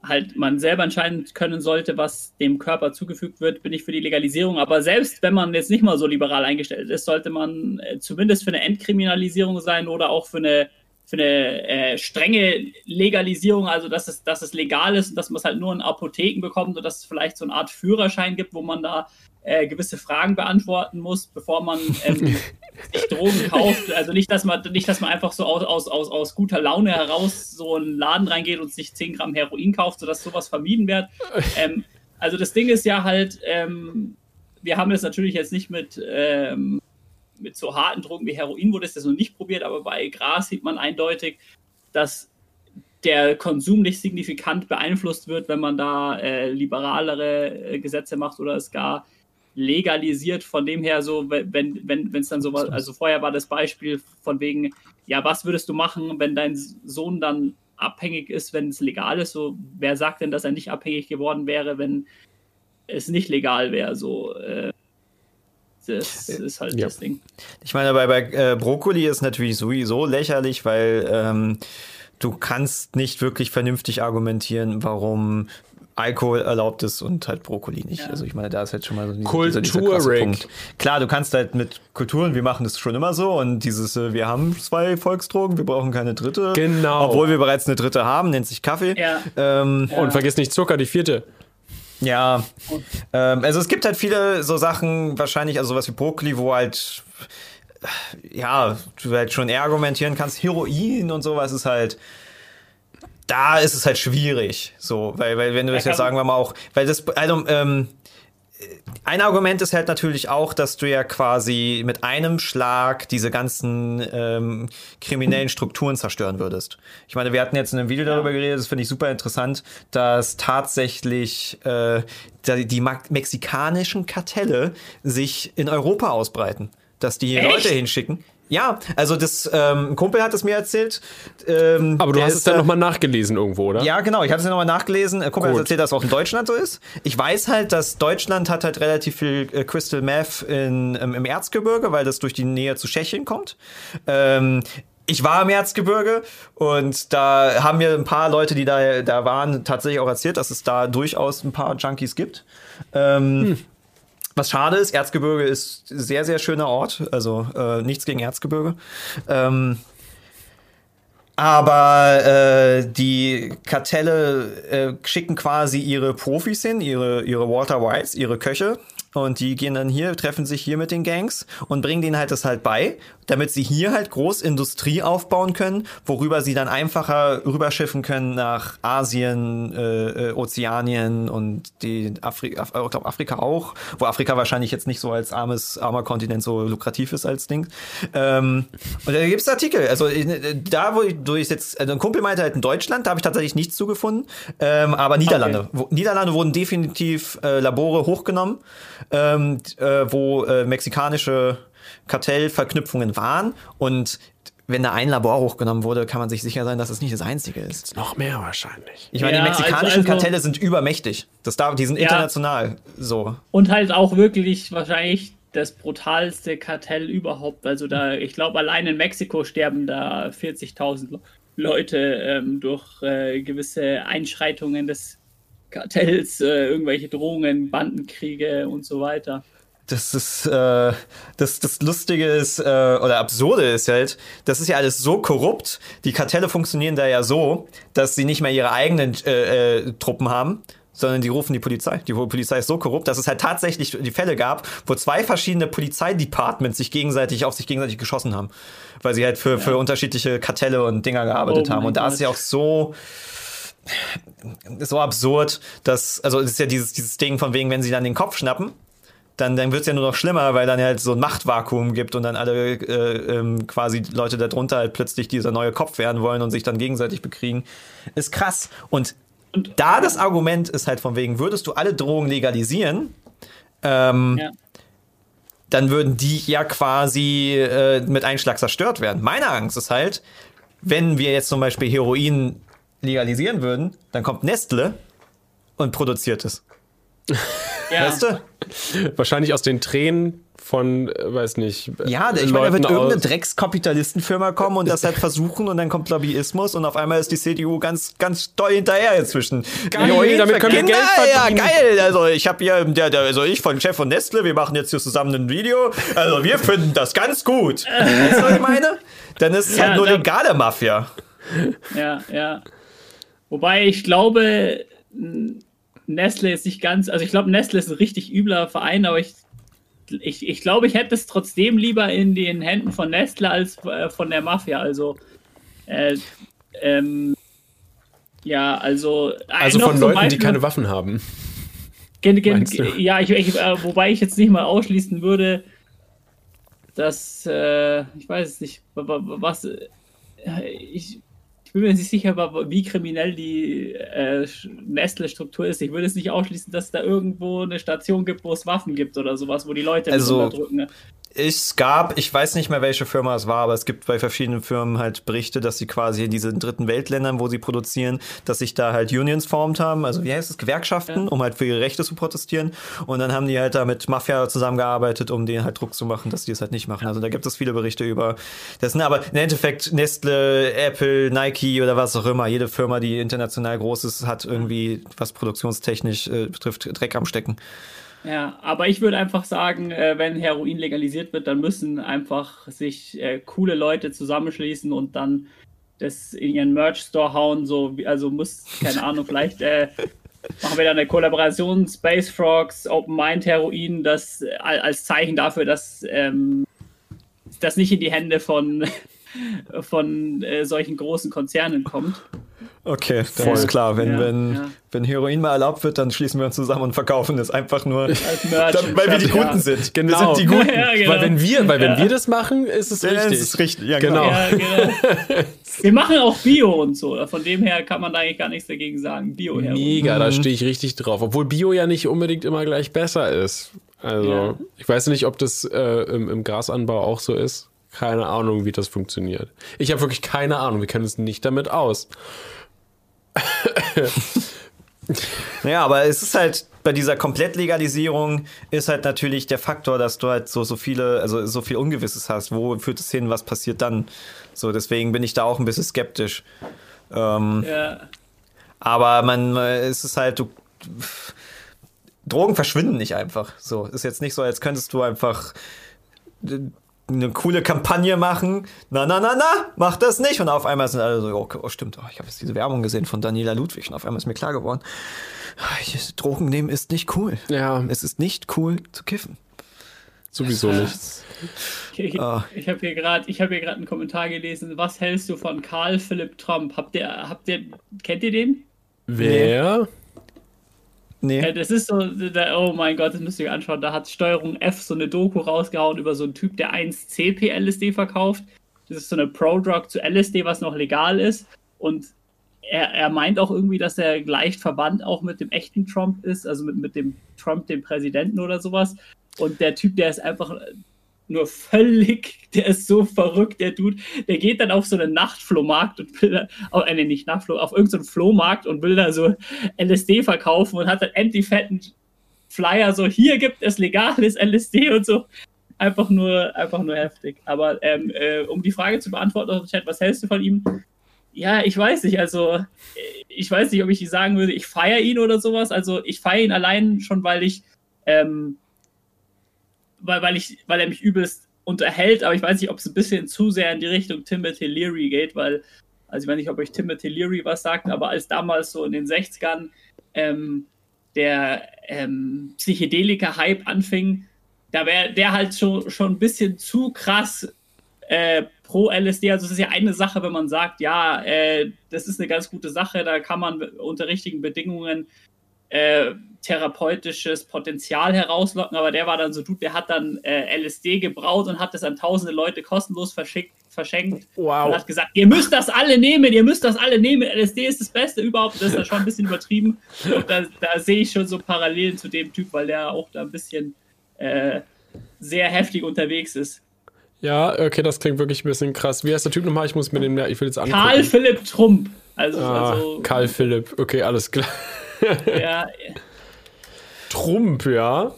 halt man selber entscheiden können sollte, was dem Körper zugefügt wird, bin ich für die Legalisierung. Aber selbst wenn man jetzt nicht mal so liberal eingestellt ist, sollte man äh, zumindest für eine Entkriminalisierung sein oder auch für eine für eine äh, strenge Legalisierung, also dass es, dass es legal ist und dass man es halt nur in Apotheken bekommt und dass es vielleicht so eine Art Führerschein gibt, wo man da äh, gewisse Fragen beantworten muss, bevor man ähm, sich Drogen kauft. Also nicht, dass man nicht, dass man einfach so aus, aus, aus, aus guter Laune heraus so einen Laden reingeht und sich 10 Gramm Heroin kauft, sodass sowas vermieden wird. Ähm, also das Ding ist ja halt, ähm, wir haben das natürlich jetzt nicht mit ähm, mit so harten Drogen wie Heroin wurde es das noch nicht probiert, aber bei Gras sieht man eindeutig, dass der Konsum nicht signifikant beeinflusst wird, wenn man da äh, liberalere äh, Gesetze macht oder es gar legalisiert. Von dem her so, wenn wenn wenn es dann so war, also vorher war das Beispiel von wegen, ja, was würdest du machen, wenn dein Sohn dann abhängig ist, wenn es legal ist? So, wer sagt denn, dass er nicht abhängig geworden wäre, wenn es nicht legal wäre? So, äh, das äh, ist halt ja. das Ding. Ich meine, bei, bei äh, Brokkoli ist natürlich sowieso lächerlich, weil ähm, du kannst nicht wirklich vernünftig argumentieren, warum Alkohol erlaubt ist und halt Brokkoli nicht. Ja. Also ich meine, da ist halt schon mal so dieser, dieser, dieser Punkt. Klar, du kannst halt mit Kulturen, wir machen das schon immer so und dieses, äh, wir haben zwei Volksdrogen, wir brauchen keine dritte. Genau. Obwohl wir bereits eine dritte haben, nennt sich Kaffee. Ja. Ähm, ja. Und vergiss nicht Zucker, die vierte. Ja, ähm, also es gibt halt viele so Sachen, wahrscheinlich, also sowas wie Brokkoli, wo halt, ja, du halt schon eher argumentieren kannst, Heroin und sowas ist halt, da ist es halt schwierig, so, weil, weil wenn du das jetzt sagen wir mal auch, weil das, also, ähm, ein Argument ist halt natürlich auch, dass du ja quasi mit einem Schlag diese ganzen ähm, kriminellen Strukturen zerstören würdest. Ich meine, wir hatten jetzt in einem Video darüber geredet, das finde ich super interessant, dass tatsächlich äh, die mexikanischen Kartelle sich in Europa ausbreiten. Dass die hier Echt? Leute hinschicken. Ja, also das ähm, ein Kumpel hat es mir erzählt. Ähm, Aber du hast es dann nochmal nachgelesen irgendwo, oder? Ja, genau. Ich hatte es nochmal nachgelesen. Ein Kumpel Gut. hat erzählt, dass es auch in Deutschland so ist. Ich weiß halt, dass Deutschland hat halt relativ viel äh, Crystal Meth in, ähm, im Erzgebirge, weil das durch die Nähe zu Tschechien kommt. Ähm, ich war im Erzgebirge und da haben mir ein paar Leute, die da, da waren, tatsächlich auch erzählt, dass es da durchaus ein paar Junkies gibt. Ähm, hm. Was schade ist, Erzgebirge ist sehr, sehr schöner Ort. Also äh, nichts gegen Erzgebirge. Ähm, aber äh, die Kartelle äh, schicken quasi ihre Profis hin, ihre, ihre Walter Whites, ihre Köche. Und die gehen dann hier, treffen sich hier mit den Gangs und bringen denen halt das halt bei damit sie hier halt Großindustrie aufbauen können, worüber sie dann einfacher rüberschiffen können nach Asien, äh, äh Ozeanien und die Afri Af ich glaub, Afrika auch, wo Afrika wahrscheinlich jetzt nicht so als armes, armer Kontinent so lukrativ ist als Ding. Ähm, und da gibt's Artikel, also äh, da, wo ich, wo ich jetzt, also ein Kumpel meinte halt in Deutschland, da habe ich tatsächlich nichts zugefunden, ähm, aber Niederlande. Okay. Niederlande wurden definitiv äh, Labore hochgenommen, ähm, äh, wo äh, mexikanische Kartellverknüpfungen waren und wenn da ein Labor hochgenommen wurde, kann man sich sicher sein, dass es nicht das einzige ist. Gibt's noch mehr wahrscheinlich. Ich meine, ja, die mexikanischen also, also, Kartelle sind übermächtig. Das darf, die sind ja. international so. Und halt auch wirklich wahrscheinlich das brutalste Kartell überhaupt. Also da, ich glaube, allein in Mexiko sterben da 40.000 Leute ähm, durch äh, gewisse Einschreitungen des Kartells, äh, irgendwelche Drohungen, Bandenkriege und so weiter das ist äh, das, das Lustige ist, äh, oder Absurde ist halt, das ist ja alles so korrupt. Die Kartelle funktionieren da ja so, dass sie nicht mehr ihre eigenen äh, äh, Truppen haben, sondern die rufen die Polizei. Die Polizei ist so korrupt, dass es halt tatsächlich die Fälle gab, wo zwei verschiedene Polizeidepartments sich gegenseitig auf sich gegenseitig geschossen haben, weil sie halt für, ja. für unterschiedliche Kartelle und Dinger gearbeitet oh haben. Und da Gott. ist ja auch so so absurd, dass also es ist ja dieses dieses Ding von wegen, wenn sie dann den Kopf schnappen dann, dann wird es ja nur noch schlimmer, weil dann halt so ein Machtvakuum gibt und dann alle äh, ähm, quasi Leute darunter halt plötzlich dieser neue Kopf werden wollen und sich dann gegenseitig bekriegen. Ist krass. Und, da das Argument ist halt von wegen, würdest du alle Drogen legalisieren, ähm, ja. dann würden die ja quasi äh, mit Einschlag zerstört werden. Meine Angst ist halt, wenn wir jetzt zum Beispiel Heroin legalisieren würden, dann kommt Nestle und produziert es. Ja. Weißt du? Wahrscheinlich aus den Tränen von, äh, weiß nicht. Ja, ich meine, da wird irgendeine Dreckskapitalistenfirma kommen und das halt versuchen und dann kommt Lobbyismus und auf einmal ist die CDU ganz, ganz doll hinterher inzwischen. Geil, jo, damit können wir Geld verdienen. Ja, geil. Also ich habe hier, der, der, also ich von Chef von Nestle, wir machen jetzt hier zusammen ein Video. Also wir finden das ganz gut. weißt du, was ich meine? Dann ist es ja, halt nur legale Mafia. Ja, ja. Wobei ich glaube, Nestle ist nicht ganz, also ich glaube, Nestle ist ein richtig übler Verein, aber ich, ich, ich glaube, ich hätte es trotzdem lieber in den Händen von Nestle als äh, von der Mafia. Also, äh, ähm, ja, also. Also von Leuten, Beispiel, die keine Waffen haben. Gen, gen, ja, ich, ich, äh, wobei ich jetzt nicht mal ausschließen würde, dass, äh, ich weiß es nicht, was, äh, ich, bin mir nicht sicher, wie kriminell die äh, Nestle-Struktur ist. Ich würde es nicht ausschließen, dass es da irgendwo eine Station gibt, wo es Waffen gibt oder sowas, wo die Leute also, unterdrücken es gab, ich weiß nicht mehr, welche Firma es war, aber es gibt bei verschiedenen Firmen halt Berichte, dass sie quasi in diesen dritten Weltländern, wo sie produzieren, dass sich da halt Unions formt haben, also wie heißt es, Gewerkschaften, ja. um halt für ihre Rechte zu protestieren. Und dann haben die halt da mit Mafia zusammengearbeitet, um denen halt Druck zu machen, dass die es halt nicht machen. Also da gibt es viele Berichte über das. Ne, aber im Endeffekt Nestle, Apple, Nike oder was auch immer, jede Firma, die international groß ist, hat irgendwie, was produktionstechnisch äh, betrifft, Dreck am Stecken. Ja, aber ich würde einfach sagen, äh, wenn Heroin legalisiert wird, dann müssen einfach sich äh, coole Leute zusammenschließen und dann das in ihren Merch-Store hauen. So, also muss, keine Ahnung, vielleicht äh, machen wir dann eine Kollaboration Space Frogs, Open Mind Heroin, das äh, als Zeichen dafür, dass ähm, das nicht in die Hände von, von äh, solchen großen Konzernen kommt. Okay, dann ist klar. Wenn, Ja, wenn, ja. wenn Heroin mal erlaubt wird, dann schließen wir uns zusammen und verkaufen es einfach nur, dann, weil wir die Ja. Guten sind. Genau. Wir sind die Guten. Ja, genau. Weil wenn wir, weil wenn wir das machen, ist es Ja, richtig. ist richtig. Ja, Genau. Ja, genau. Wir machen auch Bio und so. Von dem her kann man da eigentlich gar nichts dagegen sagen. Bio her. Mega, da stehe ich richtig drauf. Obwohl Bio ja nicht unbedingt immer gleich besser ist. Also, Ja. ich weiß nicht, ob das äh, im, im Grasanbau auch so ist. Keine Ahnung, wie das funktioniert. Ich habe wirklich keine Ahnung. Wir kennen uns nicht damit aus. Naja, aber es ist halt bei dieser Komplettlegalisierung ist halt natürlich der Faktor, dass du halt so, so viele, also so viel Ungewisses hast. Wo führt es hin? Was passiert dann? So, deswegen bin ich da auch ein bisschen skeptisch. Ähm, Ja. aber man, es ist halt, du, Drogen verschwinden nicht einfach. So, ist jetzt nicht so, als könntest du einfach eine coole Kampagne machen. Na, na, na, na, mach das nicht. Und auf einmal sind alle so, oh, oh stimmt, oh, ich habe jetzt diese Werbung gesehen von Daniela Ludwig und auf einmal ist mir klar geworden, Drogen nehmen ist nicht cool. Ja, Es ist nicht cool zu kiffen. sowieso nicht. Ich, ich, Ah. ich habe hier gerade hab einen Kommentar gelesen. Was hältst du von Karl Philipp Trump? Habt ihr, habt ihr, kennt ihr den? Wer? Nee. Ja, das ist so, oh mein Gott, das müsst ihr anschauen. Da hat Steuerung F so eine Doku rausgehauen über so einen Typ, der 1CP LSD verkauft. Das ist so eine Pro-Drug zu LSD, was noch legal ist. Und er, er meint auch irgendwie, dass er leicht verwandt auch mit dem echten Trump ist, also mit, mit dem Trump, dem Präsidenten oder sowas. Und der Typ, der ist einfach nur völlig, der ist so verrückt, der Dude, der geht dann auf so einen Nachtflohmarkt und will da, oh, äh, nee, nicht Nachtfloh, auf irgendeinen Flohmarkt und will da so LSD verkaufen und hat dann endlich fetten Flyer, so hier gibt es legales LSD und so. Einfach nur, einfach nur heftig. Aber ähm, äh, um die Frage zu beantworten was hältst du von ihm? Ja, ich weiß nicht, also äh, ich weiß nicht, ob ich sagen würde, ich feiere ihn oder sowas. Also ich feiere ihn allein schon, weil ich ähm, weil, weil ich, weil er mich übelst unterhält, aber ich weiß nicht, ob es ein bisschen zu sehr in die Richtung Timothy Leary geht, weil, also ich weiß nicht, ob euch Timothy Leary was sagt, aber als damals so in den 60ern ähm, der ähm, Psychedelika-Hype anfing, da wäre der halt schon, schon ein bisschen zu krass äh, pro LSD. Also es ist ja eine Sache, wenn man sagt, ja, äh, das ist eine ganz gute Sache, da kann man unter richtigen Bedingungen äh, therapeutisches Potenzial herauslocken, aber der war dann so, du, der hat dann äh, LSD gebraut und hat das an tausende Leute kostenlos verschickt, verschenkt Wow. und hat gesagt, ihr müsst das alle nehmen, ihr müsst das alle nehmen, LSD ist das Beste überhaupt, das ist ja schon ein bisschen übertrieben und da, da sehe ich schon so Parallelen zu dem Typ, weil der auch da ein bisschen äh, sehr heftig unterwegs ist. Ja, okay, das klingt wirklich ein bisschen krass. Wie heißt der Typ nochmal? Ich muss mir den, ja, ich will jetzt angucken. Karl Philipp Trump, also, ah, also Karl Philipp, okay, alles klar. Ja, Trump, ja.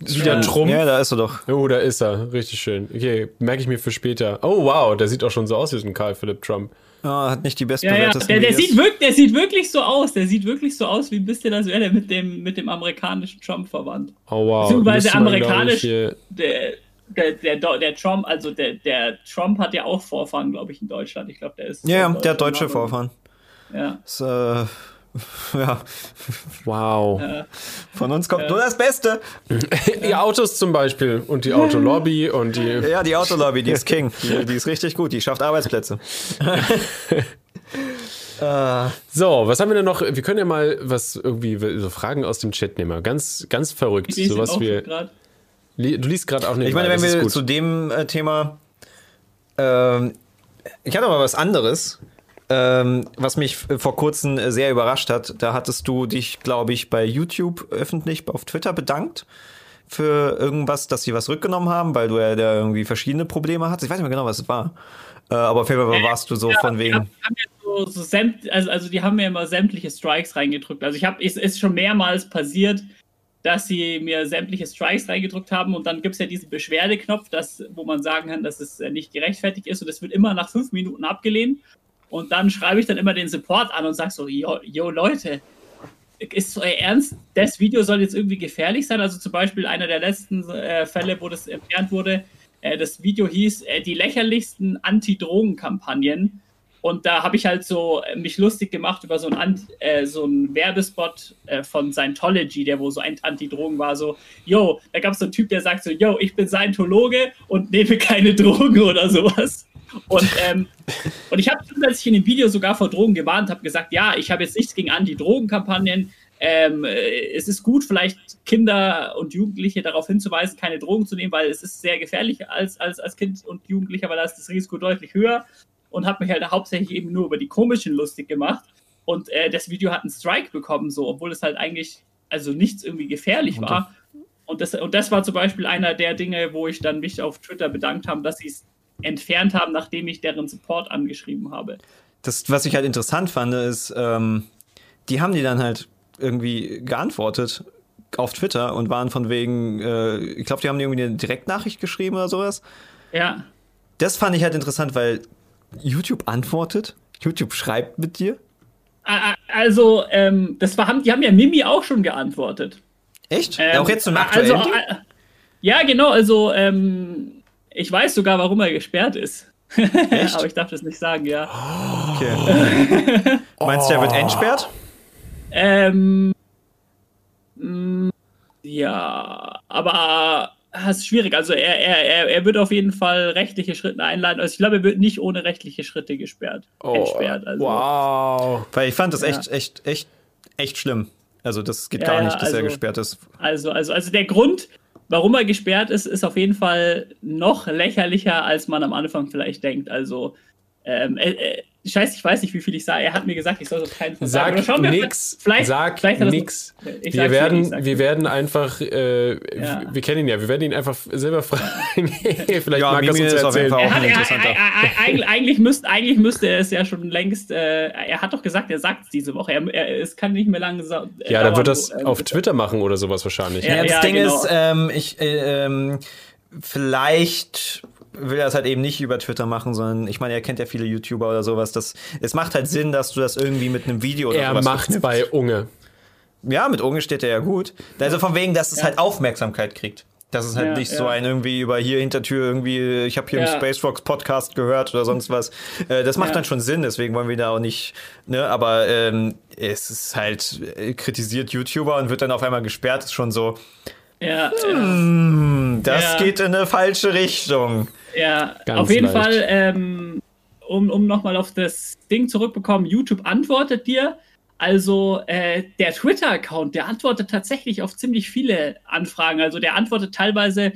Wieder Ja. Trump. Ja, da ist er doch. Oh, da ist er. Richtig schön. Okay, merke ich mir für später. Oh, wow, der sieht auch schon so aus wie so ein Karl Philipp Trump. Ah, hat nicht die Ja, ja, bestbewertesten der, der, sieht wirklich, der sieht wirklich so aus. Der sieht wirklich so aus, wie ein bisschen, als wäre der mit dem, mit dem amerikanischen Trump verwandt. Oh, wow. Beziehungsweise amerikanisch- Der, der, der, der Trump, also der, der Trump hat ja auch Vorfahren, glaube ich, in Deutschland. Ich glaube, der ist. Ja, ja, in der hat deutsche Vorfahren. Ja. Ist, äh, ja, Wow. von uns kommt nur das Beste. Die Autos zum Beispiel und die Autolobby und die. Ja, die Autolobby, die ist King. Die, die ist richtig gut, die schafft Arbeitsplätze. äh, So, was haben wir denn noch? Wir können ja mal was irgendwie so Fragen aus dem Chat nehmen. Ganz, ganz verrückt. Die So was auch wir. gerade. Li- Du liest gerade auch nicht. ich meine, wenn wir zu dem äh, Thema. Ähm, ich hatte mal was anderes, ähm, was mich f- vor kurzem äh, sehr überrascht hat. Da hattest du dich, glaube ich, bei YouTube öffentlich auf Twitter bedankt für irgendwas, dass sie was rückgenommen haben, weil du ja da irgendwie verschiedene Probleme hattest. Ich weiß nicht mehr genau, was es war. Äh, aber auf jeden Fall warst du so von Die wegen. haben, haben ja so, so sämt, also, also die haben mir immer sämtliche Strikes reingedrückt. Also ich habe, es ist schon mehrmals passiert, dass sie mir sämtliche Strikes reingedrückt haben und dann gibt es ja diesen Beschwerdeknopf, das, wo man sagen kann, dass es äh, nicht gerechtfertigt ist und das wird immer nach fünf Minuten abgelehnt. Und dann schreibe ich dann immer den Support an und sage so, yo, yo Leute, ist so Ernst? Das Video soll jetzt irgendwie gefährlich sein? Also zum Beispiel einer der letzten äh, Fälle, wo das entfernt wurde, äh, das Video hieß äh, die lächerlichsten Anti-Drogen-Kampagnen. Und da habe ich halt so äh, mich lustig gemacht über so einen, äh, so einen Werbespot äh, von Scientology, der wo so ein Anti-Drogen war. So, yo, da gab es so einen Typ, der sagt so, yo, ich bin Scientologe und nehme keine Drogen oder sowas. Und, ähm, und ich habe zusätzlich in dem Video sogar vor Drogen gewarnt, habe gesagt, ja, ich habe jetzt nichts gegen Anti-Drogen-Kampagnen. Ähm, äh, es ist gut, vielleicht Kinder und Jugendliche darauf hinzuweisen, keine Drogen zu nehmen, weil es ist sehr gefährlich als, als, als Kind und Jugendlicher, weil da ist das Risiko deutlich höher. Und habe mich halt hauptsächlich eben nur über die komischen lustig gemacht. Und äh, das Video hat einen Strike bekommen, so, obwohl es halt eigentlich also nichts irgendwie gefährlich war. Und das, und das war zum Beispiel einer der Dinge, wo ich dann mich auf Twitter bedankt habe, dass sie es entfernt haben, nachdem ich deren Support angeschrieben habe. Das, was ich halt interessant fand, ist, ähm, die haben die dann halt irgendwie geantwortet auf Twitter und waren von wegen, äh, ich glaube, die haben irgendwie eine Direktnachricht geschrieben oder sowas. Ja. Das fand ich halt interessant, weil YouTube antwortet, YouTube schreibt mit dir. Also, ähm, das war, die haben ja Mimi auch schon geantwortet. Echt? Ähm, auch jetzt zum aktuellen also, äh, Ja, genau, also ähm, ich weiß sogar, warum er gesperrt ist. Aber ich darf das nicht sagen, ja. Okay. Meinst du, er wird entsperrt? Ähm, mh, mm, ja, aber das ist schwierig. Also er, er, er wird auf jeden Fall rechtliche Schritte einleiten. Also ich glaube, er wird nicht ohne rechtliche Schritte gesperrt. Oh, entsperrt. Also, wow. Weil ich fand das echt, ja. echt, echt, echt schlimm. Also das geht ja, gar nicht, dass also, er gesperrt ist. Also, also, also der Grund, warum er gesperrt ist, ist auf jeden Fall noch lächerlicher, als man am Anfang vielleicht denkt. Also ähm, äh, Scheiße, ich weiß nicht, wie viel ich sage. Er hat mir gesagt, ich soll auf keinen Fall sagen. Sag nix. Vielleicht, sag vielleicht nix. Wir werden, nicht, wir werden einfach, äh, ja. wir kennen ihn ja, wir werden ihn einfach selber fragen. vielleicht ja, mag er uns erzählen. Er hat, er, er, eigentlich, müsste, eigentlich müsste er es ja schon längst, äh, er hat doch gesagt, er sagt es diese Woche. Er, es kann nicht mehr lange sagen. Ja, dann wird das äh, auf Twitter machen oder sowas wahrscheinlich. Ja, das Ding genau. ist, ähm, ich, äh, ähm, vielleicht will er es halt eben nicht über Twitter machen, sondern ich meine, er kennt ja viele YouTuber oder sowas. Das, es macht halt Sinn, dass du das irgendwie mit einem Video oder er sowas Er macht's bei Unge. Ja, mit Unge steht er ja gut. Also von wegen, dass es ja. halt Aufmerksamkeit kriegt. Dass es halt ja, nicht ja. so ein irgendwie über hier Hintertür irgendwie, ich habe hier ja. im Space Rocks Podcast gehört oder sonst was. Äh, das macht dann schon Sinn, deswegen wollen wir da auch nicht, ne, aber ähm, es ist halt äh, kritisiert YouTuber und wird dann auf einmal gesperrt, ist schon so, ja, hm, das ja. geht in eine falsche Richtung. Ja, Ganz auf jeden leicht. Fall, ähm, um, um nochmal auf das Ding zurückbekommen, YouTube antwortet dir. Also äh, der Twitter-Account, der antwortet tatsächlich auf ziemlich viele Anfragen. Also der antwortet teilweise,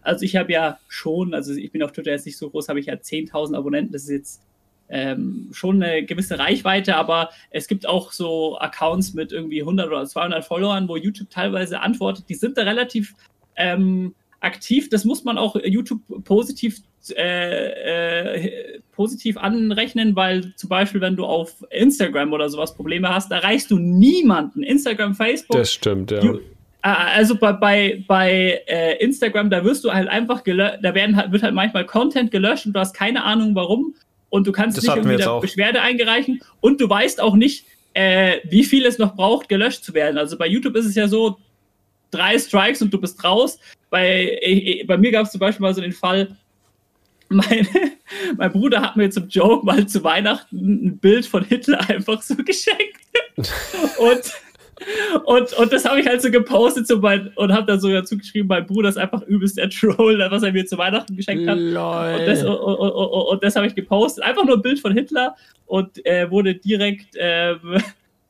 also ich habe ja schon, also ich bin auf Twitter jetzt nicht so groß, habe ich ja 10.000 Abonnenten, das ist jetzt ähm, schon eine gewisse Reichweite, aber es gibt auch so Accounts mit irgendwie 100 oder 200 Followern, wo YouTube teilweise antwortet. Die sind da relativ ähm, aktiv. Das muss man auch YouTube positiv äh, äh, positiv anrechnen, weil zum Beispiel, wenn du auf Instagram oder sowas Probleme hast, erreichst du niemanden. Instagram, Facebook. Das stimmt, ja. You, also bei, bei, bei äh, Instagram, da wirst du halt einfach gelöscht, da werden halt, wird halt manchmal Content gelöscht und du hast keine Ahnung warum und du kannst das nicht irgendwie eine Beschwerde eingereichen und du weißt auch nicht, äh, wie viel es noch braucht, gelöscht zu werden. Also bei YouTube ist es ja so, drei Strikes und du bist raus. Bei, äh, bei mir gab es zum Beispiel mal so den Fall, mein, mein Bruder hat mir zum Joke mal zu Weihnachten ein Bild von Hitler einfach so geschenkt. und und, und das habe ich halt so gepostet so mein, und habe dann so dazu geschrieben, mein Bruder ist einfach übelst der Troll, was er mir zu Weihnachten geschenkt hat. Lol. Und das, und, und, und das habe ich gepostet. Einfach nur ein Bild von Hitler und äh, wurde direkt, ähm,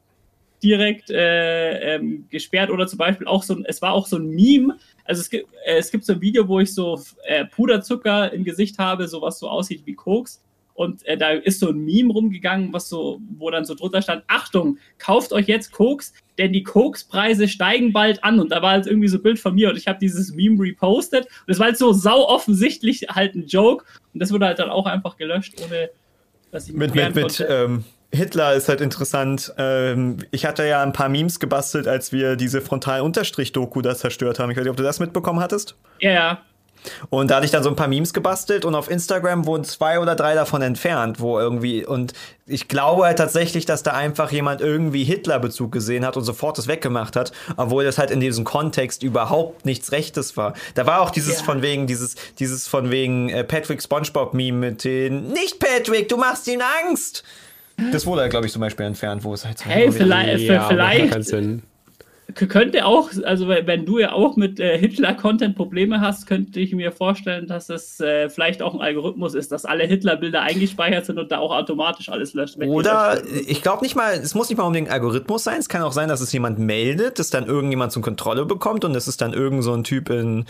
direkt äh, ähm, gesperrt. Oder zum Beispiel auch so ein, es war auch so ein Meme. Also es gibt, äh, es gibt so ein Video, wo ich so äh, Puderzucker im Gesicht habe, so was so aussieht wie Koks und äh, da ist so ein Meme rumgegangen, was so, wo dann so drunter stand: Achtung, kauft euch jetzt Koks, denn die Kokspreise steigen bald an. Und da war halt irgendwie so ein Bild von mir und ich habe dieses Meme repostet. Und das war halt so sau offensichtlich halt ein Joke. Und das wurde halt dann auch einfach gelöscht, ohne dass ich mit, mit, mit ähm, Hitler ist halt interessant. Ähm, ich hatte ja ein paar Memes gebastelt, als wir diese Frontal-Doku da zerstört haben. Ich weiß nicht, ob du das mitbekommen hattest. Ja, ja. Und da hatte ich dann so ein paar Memes gebastelt und auf Instagram wurden zwei oder drei davon entfernt, wo irgendwie, und ich glaube halt tatsächlich, dass da einfach jemand irgendwie Hitler-Bezug gesehen hat und sofort das weggemacht hat, obwohl das halt in diesem Kontext überhaupt nichts Rechtes war. Da war auch dieses ja. von wegen, dieses, dieses von wegen äh, Patrick Spongebob-Meme mit den, nicht Patrick, du machst ihm Angst! Das wurde halt, glaube ich, zum Beispiel entfernt, wo es halt so Hey, vielleicht, ja, vielleicht, könnte auch, also wenn du ja auch mit äh, Hitler-Content Probleme hast, könnte ich mir vorstellen, dass es äh, vielleicht auch ein Algorithmus ist, dass alle Hitler-Bilder eingespeichert sind und da auch automatisch alles löscht. Oder ich glaube nicht mal, es muss nicht mal unbedingt ein Algorithmus sein. Es kann auch sein, dass es jemand meldet, dass dann irgendjemand zum Kontrolle bekommt und es ist dann irgend so ein Typ in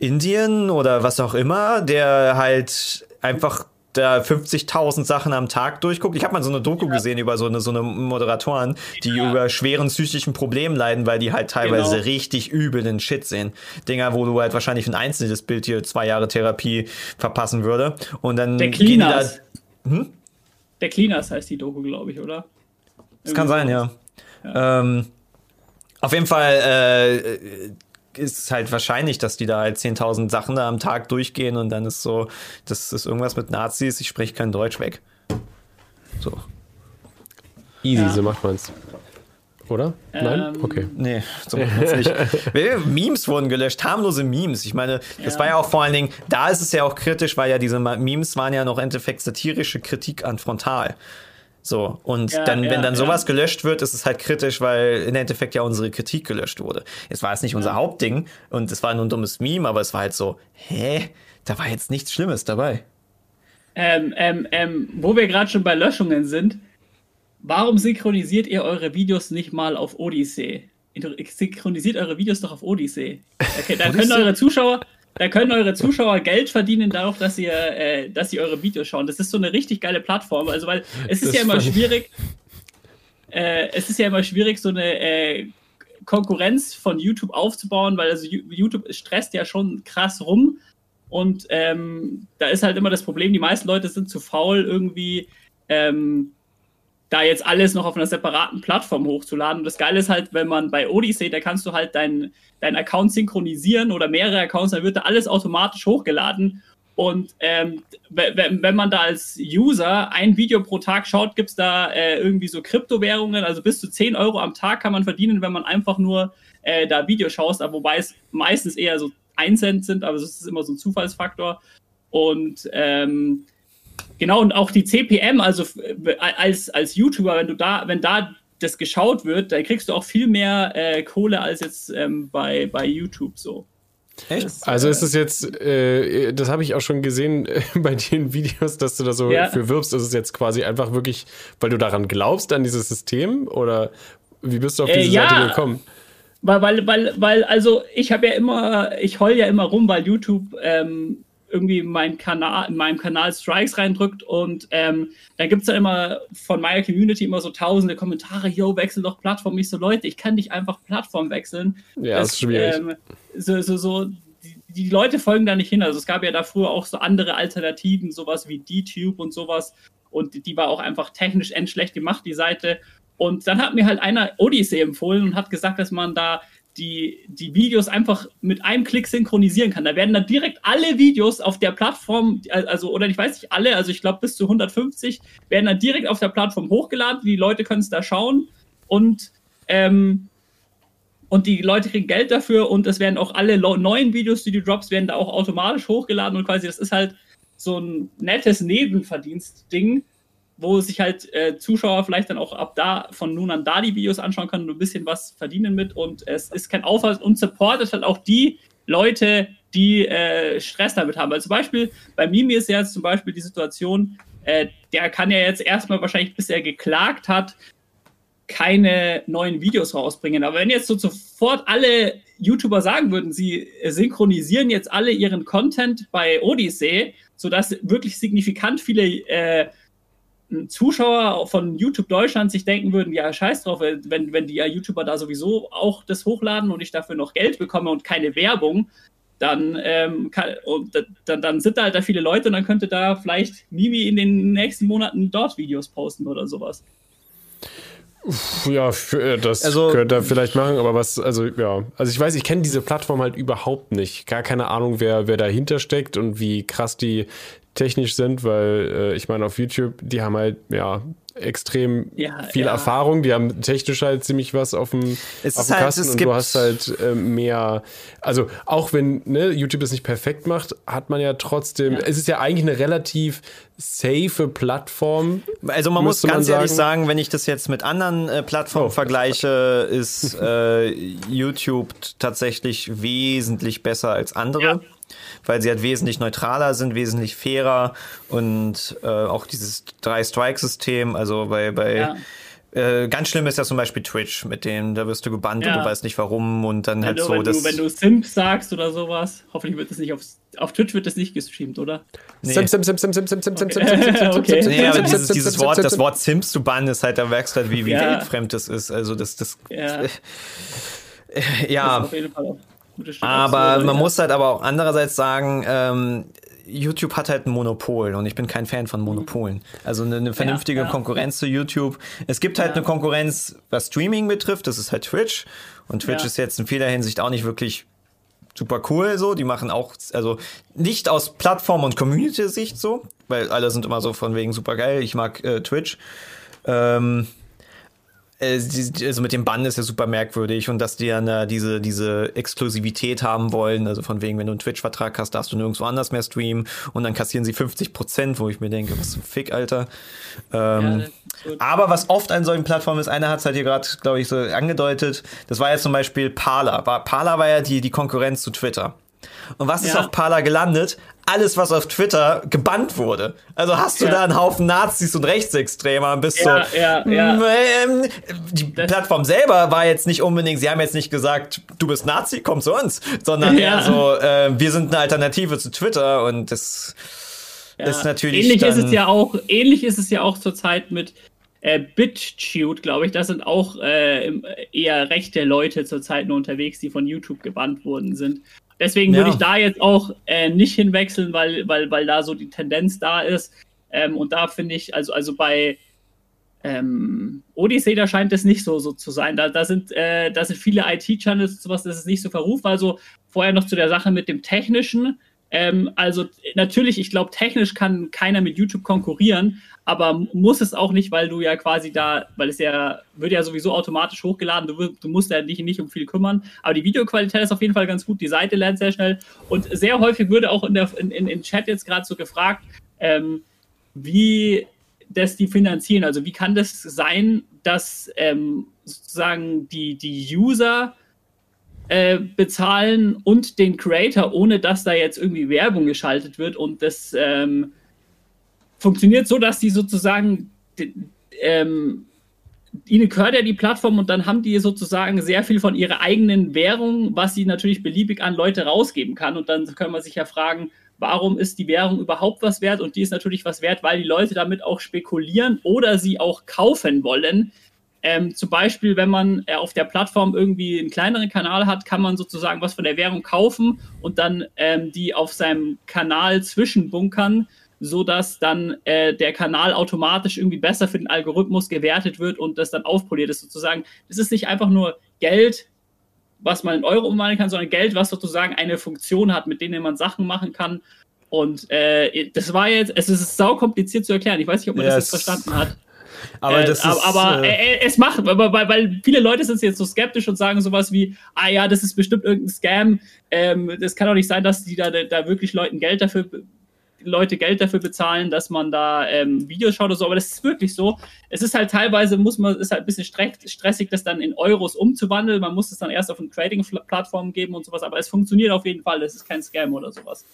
Indien oder was auch immer, der halt einfach da 50.000 Sachen am Tag durchguckt. Ich habe mal so eine Doku ja. gesehen über so eine, so eine Moderatoren, die ja. über schweren psychischen Problemen leiden, weil die halt teilweise genau. richtig übelen Shit sehen. Dinger, wo du halt wahrscheinlich ein einzelnes Bild hier zwei Jahre Therapie verpassen würde. Und dann Der Cleaners. Da, hm? Der Cleaners heißt die Doku, glaube ich, oder? Das kann sein, ja. ja. Ähm, auf jeden Fall äh, ist es halt wahrscheinlich, dass die da halt 10.000 Sachen da am Tag durchgehen und dann ist so, das ist irgendwas mit Nazis, ich spreche kein Deutsch weg. So. Easy, ja. so macht man's. Oder? Ähm, Nein? Okay. Nee, so macht man's nicht. Memes wurden gelöscht, harmlose Memes. Ich meine, das ja. war ja auch vor allen Dingen, da ist es ja auch kritisch, weil ja diese Memes waren ja noch im Endeffekt satirische Kritik an Frontal. So, und ja, dann, ja, wenn dann sowas ja. gelöscht wird, ist es halt kritisch, weil im Endeffekt ja unsere Kritik gelöscht wurde. Es war jetzt nicht unser Hauptding und es war nur ein dummes Meme, aber es war halt so, hä? Da war jetzt nichts Schlimmes dabei. Ähm, ähm, ähm, wo wir gerade schon bei Löschungen sind, warum synchronisiert ihr eure Videos nicht mal auf Odyssey? Synchronisiert eure Videos doch auf Odyssey. Okay, dann können eure Zuschauer, da können eure Zuschauer Geld verdienen darauf, dass ihr, äh, dass sie eure Videos schauen. Das ist so eine richtig geile Plattform. Also, weil es ist das ja immer schwierig, äh, es ist ja immer schwierig, so eine äh, Konkurrenz von YouTube aufzubauen, weil also YouTube stresst ja schon krass rum. Und ähm, da ist halt immer das Problem, die meisten Leute sind zu faul, irgendwie ähm, da jetzt alles noch auf einer separaten Plattform hochzuladen. Und das Geile ist halt, wenn man bei Odyssey, da kannst du halt deinen dein Account synchronisieren oder mehrere Accounts, dann wird da alles automatisch hochgeladen. Und ähm, wenn, man da als User ein Video pro Tag schaut, gibt es da äh, irgendwie so Kryptowährungen, also bis zu 10 Euro am Tag kann man verdienen, wenn man einfach nur äh, da Video schaust, aber wobei es meistens eher so 1 Cent sind, aber es ist immer so ein Zufallsfaktor. Und ähm, Genau, und auch die CPM, also als, als YouTuber, wenn du da, wenn da das geschaut wird, dann kriegst du auch viel mehr äh, Kohle als jetzt ähm, bei, bei YouTube so. Echt? also ist es jetzt, äh, das habe ich auch schon gesehen äh, bei den Videos, dass du da so ja. für wirbst. Ist es jetzt quasi einfach wirklich, weil du daran glaubst, an dieses System? Oder wie bist du auf äh, diese äh, ja. Seite gekommen? Weil, weil, weil, weil, also ich habe ja immer, ich heul ja immer rum, weil YouTube ähm, irgendwie mein Kanal, in meinem Kanal Strikes reindrückt und ähm, da gibt es ja immer von meiner Community immer so tausende Kommentare, yo, wechsel doch Plattform. Ich so, Leute, ich kann nicht einfach Plattform wechseln. Ja, das, ist schwierig. Ähm, so, so, so, die, die, Leute folgen da nicht hin. Also es gab ja da früher auch so andere Alternativen, sowas wie DTube und sowas. Und die war auch einfach technisch endschlecht gemacht, die Seite. Und dann hat mir halt einer Odyssey empfohlen und hat gesagt, dass man da die, die Videos einfach mit einem Klick synchronisieren kann. Da werden dann direkt alle Videos auf der Plattform, also, oder ich weiß nicht alle, also ich glaube bis zu 150, werden dann direkt auf der Plattform hochgeladen. Die Leute können es da schauen und, ähm, und die Leute kriegen Geld dafür und es werden auch alle neuen Videos, die du droppst, werden da auch automatisch hochgeladen und quasi das ist halt so ein nettes Nebenverdienst-Ding, wo sich halt äh, Zuschauer vielleicht dann auch ab da von nun an da die Videos anschauen können und ein bisschen was verdienen mit. Und es ist kein Aufwand und supportet halt auch die Leute, die äh, Stress damit haben. Weil zum Beispiel bei Mimi ist ja jetzt zum Beispiel die Situation, äh, der kann ja jetzt erstmal wahrscheinlich, bis er geklagt hat, keine neuen Videos rausbringen. Aber wenn jetzt so sofort alle YouTuber sagen würden, sie synchronisieren jetzt alle ihren Content bei Odyssey, sodass wirklich signifikant viele äh, Zuschauer von YouTube Deutschland sich denken würden, ja, scheiß drauf, wenn, wenn die YouTuber da sowieso auch das hochladen und ich dafür noch Geld bekomme und keine Werbung, dann, ähm, kann, dann, dann sind da halt da viele Leute und dann könnte da vielleicht Mimi in den nächsten Monaten dort Videos posten oder sowas. Ja, äh, das also, könnte er vielleicht machen, aber was, also ja, also ich weiß, ich kenne diese Plattform halt überhaupt nicht. Gar keine Ahnung, wer, wer dahinter steckt und wie krass die technisch sind, weil äh, ich meine, auf YouTube, die haben halt, ja, extrem Ja, viel ja. Erfahrung. Die haben technisch halt ziemlich was auf dem, Es auf ist dem halt- Kasten es und du hast halt äh, mehr. Also auch wenn ne, YouTube es nicht perfekt macht, hat man ja trotzdem. Es ist ja eigentlich eine relativ safe Plattform. Also man muss Müsste man ganz ehrlich sagen- sagen, wenn ich das jetzt mit anderen äh, Plattformen Oh. vergleiche, ist äh, YouTube tatsächlich wesentlich besser als andere. Weil sie halt wesentlich neutraler sind, wesentlich fairer und äh, auch dieses Drei-Strike-System, also bei, bei Ja. äh, ganz schlimm ist ja zum Beispiel Twitch, mit dem, da wirst du gebannt und Ja. du weißt nicht warum und dann Wenn, halt du, so, wenn, das. du, wenn du Simp sagst oder sowas, hoffentlich wird das nicht auf, auf Twitch wird das nicht gestreamt, oder? Nee. Sim, sim, sim, sim, sim, sim, sim, sim, sim, Okay. sim, sim, sim, Okay. sim, Nee, sim, aber sim, dieses, sim, dieses sim, Wort, sim, das sim. Wort Sims zu bannen, ist halt, da merkst du halt, wie, wie Ja. weltfremd das ist. Also das, das, Ja. ja. Auf Aber man ja. muss halt aber auch andererseits sagen, ähm, YouTube hat halt ein Monopol und ich bin kein Fan von Monopolen. Also eine, eine vernünftige ja. Konkurrenz zu YouTube. Es gibt halt Ja. eine Konkurrenz, was Streaming betrifft, das ist halt Twitch. Und Twitch Ja. ist jetzt in vieler Hinsicht auch nicht wirklich super cool so. Die machen auch, also nicht aus Plattform- und Community-Sicht so, weil alle sind immer so von wegen super geil, ich mag äh, Twitch. Ähm, äh, also mit dem Bann ist ja super merkwürdig und dass die dann äh, diese, diese Exklusivität haben wollen, also von wegen, wenn du einen Twitch-Vertrag hast, darfst du nirgendwo anders mehr streamen und dann kassieren sie 50 Prozent, wo ich mir denke, was zum Fick, Alter. Ähm, Ja, aber was oft an solchen Plattformen ist, einer hat es halt hier gerade, glaube ich, so angedeutet, das war ja zum Beispiel Parler. Parler war ja die, die Konkurrenz zu Twitter. Und was ist Ja. auf Parler gelandet? Alles, was auf Twitter gebannt wurde. Also hast du Ja. da einen Haufen Nazis und Rechtsextremer und bist Ja, so. ja, ja. Ähm, die Plattform selber war jetzt nicht unbedingt, sie haben jetzt nicht gesagt, du bist Nazi, komm zu uns, sondern eher so, äh, wir sind eine Alternative zu Twitter und das ist natürlich ähnlich ist es ja auch ähnlich ist es ja auch zurzeit mit äh, BitChute, glaube ich. Das sind auch äh, eher rechte Leute zurzeit nur unterwegs, die von YouTube gebannt worden sind. Deswegen würde Ja. ich da jetzt auch äh, nicht hinwechseln, weil, weil, weil da so die Tendenz da ist. Ähm, und da finde ich, also, also bei ähm, Odyssey, da scheint es nicht so, so zu sein. Da, da, sind, äh, da sind viele IT-Channels und sowas, das ist nicht so verrufbar. Also vorher noch zu der Sache mit dem Technischen. Ähm, also natürlich, ich glaube, technisch kann keiner mit YouTube konkurrieren, aber muss es auch nicht, weil du ja quasi da, weil es ja, wird ja sowieso automatisch hochgeladen, du, du musst ja dich nicht um viel kümmern. Aber die Videoqualität ist auf jeden Fall ganz gut, die Seite lernt sehr schnell und sehr häufig würde auch in der in, in, in Chat jetzt gerade so gefragt, ähm, wie das die finanzieren. Also wie kann das sein, dass ähm, sozusagen die, die User äh, bezahlen und den Creator, ohne dass da jetzt irgendwie Werbung geschaltet wird und das ähm, funktioniert so, dass die sozusagen ähm, ihnen gehört ja die Plattform und dann haben die sozusagen sehr viel von ihrer eigenen Währung, was sie natürlich beliebig an Leute rausgeben kann. Und dann kann man sich ja fragen, warum ist die Währung überhaupt was wert? Und die ist natürlich was wert, weil die Leute damit auch spekulieren oder sie auch kaufen wollen. Ähm, zum Beispiel, wenn man äh, auf der Plattform irgendwie einen kleineren Kanal hat, kann man sozusagen was von der Währung kaufen und dann ähm, die auf seinem Kanal zwischenbunkern, sodass dann äh, der Kanal automatisch irgendwie besser für den Algorithmus gewertet wird und das dann aufpoliert ist sozusagen. Das ist nicht einfach nur Geld, was man in Euro umwandeln kann, sondern Geld, was sozusagen eine Funktion hat, mit denen man Sachen machen kann. Und äh, das war jetzt, es ist sau kompliziert zu erklären. Ich weiß nicht, ob man Ja, das jetzt verstanden hat. Aber Äh, das ist. aber aber äh, äh, es macht, weil, weil, viele Leute sind jetzt so skeptisch und sagen sowas wie, ah ja, das ist bestimmt irgendein Scam. Ähm, das kann doch nicht sein, dass die da, da wirklich Leuten Geld dafür, Leute Geld dafür bezahlen, dass man da ähm, Videos schaut oder so. Aber das ist wirklich so. Es ist halt teilweise, muss man, ist halt ein bisschen stre- stressig, das dann in Euros umzuwandeln. Man muss es dann erst auf eine Trading-Plattform geben und sowas. Aber es funktioniert auf jeden Fall. Das ist kein Scam oder sowas.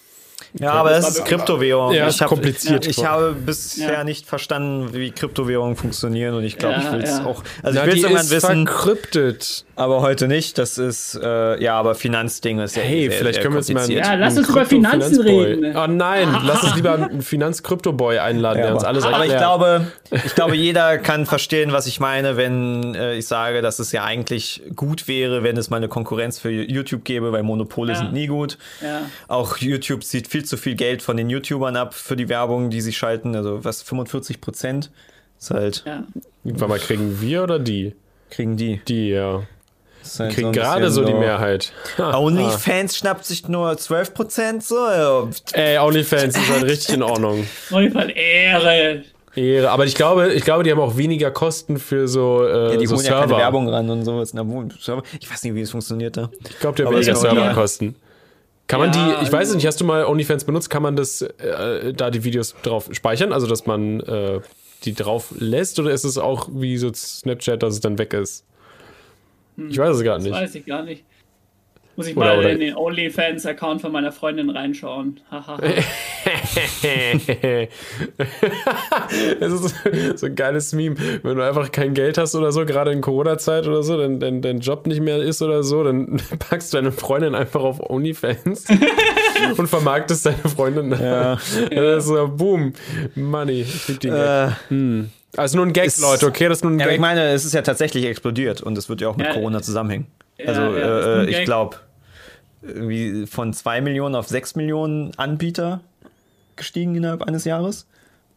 Ja, aber das ist Kryptowährung. Ja, ich ist hab- kompliziert. Ich habe bisher Ja. nicht verstanden, wie Kryptowährungen funktionieren und ich glaube, Ja, ich will es ja. auch. Also Na, ich will es irgendwann ist wissen, verkryptet. aber heute nicht. Das ist äh, ja, aber Finanzding ist ja Hey, sehr, vielleicht sehr können wir jetzt mal. Ja, lass uns über Finanzen reden. Oh nein, lass uns lieber einen Finanz-Krypto-Boy einladen, Ja, der uns aber, alles aber ich erklärt. glaube, ich glaube, jeder kann verstehen, was ich meine, wenn äh, ich sage, dass es ja eigentlich gut wäre, wenn es mal eine Konkurrenz für YouTube gäbe, weil Monopole Ja. sind nie gut. Ja. Auch YouTube zieht viel zu viel Geld von den YouTubern ab für die Werbung, die sie schalten. Also was 45 Prozent ist halt Ja. Warte mal, kriegen wir oder die? kriegen die. Die, ja. Halt Kriegen ein gerade so die Mehrheit. OnlyFans schnappt sich nur 12 Prozent so. Ja. Ey, OnlyFans ist halt richtig in Ordnung. Fall Ehre. Ehre. Aber ich glaube, ich glaube, die haben auch weniger Kosten für so, äh, Ja, die so holen ja Server. keine Werbung ran und sowas. Na, wo- Server- Ich weiß nicht, wie es funktioniert da. ich glaube, die haben weniger ist ja Kann man Ja, die, ich weiß also- nicht, hast du mal OnlyFans benutzt? Kann man das, äh, da die Videos drauf speichern? Also, dass man äh, die drauf lässt? Oder ist es auch wie so Snapchat, dass es dann weg ist? Ich weiß es gar Das nicht. weiß ich gar nicht. Muss ich Oder- mal oder- in den OnlyFans-Account von meiner Freundin reinschauen. Haha. Es ist so ein geiles Meme. Wenn du einfach kein Geld hast oder so, gerade in Corona-Zeit oder so, dann dein, dein Job nicht mehr ist oder so, dann packst du deine Freundin einfach auf OnlyFans und vermarktest deine Freundin. Ja. Das ist so, boom, Money. Ich lieb den. Äh, Also nur ein Gag, ist- Leute, okay? Das ist nur ein ja, aber ich Gag. meine, es ist ja tatsächlich explodiert und es wird ja auch mit Ja. Corona zusammenhängen. Also, äh, ich Gag. glaube, irgendwie von 2 Millionen auf 6 Millionen Anbieter gestiegen innerhalb eines Jahres.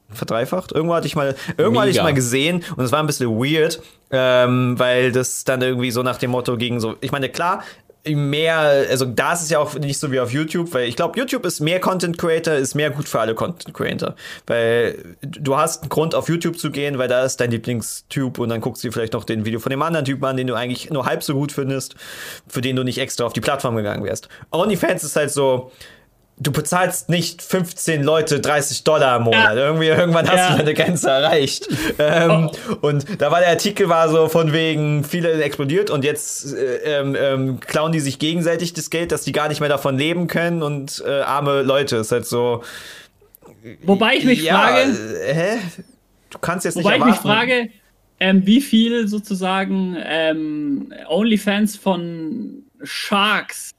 Verdreifacht. Irgendwo hatte ich mal, irgendwo hatte ich mal gesehen und es war ein bisschen weird, ähm, weil das dann irgendwie so nach dem Motto ging so, ich meine, klar, mehr, also da ist es ja auch nicht so wie auf YouTube, weil ich glaube, YouTube ist mehr Content Creator, ist mehr gut für alle Content Creator. Weil du hast einen Grund, auf YouTube zu gehen, weil da ist dein Lieblingstyp und dann guckst du dir vielleicht noch den Video von dem anderen Typen an, den du eigentlich nur halb so gut findest, für den du nicht extra auf die Plattform gegangen wärst. OnlyFans ist halt so, du bezahlst nicht 15 Leute 30 Dollar im Monat. Ja. Irgendwie, irgendwann hast Ja. du deine Grenze erreicht. Ähm, Und da war der Artikel war so von wegen, viele explodiert und jetzt äh, ähm, ähm, klauen die sich gegenseitig das Geld, dass die gar nicht mehr davon leben können und äh, arme Leute. Ist halt so. Wobei ich mich ja, frage, hä? Du kannst jetzt wobei ich nicht mich erwarten. frage, ähm, wie viel sozusagen ähm, OnlyFans von Sharks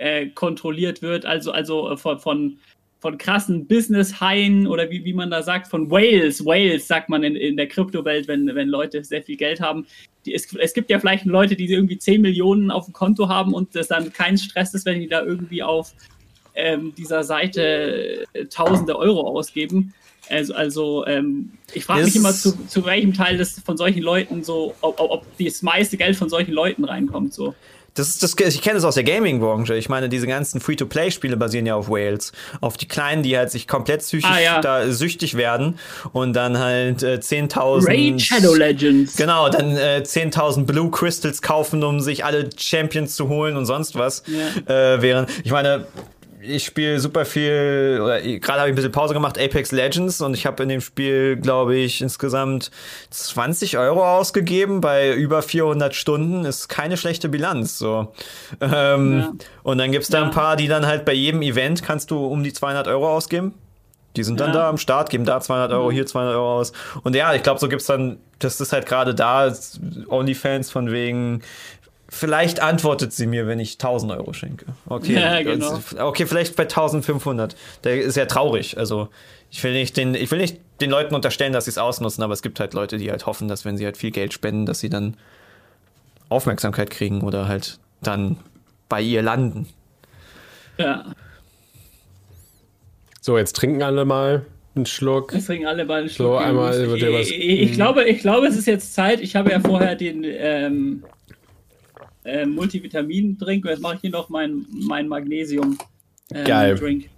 äh, kontrolliert wird, also, also äh, von, von, von krassen Business-Haien oder wie, wie man da sagt, von Whales, Whales sagt man in, in der Kryptowelt, wenn, wenn Leute sehr viel Geld haben. Die, es, es gibt ja vielleicht Leute, die irgendwie 10 Millionen auf dem Konto haben und das dann kein Stress ist, wenn die da irgendwie auf ähm, dieser Seite äh, tausende Euro ausgeben. Also, also ähm, ich frage mich immer, zu, zu welchem Teil das von solchen Leuten so, ob, ob, ob das meiste Geld von solchen Leuten reinkommt. So. Das ist das, ich kenne das aus der Gaming-Branche. Ich meine, diese ganzen Free-to-Play-Spiele basieren ja auf Whales. Auf die Kleinen, die halt sich komplett psychisch Ah, ja. da süchtig werden und dann halt äh, 10.000. Raid Shadow Legends. Genau, dann äh, 10.000 Blue Crystals kaufen, um sich alle Champions zu holen und sonst was. Ja. Äh, während, ich meine, ich spiele super viel, oder gerade habe ich ein bisschen Pause gemacht, Apex Legends und ich habe in dem Spiel, glaube ich, insgesamt 20 Euro ausgegeben bei über 400 Stunden. Ist keine schlechte Bilanz. So. Ähm, Ja. Und dann gibt's da Ja. ein paar, die dann halt bei jedem Event kannst du um die 200 Euro ausgeben. Die sind dann Ja. da am Start, geben da 200 Euro, hier 200 Euro aus. Und ja, ich glaube, so gibt's dann, das ist halt gerade da, OnlyFans von wegen, vielleicht antwortet sie mir, wenn ich 1000 Euro schenke. Okay, Ja, genau. okay, vielleicht bei 1500. Der ist ja traurig. Also, ich will nicht den, ich will nicht den Leuten unterstellen, dass sie es ausnutzen, aber es gibt halt Leute, die halt hoffen, dass wenn sie halt viel Geld spenden, dass sie dann Aufmerksamkeit kriegen oder halt dann bei ihr landen. Ja. So, jetzt trinken alle mal einen Schluck. Es trinken alle beide So, einmal wird dir was- Ich, ich, ich, glaube, ich glaube, es ist jetzt Zeit. Ich habe ja vorher den ähm, äh, Multivitamin-Drink und jetzt mache ich hier noch mein, mein Magnesium. Ähm, Geil. Drink.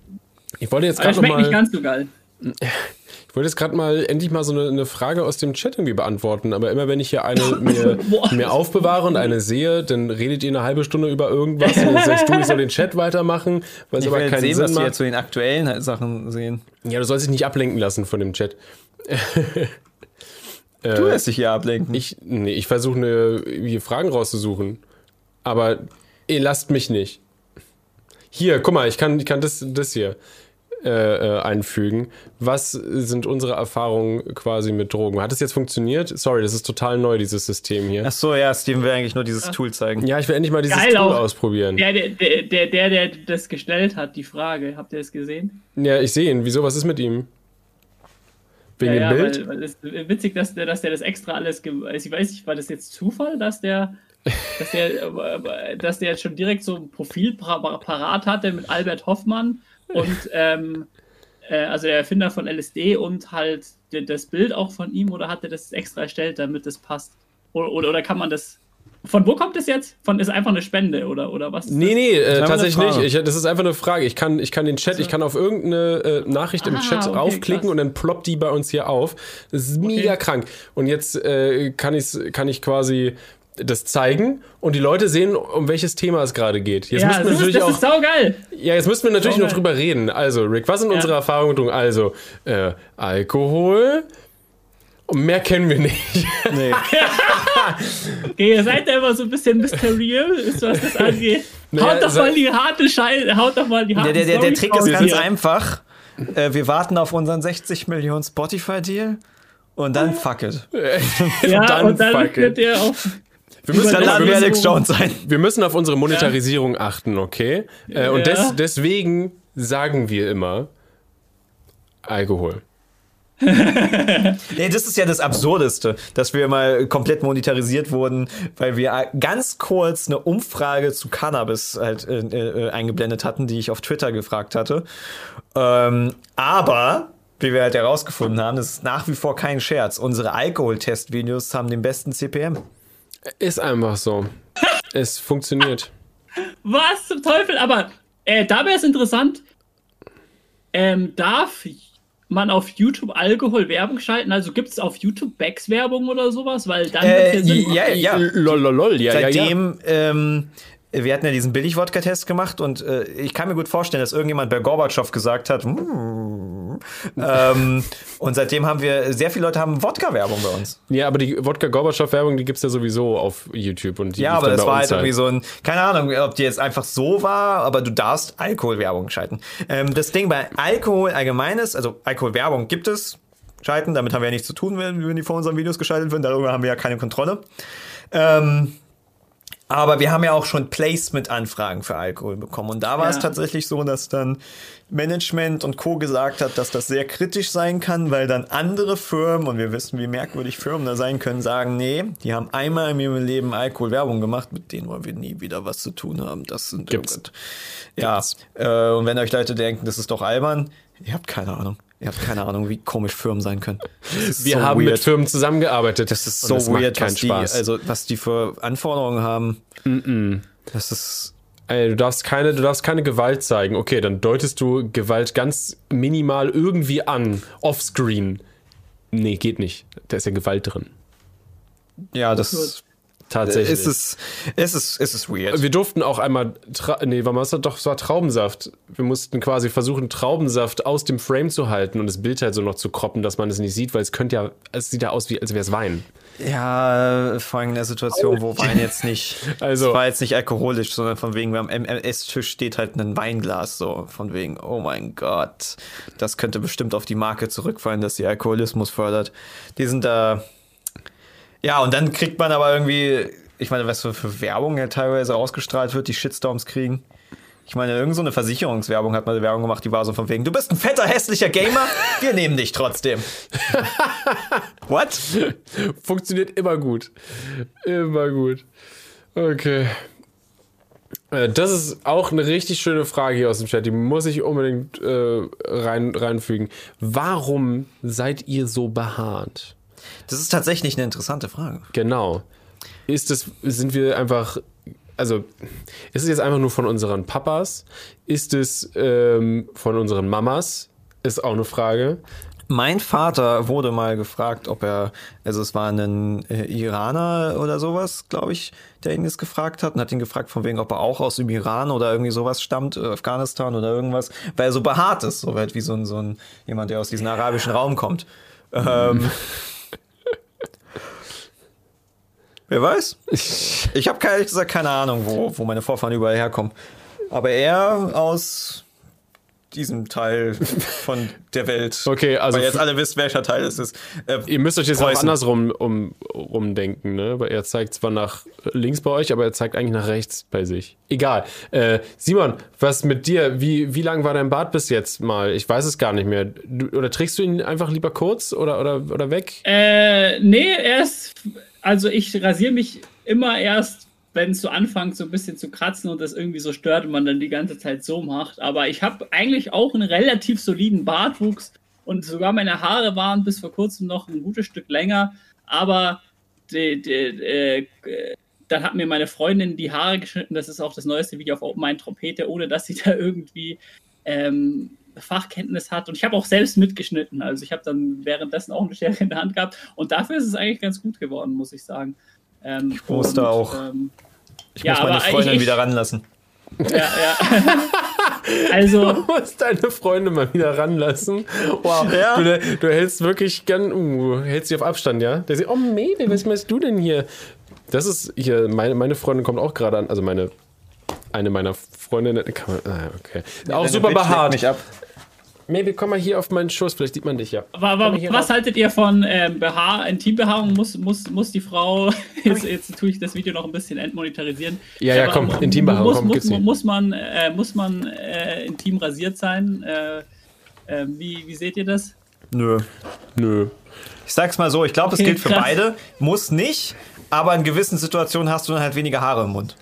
Ich wollte jetzt gerade schmeckt nicht mal, ganz so geil. ich wollte jetzt gerade mal endlich mal so eine, eine Frage aus dem Chat irgendwie beantworten, aber immer wenn ich hier eine mir, mir aufbewahre und eine sehe, dann redet ihr eine halbe Stunde über irgendwas und dann sagst du, ich soll den Chat weitermachen, was Ich aber keinen sehen, Sinn was macht. jetzt zu den aktuellen Sachen sehen. Ja, du sollst dich nicht ablenken lassen von dem Chat. Du lässt dich hier ablenken. Ich, nee, ich versuche eine, hier Fragen rauszusuchen. Aber ihr lasst mich nicht. Hier, guck mal, ich kann, ich kann das, das hier äh, äh, einfügen. Was sind unsere Erfahrungen quasi mit Drogen? Hat es jetzt funktioniert? Sorry, das ist total neu, dieses System hier. Ach so, ja, Steven will eigentlich nur dieses Tool zeigen. Ja, ich will endlich mal dieses Geil Tool auch. ausprobieren. Der, der, der, der, der, das gestellt hat, die Frage, habt ihr das gesehen? Ja, ich sehe ihn. Wieso? Was ist mit ihm? Wegen dem Bild? Weil, weil es ist witzig, dass der, dass der das extra alles. Also ich weiß nicht, war das jetzt Zufall, dass der, dass der, äh, dass der jetzt schon direkt so ein Profil par- parat hatte mit Albert Hoffmann und ähm, äh, also der Erfinder von LSD und halt das Bild auch von ihm oder hat er das extra erstellt, damit das passt? Oder, oder, oder kann man das Von wo kommt es jetzt? Von ist einfach eine Spende oder, oder was? Nee, nee, äh, tatsächlich nicht. Ich, das ist einfach eine Frage. Ich kann, ich kann den Chat, ich kann auf irgendeine äh, Nachricht im Ah, Chat okay, raufklicken krass. und dann ploppt die bei uns hier auf. Das ist mega krank. Und jetzt äh, kann, ich's, kann ich quasi das zeigen und die Leute sehen, um welches Thema es gerade geht. Jetzt ja, müssen wir das, ist, natürlich das auch. ist saugeil. Ja, jetzt müssen wir natürlich Oh noch drüber reden. Also, Rick, was sind Ja. unsere Erfahrungen? drum? Also, äh, Alkohol. Und mehr kennen wir nicht. Nee. Okay, ihr seid ja immer so ein bisschen mysteriös, was das angeht. Naja, haut doch mal die harte Scheiße, haut doch mal die harte Der, der, der, Trick ist ganz hier. einfach. Äh, wir warten auf unseren 60 Millionen Spotify-Deal und dann fuck it. Ja, Dann und dann fuck könnt it. ihr auf. Wir müssen, Dann laden wir Alex Jones ein. wir müssen auf unsere Monetarisierung achten, okay? Äh, und Ja. des, deswegen sagen wir immer Alkohol. Nee, das ist ja das Absurdeste, dass wir mal komplett monetarisiert wurden, weil wir ganz kurz eine Umfrage zu Cannabis halt äh, äh, eingeblendet hatten, die ich auf Twitter gefragt hatte. Ähm, aber, wie wir halt herausgefunden haben, das ist nach wie vor kein Scherz. Unsere Alkoholtestvideos haben den besten CPM. Ist einfach so. es funktioniert. Was zum Teufel? Aber äh, da wäre es interessant. Ähm, darf man auf YouTube Alkohol-Werbung schalten? Also gibt es auf YouTube Becks-Werbung oder sowas? Weil dann Äh, ja Sinn ja, ja. Lololol, ja, ja, ja. Seitdem, ähm, wir hatten ja diesen Billig-Wodka-Test gemacht und äh, ich kann mir gut vorstellen, dass irgendjemand bei Gorbatschow gesagt hat, "Mm." ähm, und seitdem haben wir, sehr viele Leute haben Wodka-Werbung bei uns. Ja, aber die Wodka-Gorbatschow-Werbung, die gibt's ja sowieso auf YouTube. Und die Ja, aber das war halt irgendwie so ein, keine Ahnung, ob die jetzt einfach so war, aber du darfst Alkoholwerbung schalten. Ähm, das Ding bei Alkohol allgemein ist, also Alkoholwerbung gibt es, schalten, damit haben wir ja nichts zu tun, wenn, wenn die vor unseren Videos geschaltet werden, darüber haben wir ja keine Kontrolle. Ähm, aber wir haben ja auch schon Placement-Anfragen für Alkohol bekommen. Und da war es Ja. tatsächlich so, dass dann Management und Co. gesagt hat, dass das sehr kritisch sein kann, weil dann andere Firmen, und wir wissen, wie merkwürdig Firmen da sein können, sagen, nee, die haben einmal in ihrem Leben Alkoholwerbung gemacht, mit denen wollen wir nie wieder was zu tun haben. Das sind Gibt's. Ja, äh, und wenn euch Leute denken, das ist doch albern, ihr habt keine Ahnung. Ihr habt keine Ahnung, wie komisch Firmen sein können. Wir so haben mit weird. Firmen zusammengearbeitet. Das ist so das weird, was die, Spaß. also was die für Anforderungen haben. Das ist Ey, du darfst keine, du darfst keine Gewalt zeigen. Okay, dann deutest du Gewalt ganz minimal irgendwie an, offscreen. Nee, geht nicht. Da ist ja Gewalt drin. ja, das Tatsächlich. ist es, es ist, es ist weird. wir durften auch einmal, Tra nee, war das doch, es war Traubensaft. Wir mussten quasi versuchen, Traubensaft aus dem Frame zu halten und das Bild halt so noch zu kroppen, dass man es nicht sieht, weil es könnte ja, es sieht ja aus, wie, als wäre es Wein. Ja, vor allem in der Situation, wo Wein jetzt nicht, Also- es war jetzt nicht alkoholisch, sondern von wegen, am MS-Tisch steht halt ein Weinglas, so von wegen, oh mein Gott, das könnte bestimmt auf die Marke zurückfallen, dass sie Alkoholismus fördert. Die sind da, ja, und dann kriegt man aber irgendwie, ich meine, was für, für Werbung ja teilweise ausgestrahlt wird, die Shitstorms kriegen. Ich meine, irgend so eine Versicherungswerbung hat mal eine Werbung gemacht, die war so von wegen, du bist ein fetter, hässlicher Gamer, wir nehmen dich trotzdem. What? Funktioniert immer gut. Immer gut. Okay. Äh, Das ist auch eine richtig schöne Frage hier aus dem Chat. Die muss ich unbedingt äh, rein, reinfügen. Warum seid ihr so behaart? Das ist tatsächlich eine interessante Frage. Genau. Ist es, sind wir einfach, also, ist es jetzt einfach nur von unseren Papas? Ist es ähm, von unseren Mamas? Ist auch eine Frage. Mein Vater wurde mal gefragt, ob er, also es war ein äh, Iraner oder sowas, glaube ich, der ihn das gefragt hat und hat ihn gefragt von wegen, ob er auch aus dem Iran oder irgendwie sowas stammt, äh, Afghanistan oder irgendwas, weil er so behaart ist, so halt wie so ein, so ein jemand, der aus diesem arabischen Raum kommt. Ähm, wer weiß? Ich habe ehrlich gesagt keine Ahnung, wo, wo meine Vorfahren überall herkommen. Aber er aus diesem Teil von der Welt. Okay, also Weil jetzt alle wisst, welcher Teil es ist. Äh, Ihr müsst euch jetzt auch Preußen. andersrum um, umdenken, ne? Weil er zeigt zwar nach links bei euch, aber er zeigt eigentlich nach rechts bei sich. Egal. Äh, Simon, was mit dir? Wie, wie lang war dein Bart bis jetzt mal? Ich weiß es gar nicht mehr. Du, oder trägst du ihn einfach lieber kurz oder, oder, oder weg? Äh, nee, erst, also ich rasiere mich immer erst, wenn es so anfängt, so ein bisschen zu kratzen und das irgendwie so stört und man dann die ganze Zeit so macht. Aber ich habe eigentlich auch einen relativ soliden Bartwuchs und sogar meine Haare waren bis vor kurzem noch ein gutes Stück länger. Aber die, die, äh, dann hat mir meine Freundin die Haare geschnitten. Das ist auch das neueste Video auf Open Mind Trompete, ohne dass sie da irgendwie ähm, Fachkenntnis hat. Und ich habe auch selbst mitgeschnitten. Also ich habe dann währenddessen auch eine Schere in der Hand gehabt. Und dafür ist es eigentlich ganz gut geworden, muss ich sagen. Ähm, ich musste und, auch. Ähm, ich ja, muss meine Freundin ich, wieder ranlassen. Ja, ja. also. Du musst deine Freunde mal wieder ranlassen. Wow. Ja. Du, du, hältst wirklich gern, uh, hältst sie auf Abstand, ja? Der sagt, oh Mädel, was machst du denn hier? Das ist hier, meine, meine Freundin kommt auch gerade an, also meine, eine meiner Freundinnen, kann man, ah, okay. Ja, auch super behaart. Mich ab. Maybe komm mal hier auf meinen Schoß, vielleicht sieht man dich ja. Aber, aber was rauf. haltet ihr von ähm, BH, Intimbehaarung? Muss, muss, muss die Frau, jetzt, jetzt tue ich das Video noch ein bisschen entmonetarisieren. Ja, ja, komm, Intimbehaarung, muss, komm, muss, muss, muss man, äh, muss man äh, intim rasiert sein? Äh, äh, wie, wie seht ihr das? Nö. Nö. Ich sag's mal so, ich glaube, okay, das gilt für beide. Muss nicht, aber in gewissen Situationen hast du dann halt weniger Haare im Mund.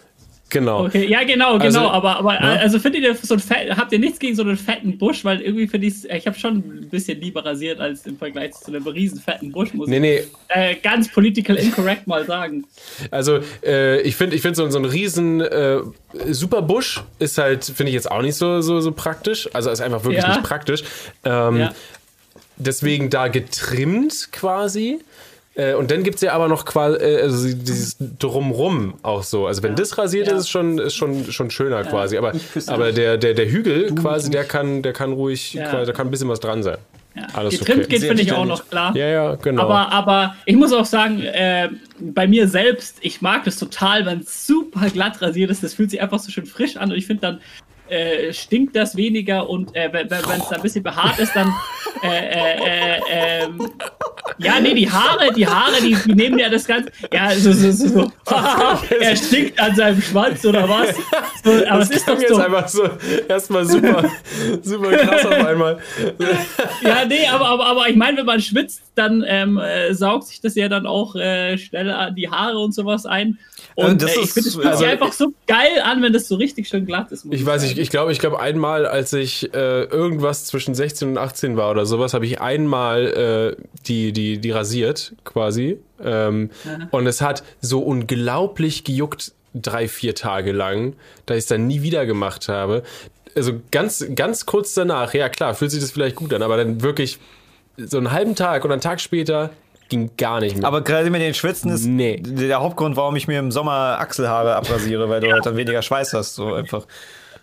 Genau. Okay, ja, genau, genau. Also, aber, aber ne? also findet ihr so ein Fett, habt ihr nichts gegen so einen fetten Busch? Weil irgendwie finde ich ich habe schon ein bisschen lieber rasiert als im Vergleich zu einem riesen fetten Busch, muss nee, nee. ich äh, ganz political incorrect mal sagen. Also, äh, ich finde ich find so, so ein riesen äh, super Busch ist halt, finde ich jetzt auch nicht so, so, so praktisch. Also ist einfach wirklich ja. nicht praktisch. Ähm, ja. Deswegen da getrimmt quasi. Äh, und dann gibt es ja aber noch quasi äh, also dieses Drumrum auch so. Also wenn ja. das rasiert ja. ist, ist schon, ist schon, schon schöner ja. quasi. Aber, aber der, der, der Hügel du quasi, der kann, der kann ruhig, quasi, da kann ein bisschen was dran sein. Ja. Alles Getrimmt okay. geht, finde ich auch noch klar. Ja, ja, genau. Aber, aber ich muss auch sagen, äh, bei mir selbst, ich mag das total, wenn es super glatt rasiert ist. Das fühlt sich einfach so schön frisch an und ich finde dann, äh, stinkt das weniger und äh, wenn es ein bisschen behaart ist, dann äh, äh, äh, ähm, ja, nee, die Haare, die Haare, die, die nehmen ja das Ganze. Ja, so, so, so, so. er stinkt an seinem Schwanz oder was? So, aber das es ist doch jetzt so. einfach so erstmal super, super krass auf einmal. ja, nee, aber, aber, aber ich meine, wenn man schwitzt, dann ähm, äh, saugt sich das ja dann auch schneller die Haare und sowas ein. Und äh, ich finde, es fühlt also, sich einfach so geil an, wenn das so richtig schön glatt ist. Ich weiß, ich, ich glaube, ich glaube, einmal, als ich äh, irgendwas zwischen 16 und 18 war oder sowas, habe ich einmal äh, die, die, die rasiert, quasi. Ähm, ja. Und es hat so unglaublich gejuckt, drei, vier Tage lang, da ich es dann nie wieder gemacht habe. Also ganz, ganz kurz danach, ja klar, fühlt sich das vielleicht gut an, aber dann wirklich so einen halben Tag oder einen Tag später ging gar nicht mehr. Aber gerade mit den Schwitzen ist nee. der Hauptgrund, warum ich mir im Sommer Achselhaare abrasiere, weil du ja. halt dann weniger Schweiß hast, so einfach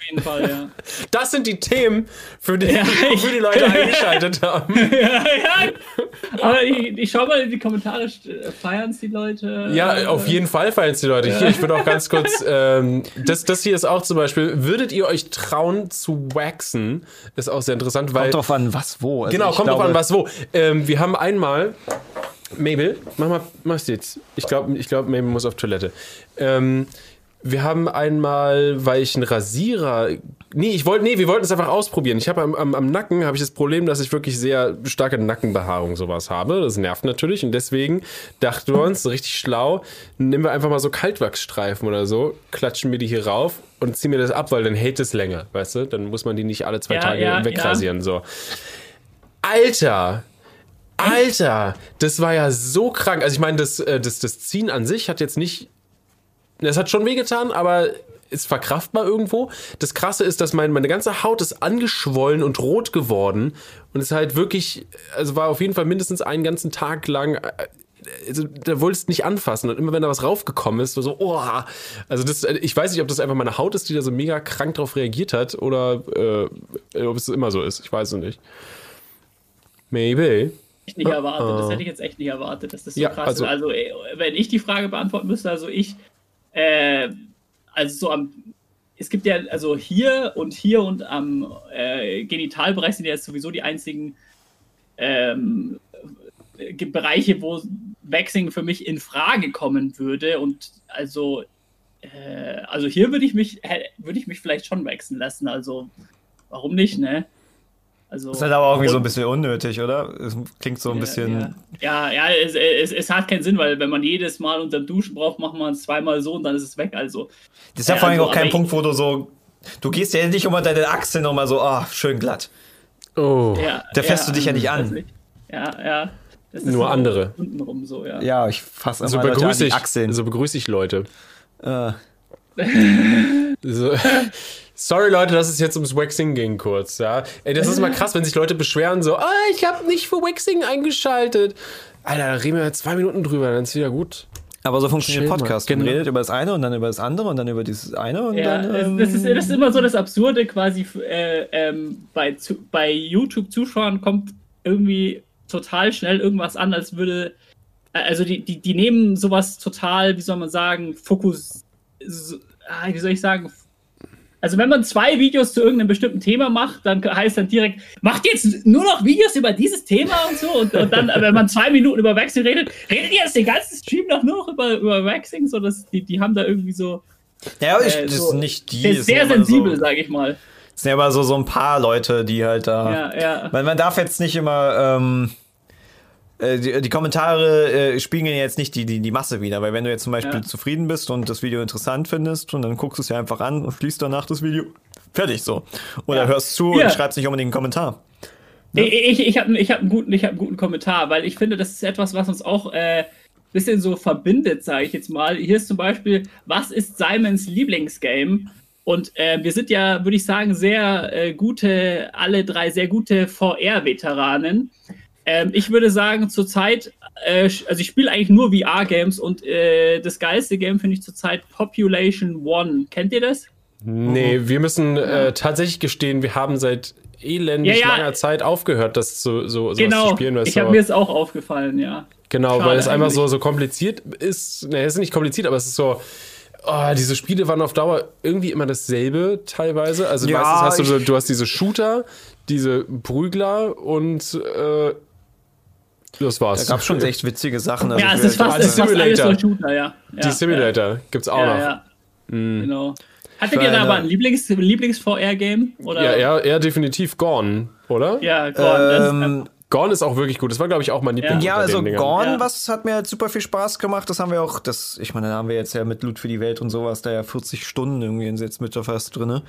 jeden Fall, ja. Das sind die Themen, für die, ja, für die Leute eingeschaltet haben. ja, ja. Aber ich, ich schau mal in die Kommentare, feiern es die Leute? Ja, auf jeden Fall feiern es die Leute. Hier, ich würde auch ganz kurz, ähm, das, das hier ist auch zum Beispiel, würdet ihr euch trauen zu waxen? Ist auch sehr interessant, weil. Kommt drauf an, was wo. Also genau, kommt glaube, drauf an, was wo. Ähm, wir haben einmal. Mabel, mach mal, mach's jetzt. Ich glaube, ich glaub, Mabel muss auf Toilette. Ähm, wir haben einmal, weil ich einen Rasierer. Nee, ich wollte, nee, wir wollten es einfach ausprobieren. Ich habe am, am, am, Nacken habe ich das Problem, dass ich wirklich sehr starke Nackenbehaarung sowas habe. Das nervt natürlich und deswegen dachten wir uns, richtig schlau, nehmen wir einfach mal so Kaltwachsstreifen oder so, klatschen wir die hier rauf und ziehen mir das ab, weil dann hält es länger, weißt du? Dann muss man die nicht alle zwei ja, Tage ja, wegrasieren. Ja. So. Alter! Alter, das war ja so krank. Also ich meine, das, äh, das, das Ziehen an sich hat jetzt nicht es hat schon wehgetan, aber ist verkraftbar irgendwo. Das Krasse ist, dass mein, meine ganze Haut ist angeschwollen und rot geworden und es halt wirklich, also war auf jeden Fall mindestens einen ganzen Tag lang äh, also, da wolltest du nicht anfassen und immer wenn da was raufgekommen ist, so, oh, also das, ich weiß nicht, ob das einfach meine Haut ist, die da so mega krank drauf reagiert hat oder äh, ob es immer so ist, ich weiß es nicht. Maybe. Ich nicht erwartet, das hätte ich jetzt echt nicht erwartet, dass das so ja, krass also, ist. Also, wenn ich die Frage beantworten müsste, also ich äh, also so am, es gibt ja, also hier und hier und am äh, Genitalbereich sind ja jetzt sowieso die einzigen ähm, Bereiche, wo Waxing für mich in Frage kommen würde. Und also, äh, also hier würde ich mich, würde ich mich vielleicht schon wachsen lassen. Also, warum nicht, ne? Also, das ist halt aber auch irgendwie so ein bisschen unnötig, oder? Es klingt so ein bisschen. Ja, ja, ja es, es, es, hat keinen Sinn, weil wenn man jedes Mal unter dem Duschen braucht, macht man es zweimal so und dann ist es weg. Also. Das ist ja, ja vor allem also, auch kein Punkt, wo du so. Du gehst ja nicht um deine Achse nochmal so, ah, oh, schön glatt. Oh. Ja, da fährst du dich ja nicht an. Ja, ja. Nur andere. Untenrum so, ja. Ja, ich fasse so begrüße ich, Achseln. So begrüße ich Leute. Äh, So. Sorry Leute, dass es jetzt ums Waxing ging kurz, ja. Ey, das ist immer krass, wenn sich Leute beschweren so, ah, ich habe nicht für Waxing eingeschaltet. Alter, da reden wir jetzt zwei Minuten drüber, dann ist wieder gut. aber so funktioniert mal, Podcast. Man genau. redet über das eine und dann über das andere und dann über dieses eine und Ja, dann. ähm, das, ist, das ist immer so das Absurde quasi. Äh, ähm, bei, zu, bei YouTube-Zuschauern kommt irgendwie total schnell irgendwas an, als würde. äh, Also die, die, die nehmen sowas total, wie soll man sagen, Fokus. So, ah, wie soll ich sagen? Also wenn man zwei Videos zu irgendeinem bestimmten Thema macht, dann heißt dann direkt, macht jetzt nur noch Videos über dieses Thema und so. Und, und dann, wenn man zwei Minuten über Waxing redet, redet ihr jetzt den ganzen Stream noch nur noch über, über Waxing? So, dass die, die haben da irgendwie so ja, aber ich, äh, das so- sind nicht die. sehr, das sind sehr immer sensibel, So, sage ich mal. das sind aber so, so ein paar Leute, die halt da. Ja, ja. Man, man darf jetzt nicht immer. Ähm, äh, die, die Kommentare äh, spiegeln jetzt nicht die, die, die Masse wieder, weil wenn du jetzt zum Beispiel Ja. zufrieden bist und das Video interessant findest und dann guckst du es ja einfach an und schließt danach das Video. Fertig so. Oder Ja. hörst zu Ja. und schreibst nicht unbedingt einen Kommentar. Ich, ich, ich habe ich hab einen, guten- ich hab einen guten Kommentar, weil ich finde, das ist etwas, was uns auch äh, bisschen so verbindet, sage ich jetzt mal. Hier ist zum Beispiel, was ist Simons Lieblingsgame? Und äh, wir sind ja, würde ich sagen, sehr äh, gute, alle drei sehr gute VR-Veteranen. Ähm, ich würde sagen, zurzeit, äh, also ich spiele eigentlich nur VR-Games und äh, das geilste Game finde ich zurzeit Population One. Kennt ihr das? Nee, wir müssen äh, tatsächlich gestehen, wir haben seit elendig Ja, ja. langer Zeit aufgehört, das so, so sowas genau. zu spielen. weißt ich habe mir es auch aufgefallen, ja. Genau, Schade weil es einfach so, so kompliziert ist. Ne, es ist nicht kompliziert, aber es ist so. Oh, diese Spiele waren auf Dauer irgendwie immer dasselbe teilweise. Also Ja, meistens hast du du hast diese Shooter, diese Prügler und äh, das war's. Da gab schon echt witzige Sachen. Also Ja, ich es ist fast, es ist fast alles so Shooter, ja. ja Die Simulator gibt's auch Ja, noch. ja. Genau. Hattet ihr da aber ein Lieblings- Lieblings-VR-Game? Oder? Ja, ja, ja, definitiv Gone, oder? Ja, ist Ähm, Gone ist auch wirklich gut. Das war, glaube ich, auch mein Lieblings. Ja, also. Gone, Ja. was hat mir halt super viel Spaß gemacht. Das haben wir auch, das, ich meine, da haben wir jetzt ja mit Loot für die Welt und sowas, da ja 40 Stunden irgendwie jetzt mit fast drinne.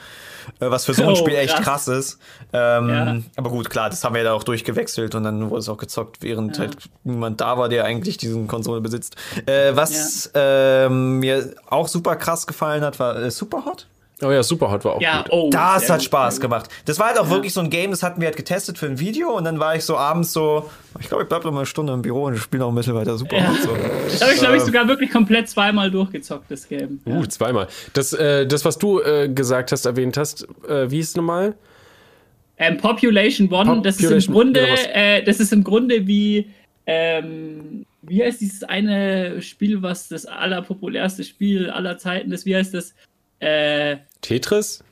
Äh, Was für so ein Oh, Spiel echt krass. krass ist. Ähm, Ja. Aber gut, klar, das haben wir ja da auch durchgewechselt und dann wurde es auch gezockt, während halt niemand da war, der eigentlich diesen Konsole besitzt. Äh, was ähm, mir auch super krass gefallen hat, war äh, Superhot. Oh ja, Superhot war auch Ja, gut. oh. Das hat Spaß gemacht. Das war halt auch wirklich so ein Game, das hatten wir halt getestet für ein Video und dann war ich so abends so, ich glaube, ich bleib noch mal eine Stunde im Büro und spiele noch ein bisschen weiter super. Ja. Und so. Das habe ich, glaube ich, Ähm, sogar wirklich komplett zweimal durchgezockt, das Game. Ja. Uh, zweimal. Das, äh, das was du äh, gesagt hast, erwähnt hast, äh, wie hieß es nochmal? Ähm, Population One, das ist im Population, Grunde, genau, was- äh, das ist im Grunde wie, ähm, wie heißt dieses eine Spiel, was das allerpopulärste Spiel aller Zeiten ist? Wie heißt das? Äh, Tetris?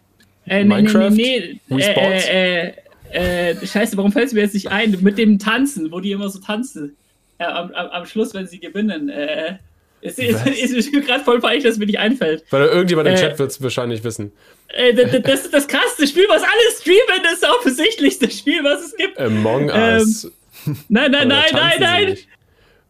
Äh, Minecraft? Nee, nee, nee. Sports? Äh, äh, äh, scheiße, warum fällt es mir jetzt nicht ein? Mit dem Tanzen, wo die immer so tanzen. Äh, am, am, am Schluss, wenn sie gewinnen. Äh, ist, Was? ist, mir gerade voll peinlich, dass mir nicht einfällt. Weil irgendjemand im Äh, Chat wird es wahrscheinlich wissen. Äh, das, das- ist das krasseste Spiel, was alle streamen. Das ist das offensichtlichste Spiel, was es gibt. Among Ähm, Us. Nein, nein, nein, nein, nein. nicht?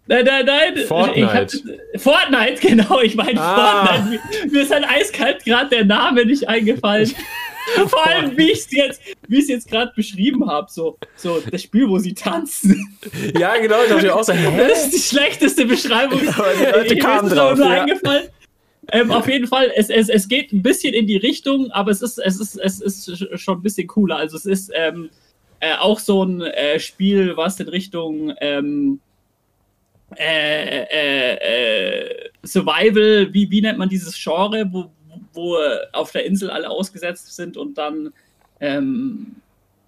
Nein, nein, nein. Fortnite. Ich hab, Fortnite, genau. Ich meine Ah. Fortnite. Mir, mir ist halt eiskalt gerade der Name nicht eingefallen. Vor allem, wie ich es jetzt, wie ich's jetzt gerade beschrieben habe. So, so das Spiel, wo sie tanzen. Ja, genau, ich dachte auch so, hä? Das ist die schlechteste Beschreibung. Aber die Leute kamen drauf, Nur ja. eingefallen. Ähm, auf jeden Fall, es, es, es geht ein bisschen in die Richtung, aber es ist, es ist, es ist schon ein bisschen cooler. Also es ist ähm, äh, auch so ein äh, Spiel, was in Richtung ähm, äh, äh, äh, Survival, wie, wie nennt man dieses Genre, wo, wo auf der Insel alle ausgesetzt sind und dann ähm,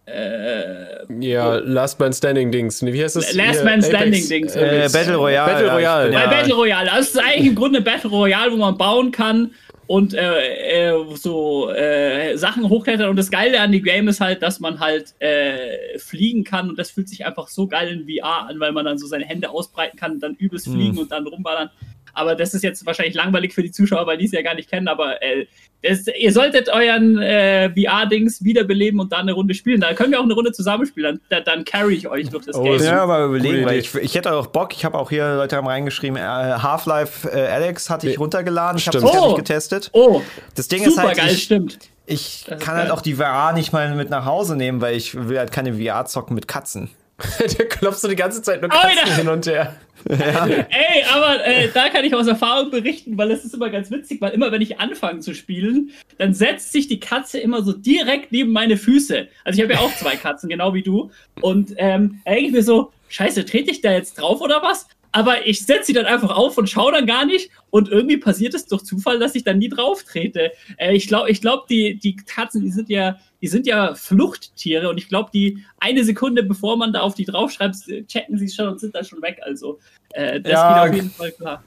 äh, Ja, Last Man Standing Dings. Wie heißt das? Last Man Standing Apex- Dings. Äh. Battle Royale. Battle ja, Royale. Bei ja- Battle Royale. Also es ist eigentlich im Grunde Battle Royale, wo man bauen kann und äh, äh, so äh, Sachen hochklettern. Und das Geile an dem Game ist halt, dass man halt äh, fliegen kann und das fühlt sich einfach so geil in VR an, weil man dann so seine Hände ausbreiten kann, dann übelst Hm. fliegen und dann rumballern. Aber das ist jetzt wahrscheinlich langweilig für die Zuschauer, weil die es ja gar nicht kennen. Aber äh, das, ihr solltet euren äh, VR-Dings wiederbeleben und dann eine Runde spielen. Da können wir auch eine Runde zusammenspielen. Dann, dann carry ich euch durch das Oh, Game. Ja, aber überlegen, weil ich, ich hätte auch Bock. Ich habe auch hier, Leute haben reingeschrieben, äh, Half-Life äh, Alex hatte ich runtergeladen. Ich habe es Stimmt. Oh. getestet. Oh, Das Ding ist halt, geil, ich, stimmt. ich kann halt auch die VR nicht mal mit nach Hause nehmen, weil ich will halt keine VR zocken mit Katzen. Der klopft so die ganze Zeit nur Alter! Katzen hin und her. Ey, aber äh, da kann ich aus Erfahrung berichten, weil es ist immer ganz witzig, weil immer wenn ich anfange zu spielen, dann setzt sich die Katze immer so direkt neben meine Füße. Also ich habe ja auch zwei Katzen, genau wie du. Und ähm, da denke ich mir so, scheiße, trete ich da jetzt drauf oder was? Aber ich setze sie dann einfach auf und schaue dann gar nicht. Und irgendwie passiert es durch Zufall, dass ich dann nie drauf trete. Äh, ich glaube, ich glaub, die, die Katzen, die sind ja, die sind ja Fluchttiere. Und ich glaube, die eine Sekunde, bevor man da auf die draufschreibt, checken sie es schon und sind dann schon weg. Also, äh, das Ja, geht auf jeden Fall klar.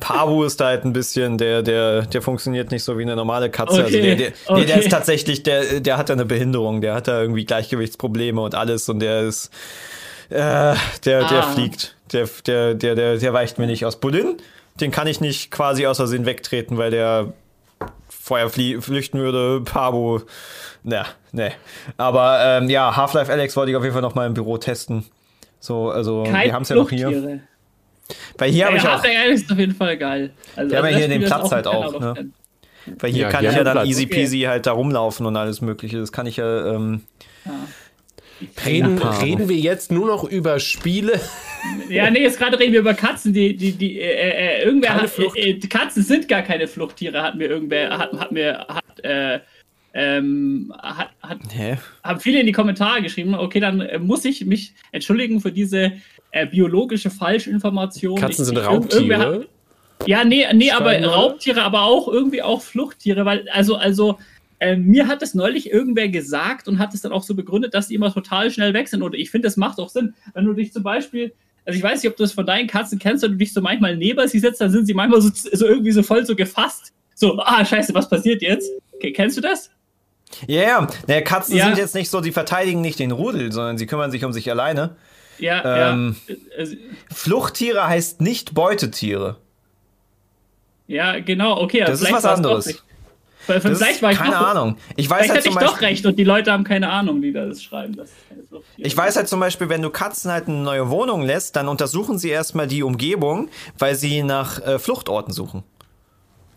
Pabu ist da halt ein bisschen, der, der, der funktioniert nicht so wie eine normale Katze. Also Okay, der, der, nee, der okay. ist tatsächlich, der, der hat da eine Behinderung, der hat da irgendwie Gleichgewichtsprobleme und alles und der ist, äh, der, der Ah. fliegt. Der, der, der, der, der weicht mir nicht aus. Bulin, den kann ich nicht quasi aus Versehen wegtreten, weil der vorher flüchten würde. Pabu, na, ne. Aber ähm, ja, Half-Life Alex wollte ich auf jeden Fall noch mal im Büro testen. So, also wir Kein haben es ja noch hier. Weil hier habe ich ja, auch, Half-Life ist auf jeden Fall geil. Also, Wir haben ja hier den Platz halt auch, Out of ne? 10. Weil hier Ja, kann ich ja dann Platz. easy Okay. peasy halt da rumlaufen und alles mögliche. Das kann ich ja, ähm, Reden, reden wir jetzt nur noch über Spiele? Ja, nee, jetzt gerade reden wir über Katzen, die, die, die, äh, äh, irgendwer Keine hat, Flucht. äh, äh, Katzen sind gar keine Fluchttiere, hat mir irgendwer, hat, hat mir, hat, äh, ähm, hat, hat, hä? haben viele in die Kommentare geschrieben. Okay, dann äh, muss ich mich entschuldigen für diese äh, biologische Falschinformation. Katzen Ich- sind ich- irgendwer hat- Raubtiere. Ja, nee, nee, aber Scheinbar. Raubtiere, aber auch irgendwie auch Fluchttiere, weil, also, also, äh, mir hat das neulich irgendwer gesagt und hat es dann auch so begründet, dass die immer total schnell weg sind. Und ich finde, das macht auch Sinn. Wenn du dich zum Beispiel, also ich weiß nicht, ob du das von deinen Katzen kennst, wenn du dich so manchmal neben sie setzt, dann sind sie manchmal so, so irgendwie so voll so gefasst. So, ah, scheiße, was passiert jetzt? Okay, kennst du das? Ja, yeah. naja, Katzen Ja. sind jetzt nicht so, die verteidigen nicht den Rudel, sondern sie kümmern sich um sich alleine. Ja, Ähm. ja. Also, Fluchttiere heißt nicht Beutetiere. ja, genau, okay. Das ist was anderes. Weil- Vielleicht war ich keine doch, Ahnung. Ich weiß Vielleicht halt hatte zum ich doch Beispiel, recht und die Leute haben keine Ahnung, die das schreiben. Das Fluchttiere. ich weiß halt zum Beispiel, wenn du Katzen halt eine neue Wohnung lässt, dann untersuchen sie erstmal die Umgebung, weil sie nach äh, Fluchtorten suchen.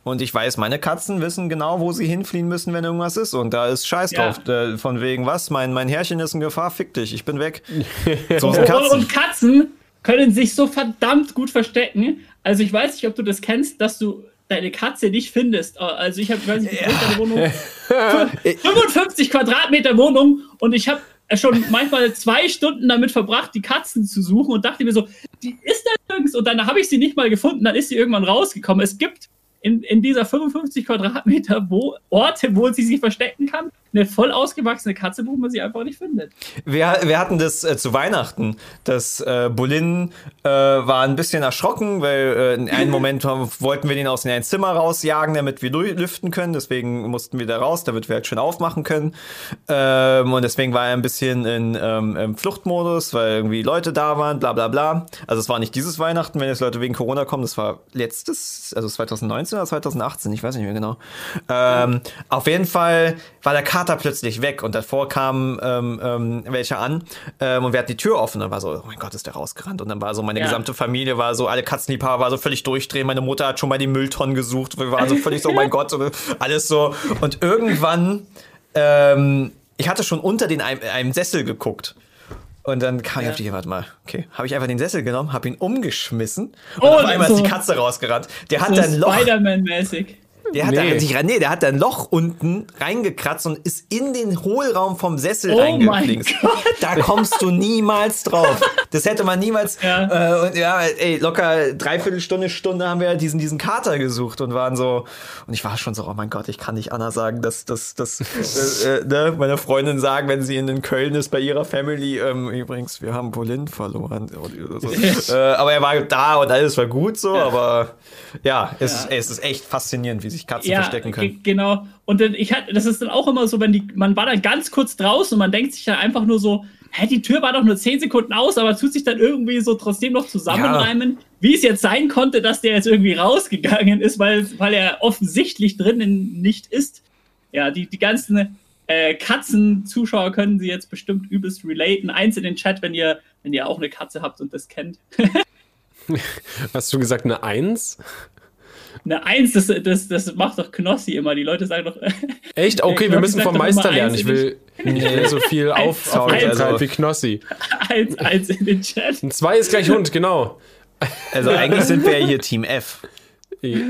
Und ich weiß, meine Katzen wissen genau, wo sie hinfliehen müssen, wenn irgendwas ist. Und da ist Scheiß Ja. drauf. Äh, von wegen, was? Mein, mein Herrchen ist in Gefahr, fick dich, ich bin weg. So sind Und, Katzen. und Katzen können sich so verdammt gut verstecken. Also ich weiß nicht, ob du das kennst, dass du deine Katze nicht findest. Also ich habe, ich weiß nicht, wie groß deine Wohnung 55 Quadratmeter Wohnung und ich habe schon manchmal zwei Stunden damit verbracht, die Katzen zu suchen und dachte mir so, die ist da nirgends. Und dann habe ich sie nicht mal gefunden, dann ist sie irgendwann rausgekommen. Es gibt in, in dieser 55 Quadratmeter wo, Orte, wo sie sich verstecken kann, eine voll ausgewachsene Katze, wo man sie einfach nicht findet. Wir, wir hatten das äh, zu Weihnachten, dass äh, Bolin äh, war ein bisschen erschrocken, weil äh, in einem Moment wollten wir den aus in ein Zimmer rausjagen, damit wir lüften können. Deswegen mussten wir da raus, damit wir halt schön aufmachen können. Ähm, und deswegen war er ein bisschen in ähm, im Fluchtmodus, weil irgendwie Leute da waren, bla bla bla. Also es war nicht dieses Weihnachten, wenn jetzt Leute wegen Corona kommen, das war letztes, also 2019 oder 2018, ich weiß nicht mehr genau. Ähm, Auf jeden Fall war der Kater plötzlich weg und davor kamen ähm, ähm, welche an ähm, und wir hatten die Tür offen und war so, oh mein Gott, ist der rausgerannt und dann war so meine Ja. gesamte Familie war so, alle Katzenliebhaber war so völlig durchdrehen, meine Mutter hat schon mal die Mülltonnen gesucht, wir waren so völlig so, oh mein Gott, alles so und irgendwann ähm, ich hatte schon unter den einem, einem Sessel geguckt. Und dann kam ich auf die, warte mal, okay, habe ich einfach den Sessel genommen, habe ihn umgeschmissen und Oh, auf einmal ist so- die Katze rausgerannt. Der hat So dann Loch Spider-Man-mäßig. Der hat, Nee. da, sich, nee, der hat da ein Loch unten reingekratzt und ist in den Hohlraum vom Sessel Oh reingeflinkt. Da kommst du niemals drauf. Das hätte man niemals. Ja. Äh, und ja, ey, locker dreiviertel Stunde, Stunde haben wir diesen, diesen Kater gesucht und waren so. Und ich war schon so, oh mein Gott, ich kann nicht Anna sagen, dass, dass, dass äh, äh, ne, meine Freundin sagen, wenn sie in, in Köln ist bei ihrer Family, ähm, übrigens, wir haben Bolin verloren. So. äh, aber er war da und alles war gut so, aber ja, es, Ja. Ey, es ist echt faszinierend, wie sich Katzen Ja, verstecken können. genau. Und dann, ich hatte, das ist dann auch immer so, wenn die, man war dann ganz kurz draußen und man denkt sich dann einfach nur so, hä, die Tür war doch nur 10 Sekunden aus, aber tut sich dann irgendwie so trotzdem noch zusammenreimen, wie es jetzt sein konnte, dass der jetzt irgendwie rausgegangen ist, weil, weil er offensichtlich drinnen nicht ist. Ja, die, die ganzen äh, Katzen-Zuschauer können sie jetzt bestimmt übelst relaten. Eins in den Chat, wenn ihr, wenn ihr auch eine Katze habt und das kennt. Hast du gesagt eine Eins? Eine Eins, das, das, das macht doch Knossi immer. Die Leute sagen doch. Echt? Okay, wir müssen vom Meister lernen. Ich will, ich will so viel auf, Sorry, Aufmerksamkeit also- wie Knossi. Eins, eins in den Chat. Ein Zwei ist gleich Hund, genau. Also eigentlich sind wir ja hier Team F.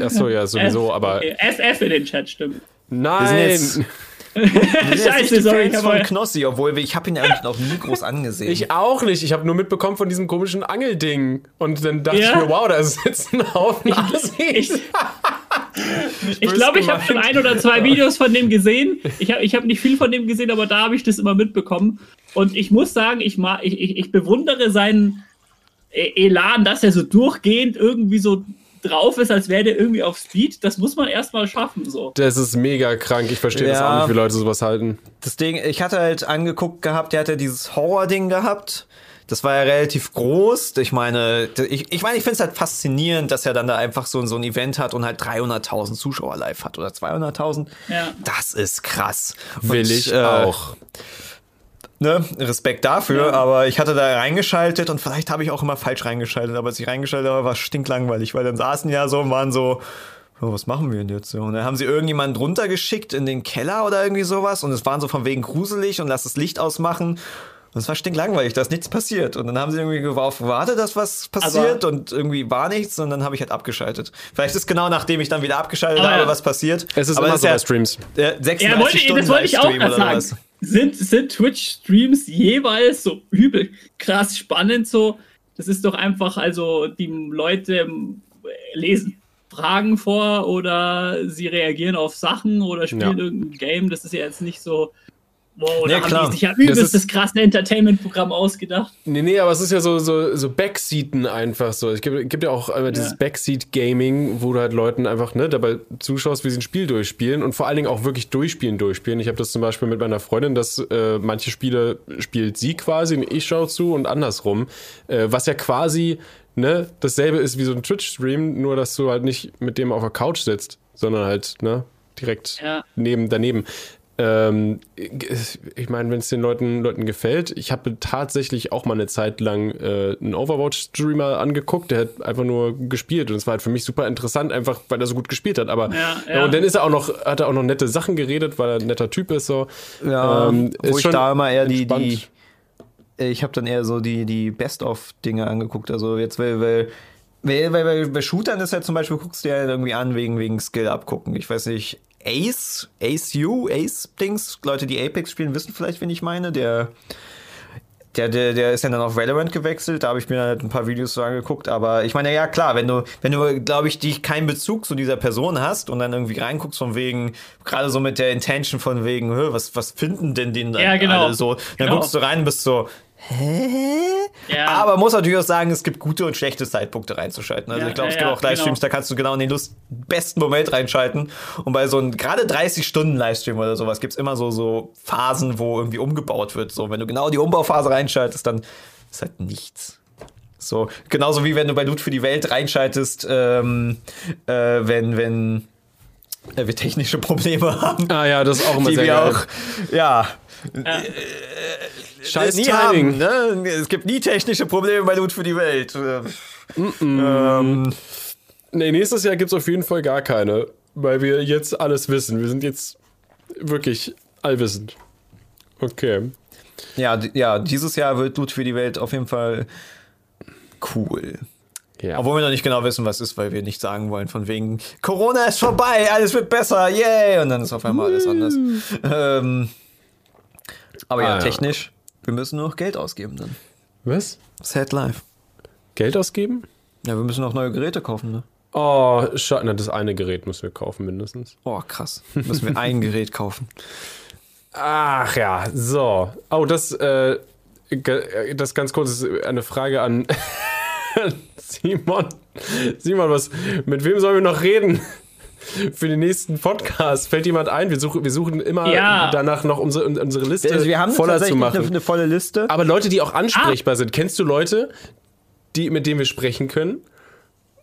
Achso, ja, sowieso, F, aber okay. FF in den Chat, stimmt. nein. Scheiße, die sorry, ich von Knossi, obwohl ich habe ihn eigentlich noch nie groß angesehen. Ich auch nicht. Ich habe nur mitbekommen von diesem komischen Angelding. Und dann dachte Ja. ich mir, wow, da sitzen ein Haufen Assis. Ich, ich glaube, ich habe gemeint. schon ein oder zwei Videos von dem gesehen. Ich habe ich hab nicht viel von dem gesehen, aber da habe ich das immer mitbekommen. Und ich muss sagen, ich, ma- ich, ich, ich bewundere seinen E- Elan, dass er so durchgehend irgendwie so drauf ist, als wäre der irgendwie auf Speed. Das muss man erstmal schaffen. So. Das ist mega krank. Ich verstehe das Ja. auch nicht, wie Leute sowas halten. Das Ding, ich hatte halt angeguckt gehabt, der hatte dieses Horror-Ding gehabt. Das war ja relativ groß. Ich meine, ich, ich meine, ich finde es halt faszinierend, dass er dann da einfach so, so ein Event hat und halt 300.000 Zuschauer live hat oder 200.000. Ja. Das ist krass. Will Und, ich äh, auch. Ne, Respekt dafür, Ja. aber ich hatte da reingeschaltet und vielleicht habe ich auch immer falsch reingeschaltet, aber als ich reingeschaltet habe, war es stinklangweilig, weil dann saßen ja so und waren so, oh, was machen wir denn jetzt? so? Und dann haben sie irgendjemanden runtergeschickt in den Keller oder irgendwie sowas und es waren so von wegen gruselig und lass das Licht ausmachen. Und es war stinklangweilig, da ist nichts passiert. Und dann haben sie irgendwie darauf gewartet, dass was passiert und irgendwie war nichts und dann habe ich halt abgeschaltet. Vielleicht ist genau nachdem ich dann wieder abgeschaltet Aber habe, was passiert. Es ist Aber immer es so bei ja, Streams. äh, 36 Ja, wollte, Stunden das wollte ich auch oder sagen. Sind, sind Twitch-Streams jeweils so übel krass spannend so? Das ist doch einfach, also die Leute lesen Fragen vor oder sie reagieren auf Sachen oder spielen Ja. irgendein Game. Das ist ja jetzt nicht so, wow, Ja, da haben klar. die sich ja übelst das krasse Entertainment-Programm ausgedacht. Nee, nee, aber es ist ja so, so, so Backseaten einfach so. Es gibt, gibt ja auch einmal dieses Ja. Backseat-Gaming, wo du halt Leuten einfach ne, dabei zuschaust, wie sie ein Spiel durchspielen und vor allen Dingen auch wirklich durchspielen, durchspielen. Ich habe das zum Beispiel mit meiner Freundin, dass äh, manche Spiele spielt sie quasi und ich schaue zu und andersrum. Äh, was ja quasi ne, dasselbe ist wie so ein Twitch-Stream, nur dass du halt nicht mit dem auf der Couch sitzt, sondern halt ne, direkt Ja. neben, daneben. Ähm, ich meine, wenn es den Leuten, Leuten gefällt, ich habe tatsächlich auch mal eine Zeit lang äh, einen Overwatch-Streamer angeguckt, der hat einfach nur gespielt und es war halt für mich super interessant, einfach weil er so gut gespielt hat. Aber Ja, ja. und dann ist er auch noch, hat er auch noch nette Sachen geredet, weil er ein netter Typ ist so. Ja, Ähm, wo ist ich schon da immer eher die, die ich habe dann eher so die, die Best-of-Dinge angeguckt. Also jetzt, weil, weil, weil, weil, weil bei Shootern ist halt zum Beispiel, guckst du dir halt irgendwie an, wegen, wegen Skill abgucken. Ich weiß nicht, Ace, Ace U, Ace-Dings, Leute, die Apex spielen, wissen vielleicht, wen ich meine. Der, der, der, der ist ja dann auf Valorant gewechselt, da habe ich mir halt ein paar Videos so angeguckt, aber ich meine, ja klar, wenn du, wenn du, glaube ich, dich keinen Bezug zu dieser Person hast und dann irgendwie reinguckst von wegen, gerade so mit der Intention von wegen, was, was finden denn den Ja, genau. alle so, dann Genau. guckst du rein und bist so, hä? Ja. Aber muss natürlich auch sagen, es gibt gute und schlechte Zeitpunkte reinzuschalten. Also Ja, ich glaube, es ja, gibt ja, auch Livestreams, genau. da kannst du genau in den Lust besten Moment reinschalten. Und bei so einem gerade 30 Stunden Livestream oder sowas gibt's immer so, so Phasen, wo irgendwie umgebaut wird. So, wenn du genau die Umbauphase reinschaltest, dann ist halt nichts. So, genauso wie wenn du bei Loot für die Welt reinschaltest, ähm, äh, wenn, wenn äh, wir technische Probleme haben. Ah ja, das ist auch immer die sehr wir geil. auch, ja, Scheiß nie Timing. haben. Ne? Es gibt nie technische Probleme bei Loot für die Welt. Ähm, Nee, nächstes Jahr gibt es auf jeden Fall gar keine, weil wir jetzt alles wissen. Wir sind jetzt wirklich allwissend. Okay. ja, ja, dieses Jahr wird Loot für die Welt auf jeden Fall cool. Ja. Obwohl wir noch nicht genau wissen, was ist, weil wir nicht sagen wollen, von wegen Corona ist vorbei, alles wird besser, yay! Und dann ist auf einmal alles anders. Ähm, aber Ah, ja, ja. technisch, wir müssen nur noch Geld ausgeben dann. Was? Sad life. Geld ausgeben? Ja, wir müssen auch neue Geräte kaufen, ne? Oh, schade. Na, das eine Gerät müssen wir kaufen, mindestens. Oh, krass. Müssen wir ein Gerät kaufen. Ach ja, so. Oh, das, äh, ge- das ganz kurz ist eine Frage an Simon. Simon, was, mit wem sollen wir noch reden? Für den nächsten Podcast fällt jemand ein. Wir suchen, wir suchen immer Ja. danach noch unsere, unsere Liste Also wir haben voller zu tatsächlich machen. eine, eine volle Liste. Aber Leute, die auch ansprechbar sind. Kennst du Leute, die, mit denen wir sprechen können?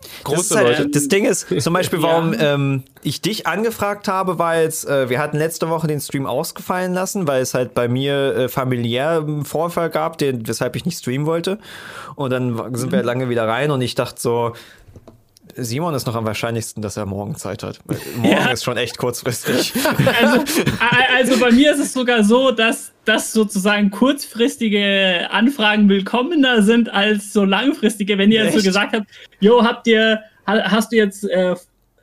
Das, Große ist halt, Leute. das Ding ist, zum Beispiel, Ja. warum ähm, ich dich angefragt habe, war jetzt, äh, wir hatten letzte Woche den Stream ausgefallen lassen, weil es halt bei mir äh, familiär einen Vorfall gab, den, weshalb ich nicht streamen wollte. Und dann sind wir halt lange wieder rein und ich dachte so, Simon ist noch am wahrscheinlichsten, dass er morgen Zeit hat. Morgen Ja. ist schon echt kurzfristig. Also, also bei mir ist es sogar so, dass, dass sozusagen kurzfristige Anfragen willkommener sind als so langfristige. Wenn ihr jetzt so gesagt habt, jo, habt ihr, ha- hast du jetzt äh,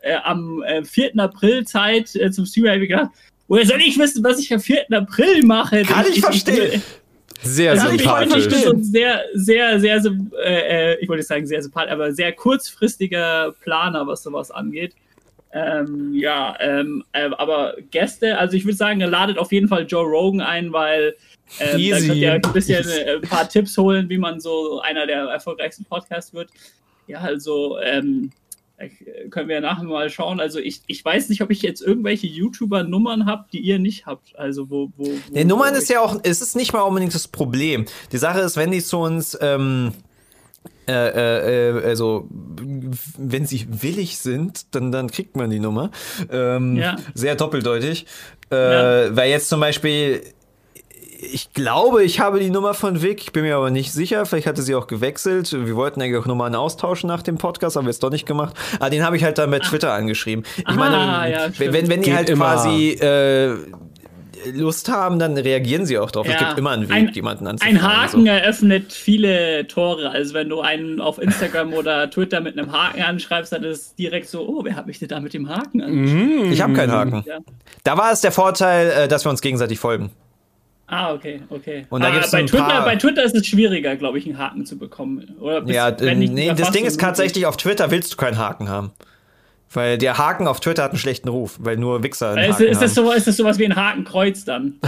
äh, am äh, 4. April Zeit äh, zum Streamer, ich gedacht, woher soll ich wissen, was ich am 4. April mache? Kann ich verstehen. Sehr Also ich sympathisch. verstehen, so ein sehr, sehr, sehr, äh, äh, ich wollte nicht sagen sehr sympathisch, aber sehr kurzfristiger Planer, was sowas angeht. Ähm, ja, ähm, äh, aber Gäste, also ich würde sagen, ladet auf jeden Fall Joe Rogan ein, weil ähm, da Easy. könnt ihr ein bisschen äh, ein paar Tipps holen, wie man so einer der erfolgreichsten Podcasts wird. Ja, also ähm, äh, können wir nachher mal schauen. Also ich, ich weiß nicht, ob ich jetzt irgendwelche YouTuber-Nummern habe, die ihr nicht habt. Also wo, wo, wo Die Nummern ist ja auch, es ist nicht mal unbedingt das Problem. Die Sache ist, wenn die zu uns, ähm, äh, äh, äh, also wenn sie willig sind, dann, dann kriegt man die Nummer. Ähm, Ja. Sehr doppeldeutig. Äh, Ja. Weil jetzt zum Beispiel, ich glaube, ich habe die Nummer von Vic, ich bin mir aber nicht sicher. Vielleicht hatte sie auch gewechselt. Wir wollten eigentlich auch Nummern austauschen nach dem Podcast, haben wir es doch nicht gemacht. Aber den habe ich halt dann bei Twitter angeschrieben. Ich Ah, meine, ja, wenn, wenn, wenn die halt immer. quasi äh, Lust haben, dann reagieren sie auch drauf. Es Ja. gibt immer einen Weg, Ein- jemanden anzufragen. Ein Haken eröffnet viele Tore. Also wenn du einen auf Instagram oder Twitter mit einem Haken anschreibst, dann ist es direkt so, oh, wer hat mich denn da mit dem Haken angeschrieben? So. Ich habe keinen Haken. Ja. Da war es der Vorteil, äh, dass wir uns gegenseitig folgen. Ah, okay, okay. Und da ah, gibt's bei, Twitter, paar- bei Twitter ist es schwieriger, glaube ich, einen Haken zu bekommen. Oder bis- ja, äh, nee, das Ding ist tatsächlich, auf Twitter willst du keinen Haken haben. Weil der Haken auf Twitter hat einen schlechten Ruf, weil nur Wichser einen Ist, Haken ist, das so, ist das sowas wie ein Hakenkreuz dann?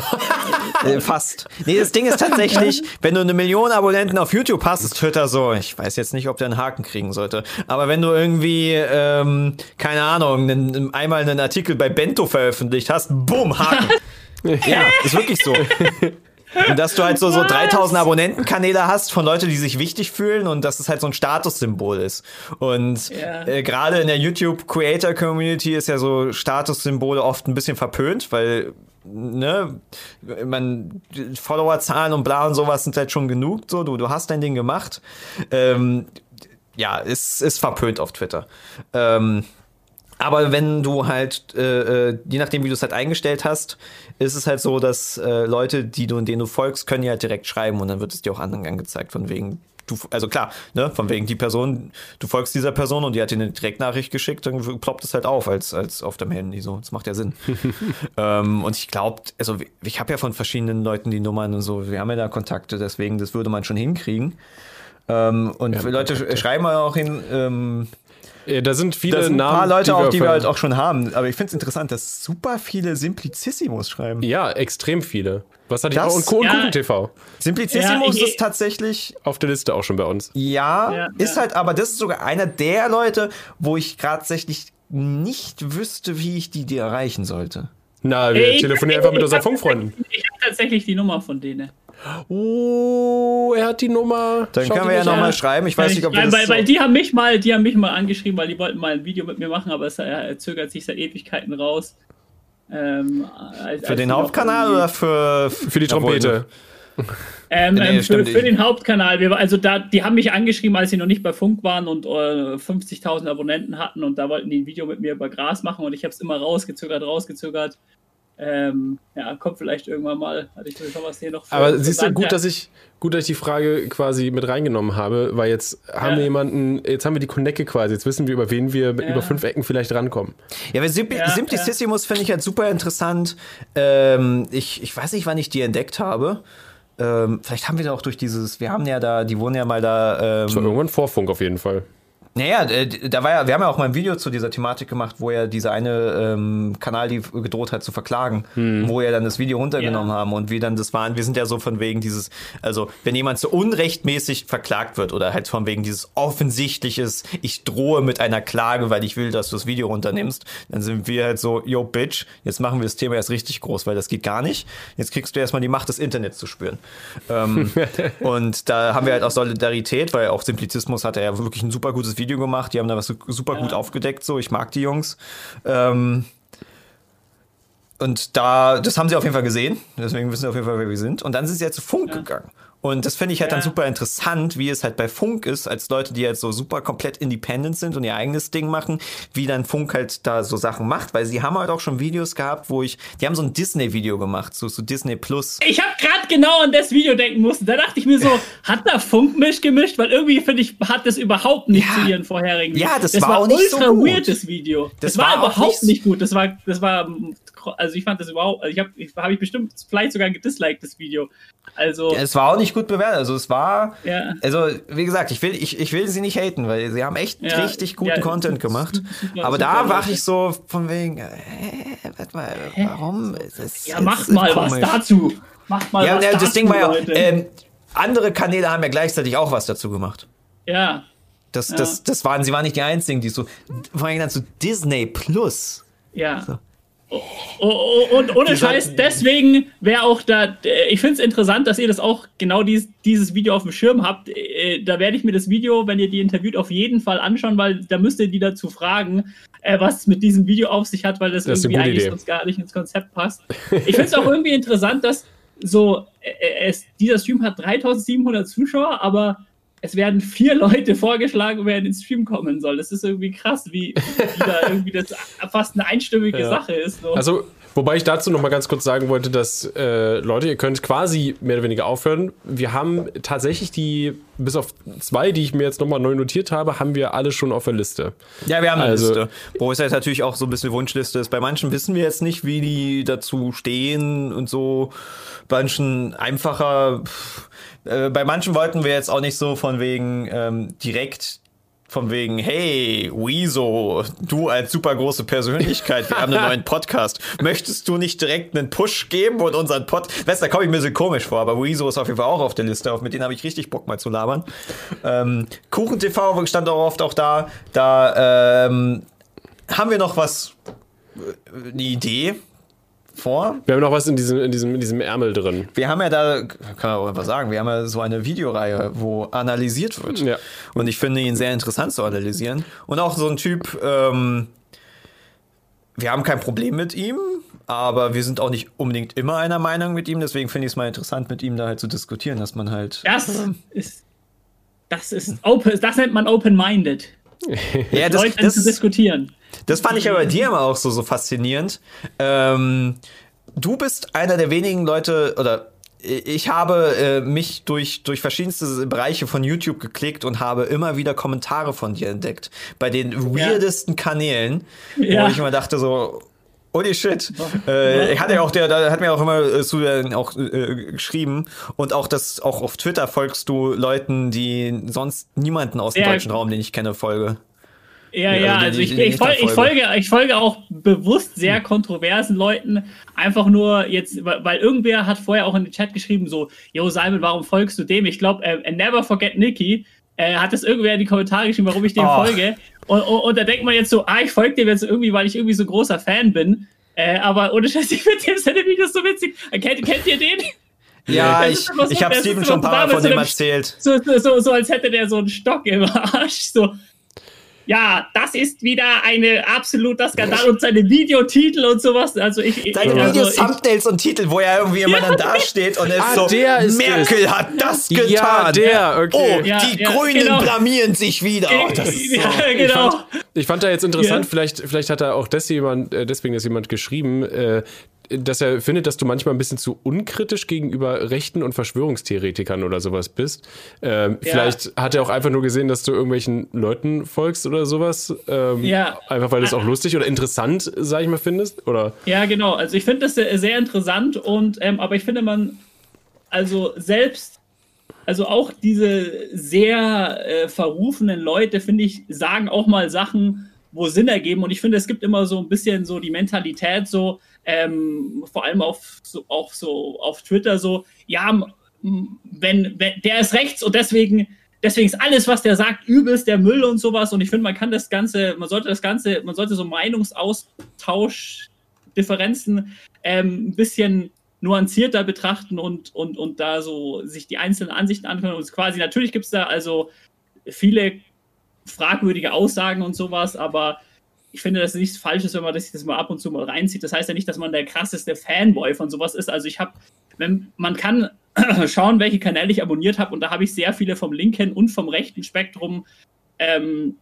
Äh, fast. Nee, das Ding ist tatsächlich, wenn du eine Million Abonnenten auf YouTube hast, ist Twitter so, ich weiß jetzt nicht, ob der einen Haken kriegen sollte, aber wenn du irgendwie, ähm, keine Ahnung, einen, einmal einen Artikel bei Bento veröffentlicht hast, bumm, Haken. ja, ist wirklich so. Und dass du halt so, so 3000 Abonnentenkanäle hast von Leuten, die sich wichtig fühlen und dass es halt so ein Statussymbol ist. Und Ja. äh, gerade in der YouTube-Creator-Community ist ja so Statussymbole oft ein bisschen verpönt, weil ne, man Followerzahlen und bla und sowas sind halt schon genug. So, du, du hast dein Ding gemacht. Ähm, ja, ist, ist verpönt auf Twitter. Ähm, aber wenn du halt, äh, äh, je nachdem, wie du es halt eingestellt hast, ist es halt so, dass äh, Leute, die du, denen du folgst, können dir halt direkt schreiben und dann wird es dir auch anderen angezeigt, von wegen, du, also klar, ne, von wegen die Person, du folgst dieser Person und die hat dir eine Direktnachricht geschickt, dann ploppt es halt auf als, als auf dem Handy, so. Das macht ja Sinn. ähm, und ich glaube, also ich habe ja von verschiedenen Leuten die Nummern und so, wir haben ja da Kontakte, deswegen, das würde man schon hinkriegen. Ähm, und haben Leute Kontakte. schreiben auch hin, ähm, Ja, da sind viele da sind ein Namen. paar Leute auch, die wir halt auch schon haben. Aber ich finde es interessant, dass super viele Simplicissimus schreiben. Ja, extrem viele. Was hatte Das- ich auch? Und, und Ja. Google TV. Simplicissimus Ja, ist tatsächlich, Auf der Liste auch schon bei uns. ja, Ja, ist ja. halt, aber das ist sogar einer der Leute, wo ich tatsächlich nicht wüsste, wie ich die, die erreichen sollte. Na, wir Ich- telefonieren einfach mit ich unseren Funkfreunden. Ich habe tatsächlich die Nummer von denen. Oh, er hat die Nummer. Dann Schaut können wir ja nochmal schreiben. Ich weiß nicht, ob weil, das weil, so weil die haben mich mal, die haben mich mal angeschrieben, weil die wollten mal ein Video mit mir machen, aber es äh, zögert sich seit Ewigkeiten raus. Ähm, als- für als den Hauptkanal oder für Für die Trompete. Ähm, Nee, ähm, für, stimmt. für den Hauptkanal. Wir, also da, die haben mich angeschrieben, als sie noch nicht bei Funk waren und äh, 50.000 Abonnenten hatten und da wollten die ein Video mit mir über Gras machen und ich habe es immer rausgezögert, rausgezögert. Ähm, ja, kommt vielleicht irgendwann mal. Hatte ich schon was hier noch. Aber siehst du, gut, dass ich, gut, dass ich die Frage quasi mit reingenommen habe, weil jetzt haben Ja. wir jemanden, jetzt haben wir die Konecke quasi, jetzt wissen wir, über wen wir Ja. über fünf Ecken vielleicht rankommen. Ja, weil Simpli Ja, Simplicissimus finde ich halt super interessant. Ähm, ich, ich weiß nicht, wann ich die entdeckt habe. Ähm, vielleicht haben wir da auch durch dieses, wir haben ja da, die wohnen ja mal da. Das war Ähm, irgendwann Vorfunk auf jeden Fall. Naja, äh, da war ja, wir haben ja auch mal ein Video zu dieser Thematik gemacht, wo ja dieser eine ähm, Kanal die gedroht hat zu verklagen, wo ja dann das Video runtergenommen Ja. haben und wie dann das waren. Wir sind ja so von wegen dieses, also wenn jemand so unrechtmäßig verklagt wird oder halt von wegen dieses offensichtliches, ich drohe mit einer Klage, weil ich will, dass du das Video runternimmst, dann sind wir halt so, yo Bitch, jetzt machen wir das Thema erst richtig groß, weil das geht gar nicht. Jetzt kriegst du erstmal die Macht des Internets zu spüren. ähm, und da haben wir halt auch Solidarität, weil auch Simplizismus hat er ja wirklich ein super gutes Video gemacht. Die haben da was super gut aufgedeckt, so. Ich mag die Jungs. Ähm, und da, das haben sie auf jeden Fall gesehen. Deswegen wissen sie auf jeden Fall, wer wir sind. Und dann sind sie ja zu Funk gegangen. Und das finde ich halt ja. dann super interessant, wie es halt bei Funk ist, als Leute, die halt so super komplett independent sind und ihr eigenes Ding machen, wie dann Funk halt da so Sachen macht, weil sie haben halt auch schon Videos gehabt, wo ich, die haben so ein Disney-Video gemacht, so, so Disney Plus. Ich habe gerade genau an das Video denken müssen. Da dachte ich mir so, hat da Funk mich gemischt? Weil irgendwie finde ich, hat das überhaupt nicht ja. zu ihren vorherigen. Ja, das, das war, war auch nicht ultra so gut. das Video. Das, das war, war überhaupt nicht, nicht gut. Das war, das war, also ich fand das überhaupt, also ich habe, habe ich bestimmt vielleicht sogar gedisliked das Video. Also. Ja, es war auch nicht gut bewertet. Also es war. Ja. Also, wie gesagt, ich will, ich, ich will sie nicht haten, weil sie haben echt ja. richtig guten Content gemacht. Super, Aber super, da war ich so von wegen, äh, warte mal, warum? Das, ja, mach mal komisch. was dazu. Mach mal ja, was ja, dazu. Das Ding war ja, ähm, andere Kanäle haben ja gleichzeitig auch was dazu gemacht. Ja. Das, das, das waren, sie waren nicht die einzigen, die so, vor allem dann so Disney Plus. Ja. So. Oh, oh, und ohne Scheiß, deswegen wäre auch da, ich finde es interessant, dass ihr das auch genau dies, dieses Video auf dem Schirm habt. Äh, da werde ich mir das Video, wenn ihr die interviewt, auf jeden Fall anschauen, weil da müsst ihr die dazu fragen, äh, was mit diesem Video auf sich hat, weil das, das irgendwie eigentlich Idee. sonst gar nicht ins Konzept passt. Ich finde es auch irgendwie interessant, dass so, äh, es, dieser Stream hat 3700 Zuschauer, aber es werden vier Leute vorgeschlagen, wer in den Stream kommen soll. Das ist irgendwie krass, wie, wie da irgendwie das fast eine einstimmige ja. Sache ist. So. Also, wobei ich dazu noch mal ganz kurz sagen wollte, dass äh, Leute, ihr könnt quasi mehr oder weniger aufhören. Wir haben tatsächlich die, bis auf zwei, die ich mir jetzt noch mal neu notiert habe, haben wir alle schon auf der Liste. Ja, wir haben eine also, Liste. Wo es jetzt natürlich auch so ein bisschen Wunschliste ist. Bei manchen wissen wir jetzt nicht, wie die dazu stehen und so. Bei manchen einfacher. Pff, äh, bei manchen wollten wir jetzt auch nicht so von wegen ähm, direkt von wegen, hey, Wieso, du als super große Persönlichkeit, wir haben einen neuen Podcast. Möchtest du nicht direkt einen Push geben und unseren Pod... Weißt du, da komme ich mir so komisch vor, aber Wieso ist auf jeden Fall auch auf der Liste. Mit denen habe ich richtig Bock mal zu labern. Ähm, Kuchen TV stand auch oft auch da. Da ähm, haben wir noch was, äh, eine Idee, vor. Wir haben noch was in diesem, in diesem, in diesem Ärmel drin. Wir haben ja da, kann man auch einfach sagen, wir haben ja so eine Videoreihe, wo analysiert wird. Ja. Und ich finde ihn sehr interessant zu analysieren. Und auch so ein Typ, ähm, wir haben kein Problem mit ihm, aber wir sind auch nicht unbedingt immer einer Meinung mit ihm. Deswegen finde ich es mal interessant, mit ihm da halt zu diskutieren, dass man halt. Das ist, das ist open, das nennt man open-minded. ja, das, Leute das, zu diskutieren. Das fand ich aber bei dir immer auch so, so faszinierend. Ähm, du bist einer der wenigen Leute, oder ich habe äh, mich durch, durch verschiedenste Bereiche von YouTube geklickt und habe immer wieder Kommentare von dir entdeckt. Bei den weirdesten ja. Kanälen, ja. wo ich immer dachte so, Holy shit. Äh, hat ja auch der, da hat mir auch immer äh, zu äh, auch äh, geschrieben und auch das auch auf Twitter folgst du Leuten, die sonst niemanden aus dem ja. deutschen Raum, den ich kenne, folge. Ja, ja, also, also ich, ich, folge, ich, folge, ich folge auch bewusst sehr hm. kontroversen Leuten, einfach nur jetzt, weil irgendwer hat vorher auch in den Chat geschrieben, so, yo Simon, warum folgst du dem? Ich glaube, äh, Never Forget Nicky äh, hat das irgendwer in die Kommentare geschrieben, warum ich dem oh. folge. Und, und, und, da denkt man jetzt so, ah, ich folge dem jetzt irgendwie, weil ich irgendwie so großer Fan bin. Äh, aber ohne Scheiß, ich finde seine Videos so witzig. Kennt, kennt ihr den? Ja, ich, so, ich habe Steven schon ein paar Mal von dem erzählt. So, so, so, als hätte der so einen Stock im Arsch. So, ja, das ist wieder eine absoluter Skandal und seine Videotitel und sowas. Also ich, seine ich, also Videos-Thumbnails und Titel, wo er irgendwie immer dann dasteht und er ah, ist so, Merkel es. hat das getan. Ja, der, okay. Oh, ja, die ja, Grünen genau. blamieren sich wieder. Oh, das ist so. ja, genau. Ich fand, ich fand da jetzt interessant, vielleicht, vielleicht hat da auch das jemand, äh, deswegen ist jemand geschrieben, äh, dass er findet, dass du manchmal ein bisschen zu unkritisch gegenüber Rechten und Verschwörungstheoretikern oder sowas bist. Ähm, ja. Vielleicht hat er auch einfach nur gesehen, dass du irgendwelchen Leuten folgst oder sowas. Ähm, ja. Einfach weil du es auch lustig oder interessant, sag ich mal, findest, oder? Ja, genau. Also ich finde das sehr, sehr interessant und, ähm, aber ich finde man, also selbst, also auch diese sehr äh, verrufenen Leute, finde ich, sagen auch mal Sachen, wo Sinn ergeben und ich finde, es gibt immer so ein bisschen so die Mentalität so, ähm, vor allem auf so, auch so auf Twitter so, ja, wenn, wenn der ist rechts und deswegen deswegen ist alles, was der sagt, übelst der Müll und sowas. Und ich finde, man kann das Ganze, man sollte das Ganze, man sollte so Meinungsaustausch, Differenzen ähm, ein bisschen nuancierter betrachten und, und, und da so sich die einzelnen Ansichten anhören. Und quasi, natürlich gibt es da also viele fragwürdige Aussagen und sowas, aber ich finde, dass es nichts Falsches, wenn man sich das mal ab und zu mal reinzieht. Das heißt ja nicht, dass man der krasseste Fanboy von sowas ist. Also ich habe, wenn man kann schauen, welche Kanäle ich abonniert habe. Und da habe ich sehr viele vom linken und vom rechten Spektrum ähm,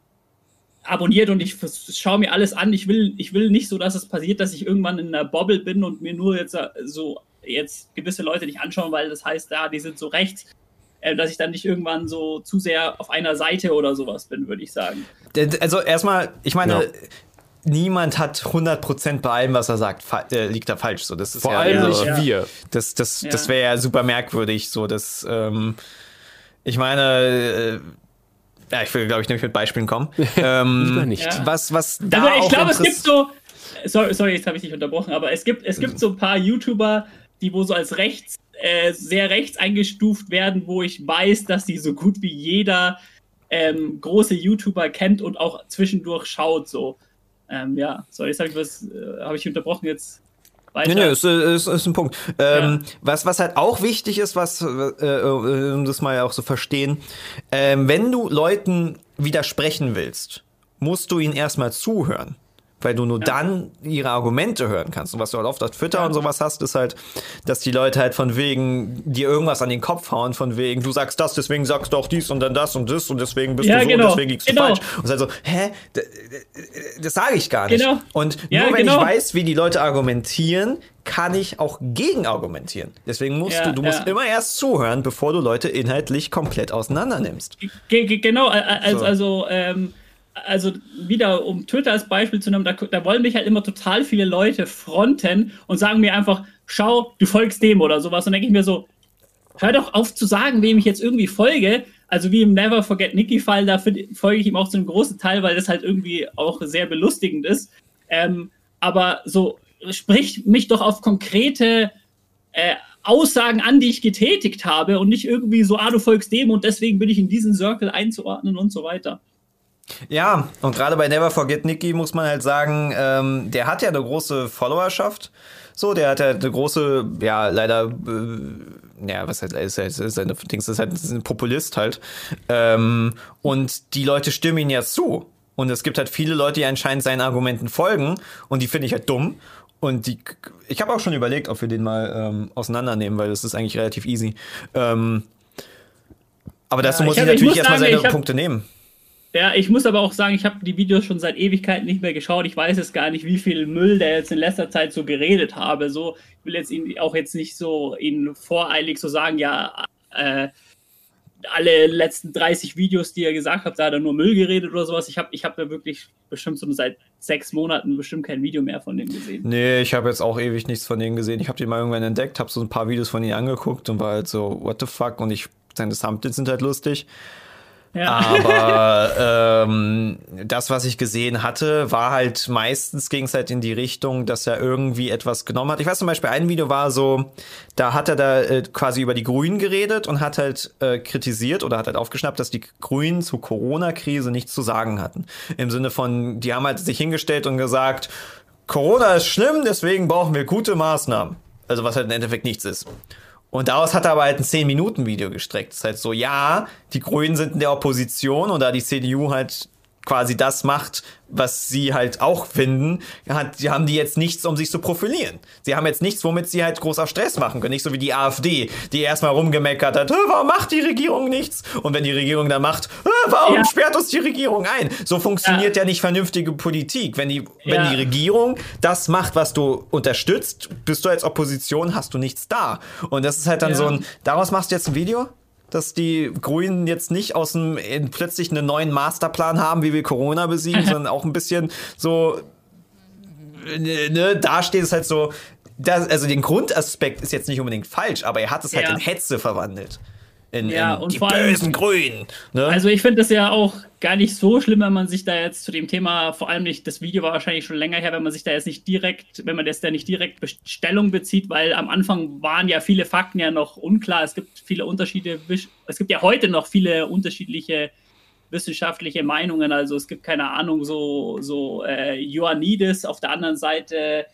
abonniert und ich schaue mir alles an. Ich will, ich will nicht so, dass es passiert, dass ich irgendwann in einer Bobble bin und mir nur jetzt äh, so jetzt gewisse Leute nicht anschauen, weil das heißt, da, die sind so rechts, äh, dass ich dann nicht irgendwann so zu sehr auf einer Seite oder sowas bin, würde ich sagen. Also erstmal, ich meine, ja. niemand hat 100% bei allem, was er sagt, äh, liegt da falsch. So, das ist Vor ja, allem also, nicht wir. Das, das, ja. das wäre ja super merkwürdig. So, dass, ähm, ich meine, äh, ja, ich will, glaube ich, nämlich mit Beispielen kommen. ähm, nicht. Ja. Was, was da also ich glaube, es gibt so. Sorry, sorry jetzt habe ich dich unterbrochen, aber es gibt, es gibt so ein paar YouTuber, die wo so als rechts, äh, sehr rechts eingestuft werden, wo ich weiß, dass die so gut wie jeder ähm, große YouTuber kennt und auch zwischendurch schaut. So. Ähm, ja, sorry, jetzt habe ich was, äh, habe ich unterbrochen jetzt. Weiter. Nee, nee, ist, ist, ist ein Punkt. Ähm, ja. was, was halt auch wichtig ist, was, äh, um das mal auch so verstehen, ähm, wenn du Leuten widersprechen willst, musst du ihnen erstmal zuhören weil du nur ja. dann ihre Argumente hören kannst. Und was du halt oft auf Twitter ja. und sowas hast, ist halt, dass die Leute halt von wegen dir irgendwas an den Kopf hauen, von wegen, du sagst das, deswegen sagst du auch dies und dann das und das und deswegen bist ja, du so genau. und deswegen liegst genau. du falsch. Und es ist halt so, hä? Das sage ich gar nicht. Genau. Und nur wenn genau. ich weiß, wie die Leute argumentieren, kann ich auch gegen argumentieren. Deswegen musst du, du musst immer erst zuhören, bevor du Leute inhaltlich komplett auseinander nimmst. Genau, also, so. also ähm, also wieder um Twitter als Beispiel zu nehmen, da, da, wollen mich halt immer total viele Leute fronten und sagen mir einfach, schau, du folgst dem oder sowas. Und denke ich mir so, hör doch auf zu sagen, wem ich jetzt irgendwie folge. Also wie im Never Forget Nicky-Fall, da folge ich ihm auch zu einem großen Teil, weil das halt irgendwie auch sehr belustigend ist. Ähm, aber so, sprich mich doch auf konkrete äh, Aussagen an, die ich getätigt habe und nicht irgendwie so, ah, du folgst dem und deswegen bin ich in diesen Circle einzuordnen und so weiter. Ja, und gerade bei Never Forget Nicky muss man halt sagen, ähm, der hat ja eine große Followerschaft. So, der hat ja eine große, ja, leider, äh, ja, was heißt, ist, ist, ist, eine, Dings, ist halt ein Populist halt. Ähm, und die Leute stimmen ihm ja zu. Und es gibt halt viele Leute, die anscheinend seinen Argumenten folgen. Und die finde ich halt dumm. Und die, ich habe auch schon überlegt, ob wir den mal ähm, auseinandernehmen, weil das ist eigentlich relativ easy. Ähm, aber dazu ja, muss ich, ich natürlich erstmal seine Punkte nehmen. Ja, ich muss aber auch sagen, ich habe die Videos schon seit Ewigkeiten nicht mehr geschaut. Ich weiß jetzt gar nicht, wie viel Müll der jetzt in letzter Zeit so geredet habe. So, ich will jetzt ihn auch jetzt nicht so ihn voreilig so sagen, ja, äh, alle letzten 30 Videos, die er gesagt hat, da hat er nur Müll geredet oder sowas. Ich habe ich hab da wirklich bestimmt so seit sechs Monaten bestimmt kein Video mehr von dem gesehen. Nee, ich habe jetzt auch ewig nichts von denen gesehen. Ich habe den mal irgendwann entdeckt, habe so ein paar Videos von ihm angeguckt und war halt so, what the fuck? Und ich, seine Thumbnails sind halt lustig. Ja. Aber ähm, das, was ich gesehen hatte, war halt meistens ging es halt in die Richtung, dass er irgendwie etwas genommen hat. Ich weiß zum Beispiel, ein Video war so, da hat er da äh, quasi über die Grünen geredet und hat halt äh, kritisiert oder hat halt aufgeschnappt, dass die Grünen zur Corona-Krise nichts zu sagen hatten. Im Sinne von, die haben halt sich hingestellt und gesagt, Corona ist schlimm, deswegen brauchen wir gute Maßnahmen. Also was halt im Endeffekt nichts ist. Und daraus hat er aber halt ein 10-Minuten-Video gestreckt. Das ist halt so, ja, die Grünen sind in der Opposition und da die CDU halt quasi das macht, was sie halt auch finden, hat, haben die jetzt nichts, um sich zu profilieren. Sie haben jetzt nichts, womit sie halt großer Stress machen können. Nicht so wie die AfD, die erstmal rumgemeckert hat, warum macht die Regierung nichts? Und wenn die Regierung da macht, warum ja. sperrt uns die Regierung ein? So funktioniert ja, ja nicht vernünftige Politik. Wenn die, ja. wenn die Regierung das macht, was du unterstützt, bist du als Opposition, hast du nichts da. Und das ist halt dann so ein, daraus machst du jetzt ein Video? Dass die Grünen jetzt nicht aus dem plötzlich einen neuen Masterplan haben, wie wir Corona besiegen, sondern auch ein bisschen so ne, ne, da steht es halt so, das, also den Grundaspekt ist jetzt nicht unbedingt falsch, aber er hat es halt in Hetze verwandelt in, ja, in und die bösen Grünen. Ne? Also ich finde das ja auch gar nicht so schlimm, wenn man sich da jetzt zu dem Thema, vor allem nicht, das Video war wahrscheinlich schon länger her, wenn man sich da jetzt nicht direkt, wenn man das da nicht direkt Stellung bezieht, weil am Anfang waren ja viele Fakten ja noch unklar. Es gibt viele Unterschiede, es gibt ja heute noch viele unterschiedliche wissenschaftliche Meinungen. Also es gibt keine Ahnung, so, so äh, Ioannidis auf der anderen Seite,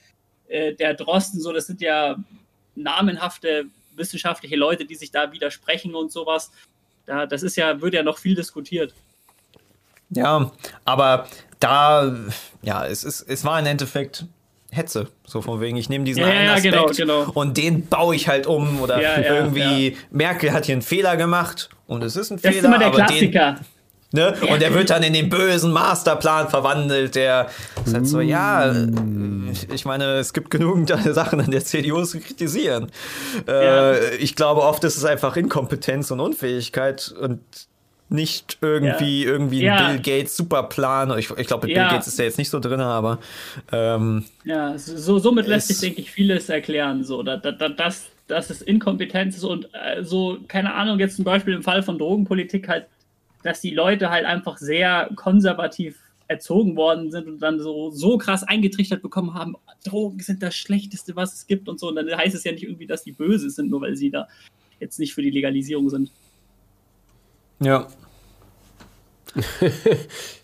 äh, der Drosten, so, das sind ja namenhafte wissenschaftliche Leute, die sich da widersprechen und sowas. Da, das ist ja, wird ja noch viel diskutiert. Ja, aber da, ja, es, ist, es war im Endeffekt, Hetze. So von wegen, ich nehme diesen Ja, einen ja, Aspekt genau, genau. und den baue ich halt um. Oder Ja, ja, irgendwie, Merkel hat hier einen Fehler gemacht und es ist ein Das Fehler. ist immer der aber den, Klassiker. Ne? Und der wird dann in den bösen Masterplan verwandelt. Der ist halt so, ja, äh, ich meine, es gibt genügend Sachen an der CDU zu kritisieren. Äh, Ja. Ich glaube, oft ist es einfach Inkompetenz und Unfähigkeit und nicht irgendwie, irgendwie ein Ja. Bill Gates Superplan. Ich, ich glaube, mit Ja. Bill Gates ist er jetzt nicht so drin, aber ähm, Ja, so, somit lässt sich, denke ich, vieles erklären. So, da, da, da, dass, dass es Inkompetenz ist und äh, so, keine Ahnung, jetzt zum Beispiel im Fall von Drogenpolitik halt, dass die Leute halt einfach sehr konservativ erzogen worden sind und dann so, so krass eingetrichtert bekommen haben, Drogen sind das Schlechteste, was es gibt und so. Und dann heißt es ja nicht irgendwie, dass die böse sind, nur weil sie da jetzt nicht für die Legalisierung sind. ja.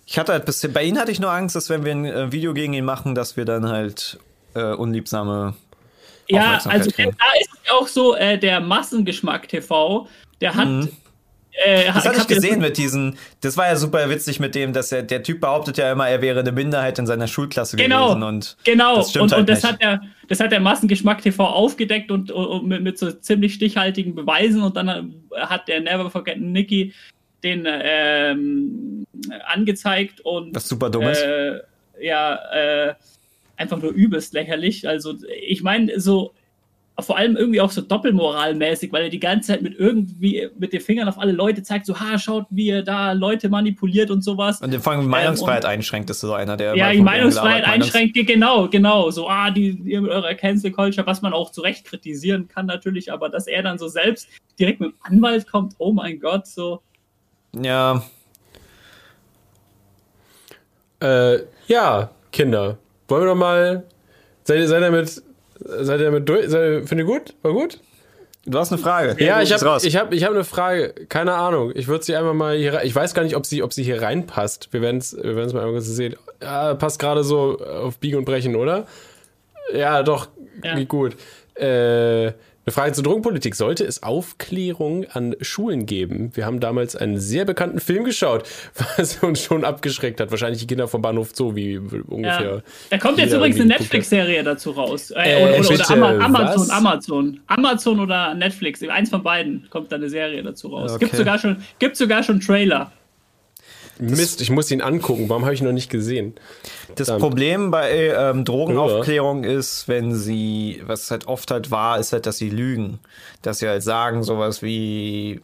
ich hatte halt bisschen, bei Ihnen hatte ich nur Angst, dass wenn wir ein äh, Video gegen ihn machen, dass wir dann halt äh, unliebsame Ja, also kriegen. da ist es auch so, äh, der Massengeschmack TV, der hat. Mhm. Äh, Das hatte ich gesehen mit diesen, das war ja super witzig mit dem, dass er, der Typ behauptet ja immer, er wäre eine Minderheit in seiner Schulklasse Genau, gewesen und genau. das stimmt und, halt und das nicht. hat der, das hat der Massengeschmack TV aufgedeckt und, und, und mit, mit so ziemlich stichhaltigen Beweisen und dann äh, hat der Never Forget Nicky den ähm, angezeigt und was super dumm ist. äh, ja äh, einfach nur übelst lächerlich. Also ich meine so vor allem irgendwie auch so doppelmoralmäßig, weil er die ganze Zeit mit irgendwie mit den Fingern auf alle Leute zeigt, so ha schaut, wie er da Leute manipuliert und sowas. Und den Fang Meinungsfreiheit einschränkt, ist so einer, der Ja, die Meinungsfreiheit einschränkt, genau, genau. So, ah, die, ihr mit eurer Cancel Culture, was man auch zu Recht kritisieren kann, natürlich, aber dass er dann so selbst direkt mit dem Anwalt kommt, oh mein Gott, so. Ja, Äh, ja, Kinder. Wollen wir doch mal. Seid ihr, seid ihr mit. Seid ihr damit durch? Seid ihr, findet ihr gut? War gut? du hast eine Frage. Ja, ich habe ich hab, ich hab eine Frage. Keine Ahnung. Ich würde sie einfach mal hier rein. Ich weiß gar nicht, ob sie, ob sie hier reinpasst. Wir werden es wir werden's mal irgendwas sehen. Ja, passt gerade so auf Biegen und Brechen, oder? Ja, doch. Ja. Gut. Äh. Eine Frage zur Drogenpolitik. Sollte es Aufklärung an Schulen geben? Wir haben damals einen sehr bekannten Film geschaut, was uns schon abgeschreckt hat. Wahrscheinlich die Kinder vom Bahnhof Zoo, wie ungefähr. Ja. Da kommt jetzt übrigens eine. Netflix-Serie dazu raus. Äh, Äh, oder oder, bitte, oder Ama Amazon, was? Amazon. Amazon oder Netflix. Eins von beiden kommt da eine Serie dazu raus. Okay. Gibt sogar schon, gibt sogar schon Trailer. Mist, ich muss ihn angucken. Warum habe ich ihn noch nicht gesehen? Das Verdammt. Problem bei ähm, Drogenaufklärung ist, wenn sie, was halt oft halt war, ist halt, dass sie lügen. Dass sie halt sagen, sowas wie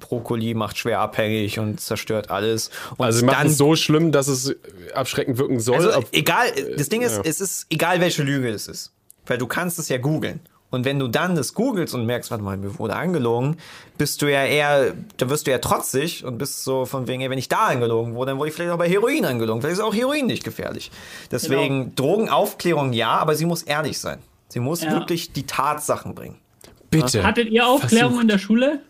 Brokkoli macht schwer abhängig und zerstört alles. Und Also sie machen es so schlimm, dass es abschreckend wirken soll. Also ob- egal, das Ding ist, Ja. es ist egal, welche Lüge es ist. Weil du kannst es ja googeln. Und wenn du dann das googelst und merkst, warte mal, mir wurde angelogen, bist du ja eher, da wirst du ja trotzig und bist so von wegen, wenn ich da angelogen wurde, dann wurde ich vielleicht auch bei Heroin angelogen. Vielleicht ist auch Heroin nicht gefährlich. Deswegen Drogenaufklärung ja, aber sie muss ehrlich sein. Sie muss Ja. wirklich die Tatsachen bringen. bitte. Hattet ihr Aufklärung in der Schule?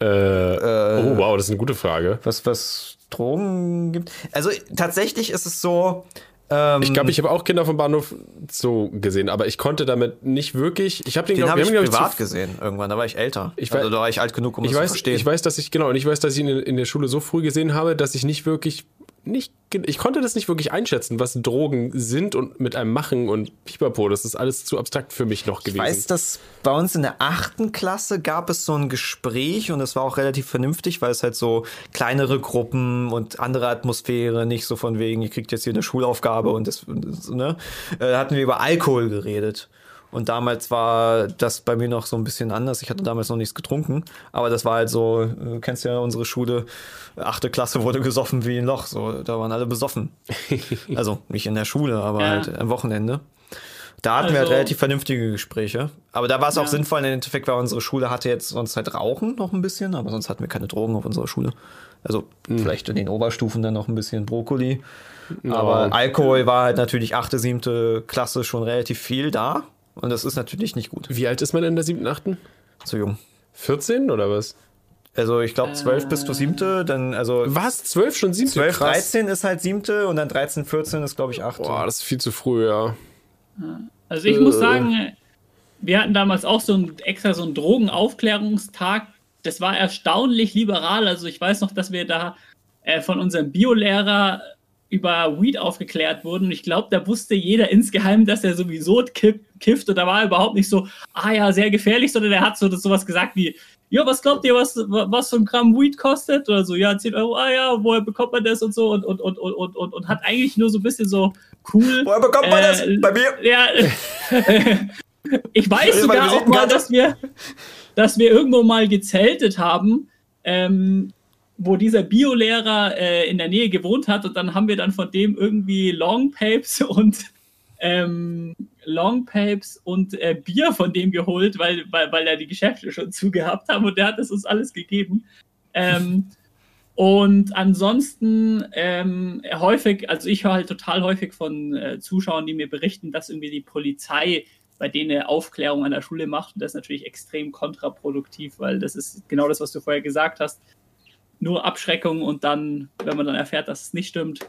äh, oh, wow, das ist eine gute Frage. Was, was Drogen gibt. Also tatsächlich ist es so, ähm, Ich glaube, ich habe auch Kinder vom Bahnhof so gesehen, aber ich konnte damit nicht wirklich. Ich habe den, den glaub, habe wir ich privat zu- gesehen irgendwann, da war ich älter. Ich also da war ich alt genug, um Ich das zu weiß, verstehen. ich weiß, dass ich genau und ich weiß, dass ich ihn in, in der Schule so früh gesehen habe, dass ich nicht wirklich nicht ich konnte das nicht wirklich einschätzen, was Drogen sind und mit einem machen und Pipapo. Das ist alles zu abstrakt für mich noch Ich gewesen. weiß, dass bei uns in der achten Klasse gab es so ein Gespräch und es war auch relativ vernünftig, weil es halt so kleinere Gruppen und andere Atmosphäre, nicht so von wegen, ihr kriegt jetzt hier eine Schulaufgabe und das, ne, äh, hatten wir über Alkohol geredet. Und damals war das bei mir noch so ein bisschen anders. Ich hatte damals noch nichts getrunken, aber das war halt so, äh, du kennst ja unsere Schule, achte Klasse wurde gesoffen wie ein Loch, so, da waren alle besoffen. Also nicht in der Schule, aber Ja. halt am Wochenende. Da hatten wir halt Also- relativ vernünftige Gespräche. Aber da war es auch Ja. sinnvoll im Endeffekt, weil unsere Schule hatte jetzt sonst halt Rauchen noch ein bisschen, aber sonst hatten wir keine Drogen auf unserer Schule. Also vielleicht in den Oberstufen dann noch ein bisschen Brokkoli. Aber Alkohol war halt natürlich achte, siebte Klasse schon relativ viel da. Und das ist natürlich nicht gut. Wie alt ist man in der siebten, achten? Zu jung. 14 oder was? Also ich glaube 12 bis zur siebte, dann also Was? 12 schon siebte? 12, Krass. 13 ist halt siebte und dann 13, 14 ist glaube ich achte. Boah, das ist viel zu früh, ja. Also ich muss Äh. sagen, wir hatten damals auch so ein extra so einen Drogenaufklärungstag. Das war erstaunlich liberal. Also ich weiß noch, dass wir da äh, von unserem Biolehrer über Weed aufgeklärt wurden. Ich glaube, da wusste jeder insgeheim, dass er sowieso kifft. Und da war er überhaupt nicht so, ah ja, sehr gefährlich, sondern er hat so das, sowas gesagt wie, ja, was glaubt ihr, was, was so ein Gramm Weed kostet? Oder so, ja, 10 Euro, ah ja, woher bekommt man das und so und, und, und, und, und, und, und hat eigentlich nur so ein bisschen so cool. Woher bekommt man äh, das? Bei mir? Ja, ich weiß sogar auch mal, dass wir, dass wir irgendwo mal gezeltet haben, ähm, wo dieser Biolehrer äh, in der Nähe gewohnt hat und dann haben wir dann von dem irgendwie Longpapes und ähm, Longpapes und äh, Bier von dem geholt, weil, weil, weil er die Geschäfte schon zugehabt haben und der hat das uns alles gegeben. Ähm, und ansonsten ähm, häufig, also ich höre halt total häufig von äh, Zuschauern, die mir berichten, dass irgendwie die Polizei bei denen Aufklärung an der Schule macht. Und das ist natürlich extrem kontraproduktiv, weil das ist genau das, was du vorher gesagt hast. Nur Abschreckung und dann, wenn man dann erfährt, dass es nicht stimmt,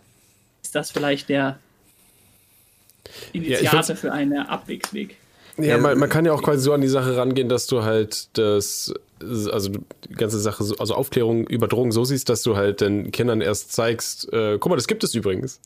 ist das vielleicht der Initiator würd's- für einen Abwegsweg. Ja, man, man kann ja auch quasi so an die Sache rangehen, dass du halt das, also die ganze Sache, so- also Aufklärung über Drogen so siehst, dass du halt den Kindern erst zeigst, äh, guck mal, das gibt es übrigens.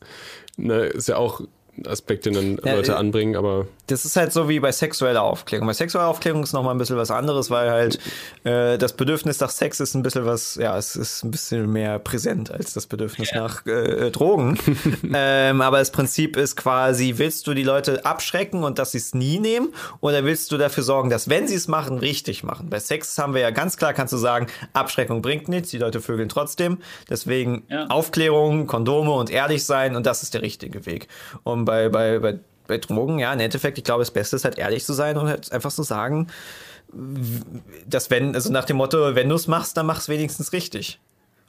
Ne, ist ja auch ein Aspekt, den dann Ja, Leute äh, anbringen, aber Das ist halt so wie bei sexueller Aufklärung. Bei sexueller Aufklärung ist nochmal ein bisschen was anderes, weil halt äh, das Bedürfnis nach Sex ist ein bisschen was, ja, es ist ein bisschen mehr präsent als das Bedürfnis nach äh, Drogen. ähm, aber das Prinzip ist quasi, willst du die Leute abschrecken und dass sie es nie nehmen oder willst du dafür sorgen, dass wenn sie es machen, richtig machen? Bei Sex haben wir ja ganz klar, kannst du sagen, Abschreckung bringt nichts, die Leute vögeln trotzdem. Deswegen Ja. Aufklärung, Kondome und ehrlich sein und das ist der richtige Weg. Und bei, bei, bei, bei Drogen, ja, im Endeffekt, ich glaube, das Beste ist halt ehrlich zu sein und halt einfach so sagen, dass wenn, also nach dem Motto, wenn du es machst, dann mach's wenigstens richtig.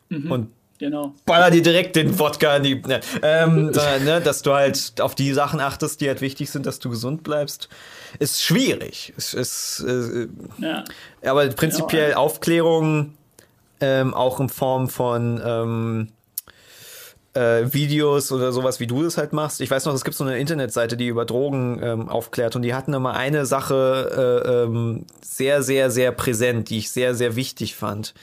Und Genau. baller dir direkt den Wodka in die, ne, ähm, sondern, ne, dass du halt auf die Sachen achtest, die halt wichtig sind, dass du gesund bleibst, ist schwierig. Es ist, äh, Ja. aber prinzipiell Ja. Aufklärung ähm, auch in Form von ähm, äh, Videos oder sowas, wie du das halt machst. Ich weiß noch, es gibt so eine Internetseite, die über Drogen ähm, aufklärt und die hatten immer eine Sache äh, ähm, sehr, sehr, sehr präsent, die ich sehr, sehr wichtig fand.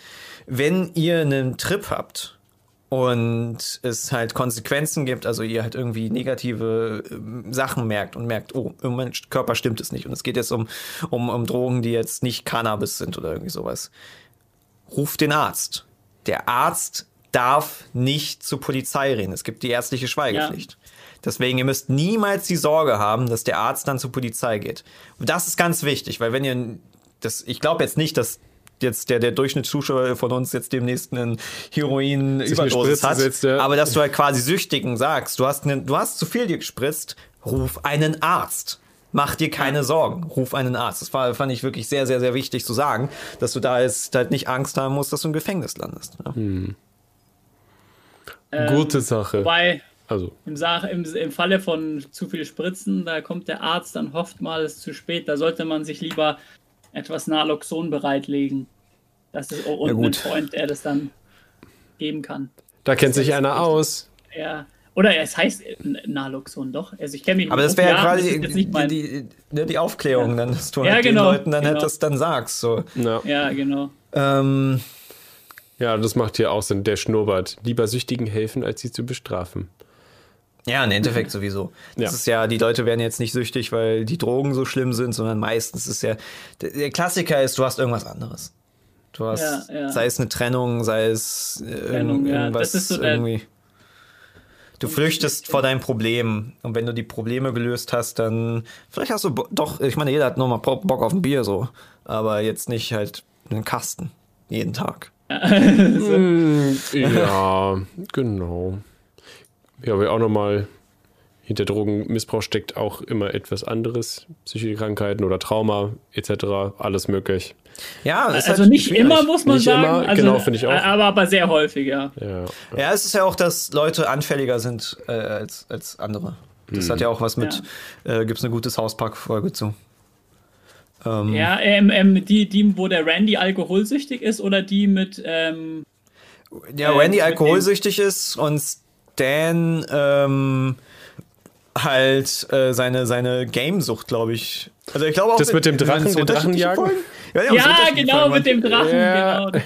Wenn ihr einen Trip habt und es halt Konsequenzen gibt, also ihr halt irgendwie negative ähm, Sachen merkt und merkt, oh, in meinem Körper stimmt es nicht und es geht jetzt um, um, um Drogen, die jetzt nicht Cannabis sind oder irgendwie sowas. Ruft den Arzt. Der Arzt darf nicht zur Polizei reden. Es gibt die ärztliche Schweigepflicht. Deswegen, ihr müsst niemals die Sorge haben, dass der Arzt dann zur Polizei geht. Und das ist ganz wichtig, weil wenn ihr das, ich glaube jetzt nicht, dass jetzt der, der Durchschnittszuschauer von uns jetzt demnächst einen Heroin-Überdosis hat, setzt, ja. aber dass du halt quasi Süchtigen sagst, du hast, einen, du hast zu viel dir gespritzt, ruf einen Arzt. Mach dir keine Sorgen, ruf einen Arzt. Das war, fand ich wirklich sehr, sehr, sehr wichtig zu sagen, dass du da jetzt halt nicht Angst haben musst, dass du im Gefängnis landest. Ja. gute Sache. Wobei, Also, im, im, im Falle von zu viel Spritzen, da kommt der Arzt dann oftmals zu spät. Da sollte man sich lieber etwas Naloxon bereitlegen. Das ist und Ja, einen gut. Freund, der das dann geben kann. da kennt sich einer aus. Ja. Oder es heißt äh, Naloxon doch. Also ich kenne mich Aber das wäre ja quasi mein, die, die, ne, die Aufklärung, dann, dass du Ja, halt genau, den Leuten dann halt genau. das dann sagst. So. Ja. Ja, genau. Ähm, ja, das macht hier auch Sinn. Der Schnurrbart. Lieber Süchtigen helfen, als sie zu bestrafen. ja, im Endeffekt sowieso. Das Ja. ist ja, die Leute werden jetzt nicht süchtig, weil die Drogen so schlimm sind, sondern meistens ist ja, der, Klassiker ist, du hast irgendwas anderes. Du hast, Ja, ja. sei es eine Trennung, sei es äh, Trennung, ja. irgendwas Das ist so irgendwie. Du flüchtest vor deinem Problem und wenn du die Probleme gelöst hast, dann vielleicht hast du Bo doch, ich meine, jeder hat nochmal Bock auf ein Bier so, aber jetzt nicht halt einen Kasten jeden Tag. Ja, genau. Ja, aber auch nochmal, hinter Drogenmissbrauch steckt auch immer etwas anderes. Psychische Krankheiten oder Trauma etc. Alles möglich. Ja, ist Also halt nicht schwierig. immer, muss man Nicht sagen. immer, also, genau, finde ich auch. Aber, aber sehr häufig, ja. Ja. Ja, es ist ja auch, dass Leute anfälliger sind äh, als, als andere. Das hat ja auch was mit, äh, gibt es eine gute South Park-Folge zu. Ähm, Ja, ähm, ähm, die, die, wo der Randy alkoholsüchtig ist oder die mit, ähm, ja, äh, Randy mit alkoholsüchtig ist und Stan ähm, halt äh, seine, seine Gamesucht, glaube ich. Also ich glaube auch. Das mit dem Drachen, den Drachenjagen? Folgen. Ja, ja, ja, genau, mit dem Drachen, Ja. genau.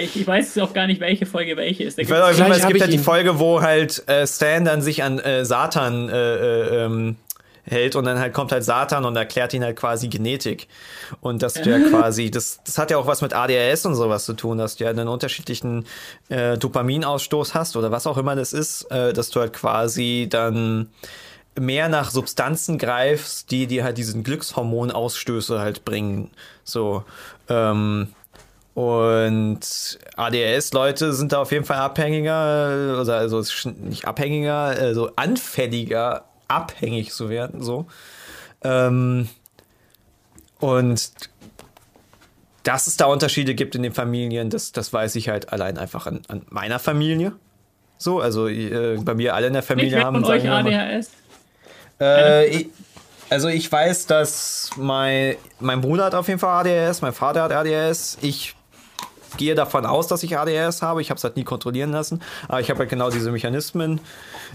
Ich, ich weiß auch gar nicht, welche Folge welche ist. Da Ich weiß es gibt ich halt die. Folge, wo halt äh, Stan dann sich an äh, Satan äh, äh, ähm, hält und dann halt kommt halt Satan und erklärt ihn halt quasi Genetik. Und dass der quasi, das, das hat ja auch was mit ADHS und sowas zu tun, dass du ja einen unterschiedlichen äh, Dopaminausstoß hast oder was auch immer das ist, äh, dass du halt quasi dann mehr nach Substanzen greifst, die dir halt diesen Glückshormonausstöße halt bringen. So. Ähm, und ADHS-Leute sind da auf jeden Fall abhängiger, oder also nicht abhängiger, also anfälliger, abhängig zu werden, so. Ähm, und dass es da Unterschiede gibt in den Familien, das, das weiß ich halt allein einfach an, an meiner Familie. So, also äh, bei mir alle in der Familie wer haben von euch ADHS? äh, ich, also ich weiß, dass mein, mein Bruder hat auf jeden Fall ADHS, mein Vater hat ADHS. Ich gehe davon aus, dass ich ADHS habe. Ich habe es halt nie kontrollieren lassen. Aber ich habe halt genau diese Mechanismen.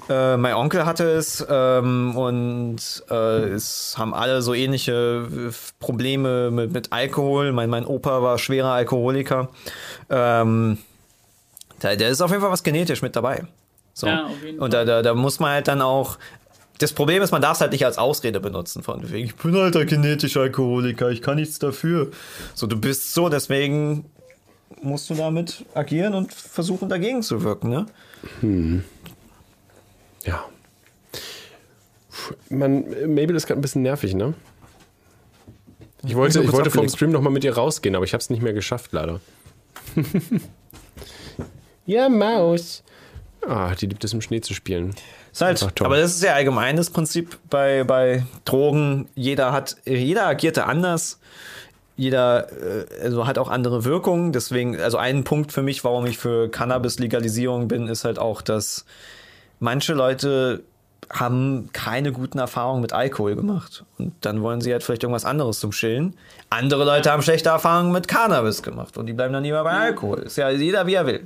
Äh, mein Onkel hatte es ähm, und äh, es haben alle so ähnliche äh, Probleme mit, mit Alkohol. Mein, mein Opa war schwerer Alkoholiker. Ähm, da, da ist auf jeden Fall was genetisch mit dabei. So. Ja, und da, da, da muss man halt dann auch. Das Problem ist, man darf es halt nicht als Ausrede benutzen. Von wegen, ich bin halt ein genetischer Alkoholiker, ich kann nichts dafür. So, du bist so, deswegen musst du damit agieren und versuchen, dagegen zu wirken, ne? Ja. Man, Mabel ist gerade ein bisschen nervig, ne? Ich wollte, ich wollte vom. Stream nochmal mit ihr rausgehen, aber ich habe es nicht mehr geschafft, leider. ja, Maus. Ah, die liebt es im Schnee zu spielen. Ist halt, aber das ist ja allgemein das Prinzip bei, bei Drogen. Jeder hat, jeder agierte anders. Jeder äh, also hat auch andere Wirkungen. Deswegen, also ein Punkt für mich, warum ich für Cannabis-Legalisierung bin, ist halt auch, dass manche Leute haben keine guten Erfahrungen mit Alkohol gemacht. Und dann wollen sie halt vielleicht irgendwas anderes zum Chillen. Andere Leute haben schlechte Erfahrungen mit Cannabis gemacht und die bleiben dann lieber bei Alkohol. Ist ja jeder, wie er will.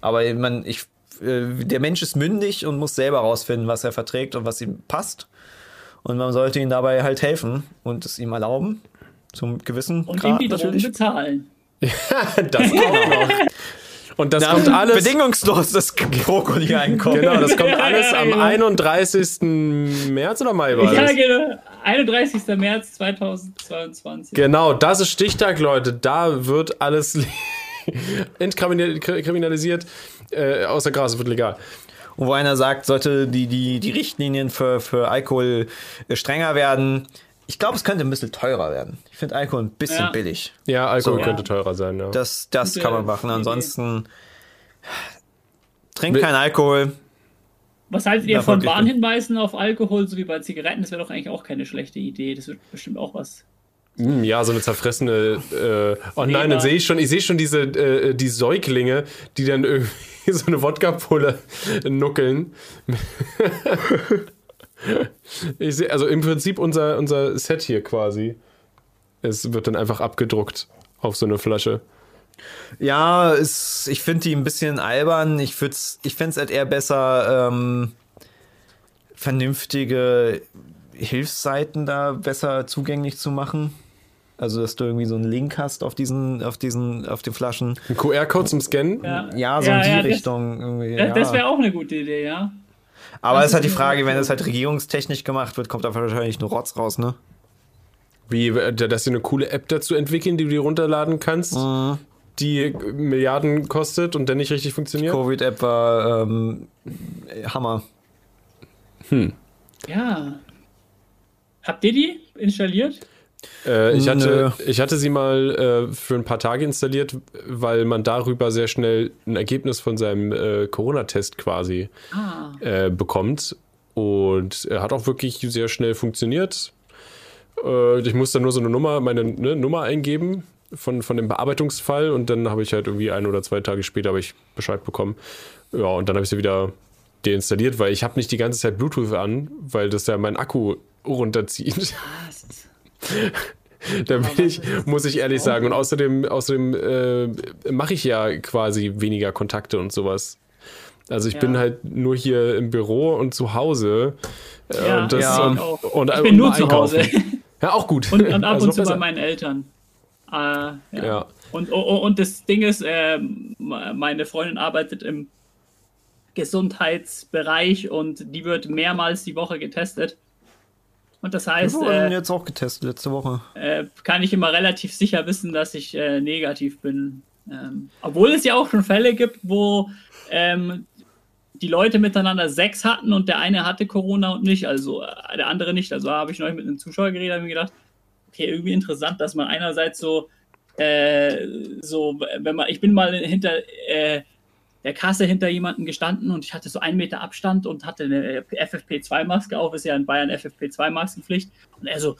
Aber man, ich, äh, der Mensch ist mündig und muss selber rausfinden, was er verträgt und was ihm passt. Und man sollte ihm dabei halt helfen und es ihm erlauben. Zum gewissen Und Grad die Drogen natürlich. bezahlen. Das kommt noch. Und das Ja, kommt alles. bedingungslos das Brokkoli-Einkommen. Genau, das kommt Ja, alles ja, am ja. 31. März oder Mai war Ja, das? genau. 31. März 2022. Genau, das ist Stichtag, Leute. Da wird alles entkriminalisiert. Äh, außer Gras wird legal. Und wo einer sagt, sollte die, die, die Richtlinien für, für Alkohol strenger werden. Ich glaube, es könnte ein bisschen teurer werden. Ich finde Alkohol ein bisschen Ja. billig. Ja, Alkohol So. könnte teurer sein, ja. Das, das kann man machen. Ansonsten trink Will- kein Alkohol. Was haltet ihr Ja, von. Warnhinweisen auf Alkohol, so wie bei Zigaretten? Das wäre doch eigentlich auch keine schlechte Idee. Das wird bestimmt auch was. Hm, ja, so eine zerfressene. Äh, oh nein, dann sehe ich schon, ich sehe schon diese äh, die Säuglinge, die dann irgendwie so eine Wodka-Pulle nuckeln. ich sehe, also im Prinzip unser, unser Set hier quasi. Es wird dann einfach abgedruckt auf so eine Flasche. Ja, ist, ich finde die ein bisschen albern. Ich, ich fände es halt eher besser, ähm, vernünftige Hilfsseiten da besser zugänglich zu machen. Also, dass du irgendwie so einen Link hast auf diesen, auf diesen, auf den Flaschen. Ein QR-Code zum Scannen? Ja, Ja, so in die das- Richtung. Das, ja. das wäre auch eine gute Idee, ja. Aber es ist halt die ist Frage, wenn das halt regierungstechnisch gemacht wird, kommt da wahrscheinlich nur Rotz raus, ne? Wie, äh, dass sie eine coole App dazu entwickeln, die du dir runterladen kannst, die Milliarden kostet und dann nicht richtig funktioniert? Covid-App war ähm, Hammer. Ja. Habt ihr die installiert? Äh, ich, Nö. hatte, ich hatte sie mal äh, für ein paar Tage installiert, weil man darüber sehr schnell ein Ergebnis von seinem äh, Corona-Test quasi Ah. äh, bekommt. Und er hat auch wirklich sehr schnell funktioniert. Äh, ich musste nur so eine Nummer, meine ne, Nummer eingeben von, von dem Bearbeitungsfall und dann habe ich halt irgendwie ein oder zwei Tage später habe ich Bescheid bekommen. Ja, und dann habe ich sie wieder deinstalliert, weil ich habe nicht die ganze Zeit Bluetooth an, weil das ja mein Akku runterzieht. Was? Da bin ich, muss ich ehrlich sagen. Und außerdem, außerdem äh, mache ich ja quasi weniger Kontakte und sowas. Also ich Ja. bin halt nur hier im Büro und zu Hause. Äh, Ja, und das, ja, und, und, Ich und bin nur mal zu Hause. Ja, auch gut. Und, und ab Also und zu bei besser. meinen Eltern. Äh, ja. Ja. Und, und das Ding ist, äh, meine Freundin arbeitet im Gesundheitsbereich und die wird mehrmals die Woche getestet. Und das heißt. Wir wurden äh, jetzt auch getestet letzte Woche. Äh, kann ich immer relativ sicher wissen, dass ich äh, negativ bin. Ähm, obwohl es ja auch schon Fälle gibt, wo ähm, die Leute miteinander Sex hatten und der eine hatte Corona und nicht, also äh, der andere nicht. Also habe ich neulich mit einem Zuschauer geredet und mir gedacht, okay, irgendwie interessant, dass man einerseits so, äh, so, wenn man, ich bin mal hinter, äh, der Kasse hinter jemanden gestanden und ich hatte so einen Meter Abstand und hatte eine FFP2-Maske auf, ist ja in Bayern FFP2-Maskenpflicht. Und er so,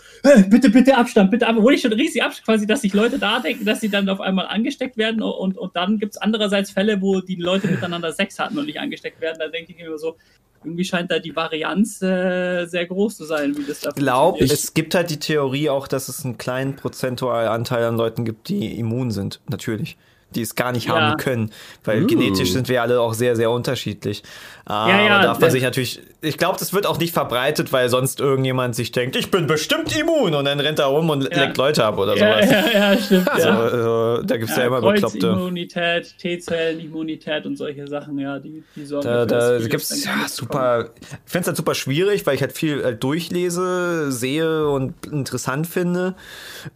bitte, bitte Abstand, bitte Abstand. Wurde ich schon riesig Abstand, quasi, dass sich Leute da denken, dass sie dann auf einmal angesteckt werden und, und dann gibt es andererseits Fälle, wo die Leute miteinander Sex hatten und nicht angesteckt werden. Da denke ich immer so, irgendwie scheint da die Varianz äh, sehr groß zu sein, wie das da Ich glaube, es gibt halt die Theorie auch, dass es einen kleinen prozentualen Anteil an Leuten gibt, die immun sind, natürlich die es gar nicht ja. haben können. Weil uh. genetisch sind wir alle auch sehr, sehr unterschiedlich. Ah, ja, ja, aber darf man sich natürlich, ich glaube, das wird auch nicht verbreitet, weil sonst irgendjemand sich denkt, ich bin bestimmt immun und dann rennt er rum und ja. leckt Leute ab oder sowas. Ja, ja, stimmt. Also, also, da gibt es ja, immer Bekloppte. Immunität, T-Zellenimmunität und solche Sachen, ja, die, die sorgen Da, da gibt es ja super, ich finde es halt super schwierig, weil ich halt viel halt durchlese, sehe und interessant finde.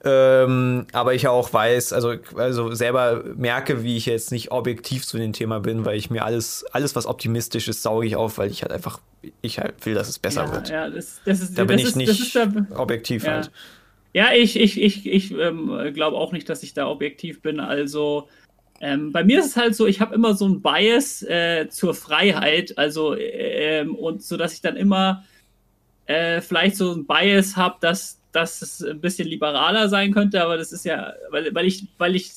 Ähm, aber ich auch weiß, also, also selber merke, wie ich jetzt nicht objektiv zu dem Thema bin, weil ich mir alles, alles was optimistisch ist, sauge ich auf, weil ich halt einfach, ich halt will, dass es besser ja, wird. Ja, das, das ist, da bin ich ist, nicht der, objektiv ja. halt. Ja, ich, ich, ich, ich ähm, glaube auch nicht, dass ich da objektiv bin. Also ähm, bei mir ist es halt so, ich habe immer so ein Bias äh, zur Freiheit, also ähm, und so, dass ich dann immer äh, vielleicht so ein Bias habe, dass, dass es ein bisschen liberaler sein könnte, aber das ist ja, weil, weil ich, weil ich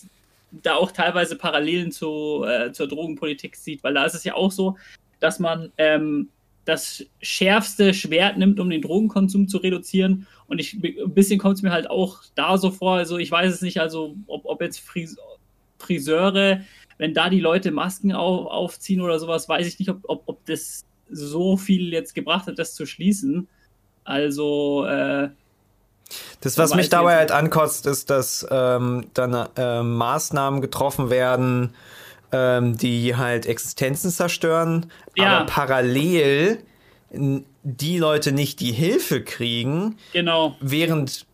da auch teilweise Parallelen zu, äh, zur Drogenpolitik sieht, weil da ist es ja auch so, dass man ähm, das schärfste Schwert nimmt, um den Drogenkonsum zu reduzieren. Und ich, ein bisschen kommt es mir halt auch da so vor, also ich weiß es nicht, also ob, ob jetzt Fris Friseure, wenn da die Leute Masken auf, aufziehen oder sowas, weiß ich nicht, ob, ob, ob das so viel jetzt gebracht hat, das zu schließen. Also, äh, das, was mich dabei halt ankotzt, ist, dass ähm, dann äh, Maßnahmen getroffen werden, ähm, die halt Existenzen zerstören, ja. aber parallel die Leute nicht die Hilfe kriegen, genau. während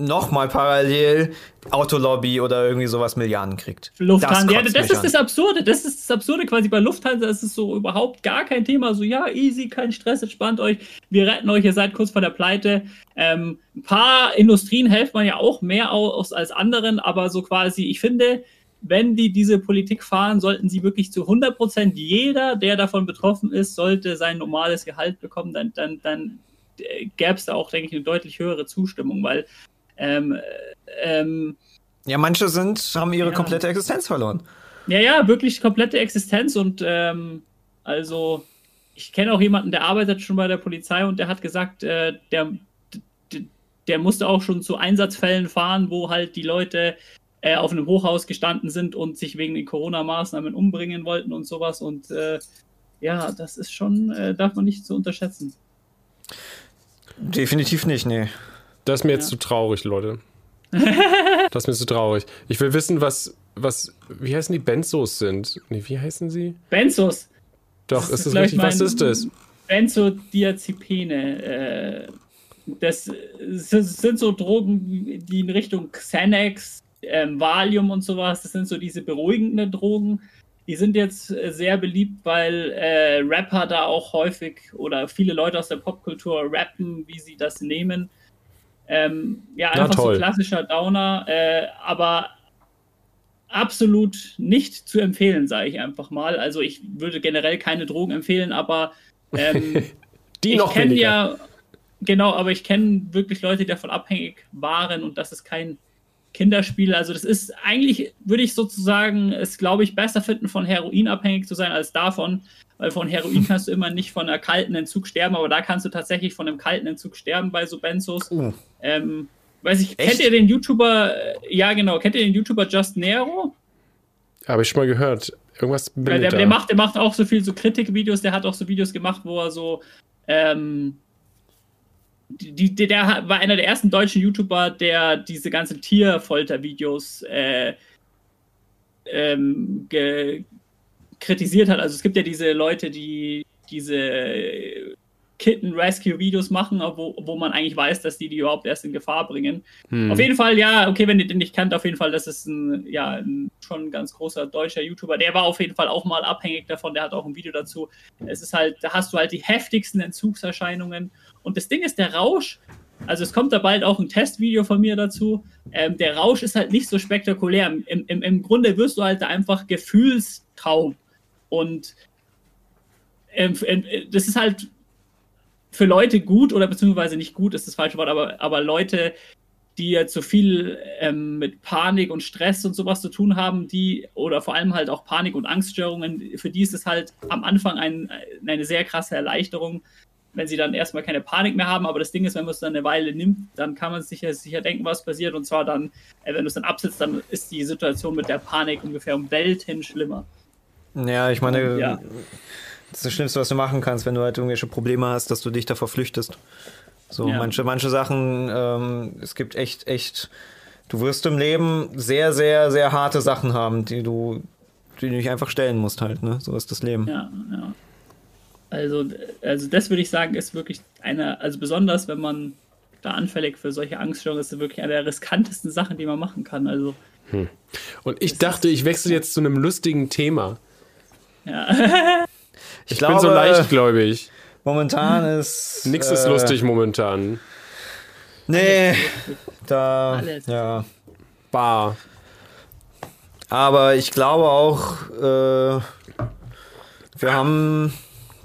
nochmal parallel Autolobby oder irgendwie sowas Milliarden kriegt. Lufthansa, das, ja, das ist das Absurde. Das ist das Absurde quasi bei Lufthansa. Ist so überhaupt gar kein Thema. So, ja, easy, kein Stress, entspannt euch. Wir retten euch, ihr seid kurz vor der Pleite. Ähm, ein paar Industrien helfen man ja auch mehr aus als anderen, aber so quasi, ich finde, wenn die diese Politik fahren, sollten sie wirklich zu 100 Prozent jeder, der davon betroffen ist, sollte sein normales Gehalt bekommen, dann, dann, dann äh, gäbe es da auch, denke ich, eine deutlich höhere Zustimmung, weil ähm, ähm, ja, manche sind, haben ihre ja. komplette Existenz verloren. Ja, ja, wirklich komplette Existenz und ähm, also ich kenne auch jemanden, der arbeitet schon bei der Polizei und der hat gesagt, äh, der, der musste auch schon zu Einsatzfällen fahren, wo halt die Leute äh, auf einem Hochhaus gestanden sind und sich wegen den Corona-Maßnahmen umbringen wollten und sowas. Und äh, ja, das ist schon, äh, darf man nicht zu unterschätzen. Definitiv nicht, nee. Das ist mir jetzt zu traurig, Leute. das ist mir zu traurig. Ich will wissen, was, was, wie heißen die Benzos sind? Nee, wie heißen sie? Benzos. Doch, das ist das richtig? Was ist das? Benzodiazepine. Äh, das sind so Drogen, die in Richtung Xanax, ähm, Valium und sowas, das sind so diese beruhigenden Drogen. Die sind jetzt sehr beliebt, weil äh, Rapper da auch häufig oder viele Leute aus der Popkultur rappen, wie sie das nehmen. Ähm, ja, einfach so klassischer Downer, äh, aber absolut nicht zu empfehlen, sage ich einfach mal. Also ich würde generell keine Drogen empfehlen, aber ähm, die noch kenne ja genau, aber ich kenne wirklich Leute, die davon abhängig waren und das ist kein Kinderspiel. Also das ist eigentlich, würde ich sozusagen, es glaube ich, besser finden, von Heroin abhängig zu sein als davon, weil von Heroin kannst du immer nicht von einer kalten Entzug sterben, aber da kannst du tatsächlich von einem kalten Entzug sterben bei so Benzos. Uh. Ähm, weiß ich, Echt? kennt ihr den YouTuber, äh, ja genau, kennt ihr den YouTuber Just Nero? Habe ich schon mal gehört. Irgendwas ja, der, der, macht, der macht auch so viel so Kritikvideos, der hat auch so Videos gemacht, wo er so ähm, die, der war einer der ersten deutschen YouTuber, der diese ganzen Tierfoltervideos äh, ähm, kritisiert hat. Also es gibt ja diese Leute, die diese Kitten-Rescue-Videos machen, wo, wo man eigentlich weiß, dass die die überhaupt erst in Gefahr bringen. Hm. Auf jeden Fall, ja, okay, wenn ihr den nicht kennt, auf jeden Fall, das ist ein, ja, ein schon ein ganz großer deutscher YouTuber. Der war auf jeden Fall auch mal abhängig davon, der hat auch ein Video dazu. Es ist halt, da hast du halt die heftigsten Entzugserscheinungen. Und das Ding ist, der Rausch, also es kommt da bald auch ein Testvideo von mir dazu. Ähm, der Rausch ist halt nicht so spektakulär. Im, im, Im Grunde wirst du halt einfach gefühlskaum. Und ähm, äh, das ist halt für Leute gut oder beziehungsweise nicht gut ist das falsche Wort, aber, aber Leute, die jetzt so viel ähm, mit Panik und Stress und sowas zu tun haben, die oder vor allem halt auch Panik- und Angststörungen, für die ist es halt am Anfang ein, eine sehr krasse Erleichterung, wenn sie dann erstmal keine Panik mehr haben. Aber das Ding ist, wenn man es dann eine Weile nimmt, dann kann man sich sicher denken, was passiert. Und zwar dann, äh, wenn du es dann absitzt, dann ist die Situation mit der Panik ungefähr um Welten schlimmer. Ja, ich meine, ja. Das ist das Schlimmste, was du machen kannst, wenn du halt irgendwelche Probleme hast, dass du dich davor flüchtest. So, ja. manche, manche Sachen, ähm, es gibt echt, echt, du wirst im Leben sehr, sehr, sehr harte Sachen haben, die du, die du nicht einfach stellen musst halt, ne? So ist das Leben. Ja, ja. Also, also das würde ich sagen, ist wirklich eine, also besonders wenn man da anfällig für solche Angststörungen ist, ist wirklich eine der riskantesten Sachen, die man machen kann. Also. Hm. Und ich dachte, ich wechsle jetzt zu einem lustigen Thema. Ja. Ich, ich glaube, bin so leichtgläubig. Momentan hm. ist. Nix äh, ist lustig momentan. Nee, da. Alles. Ja. Bar. Aber ich glaube auch, äh, wir haben.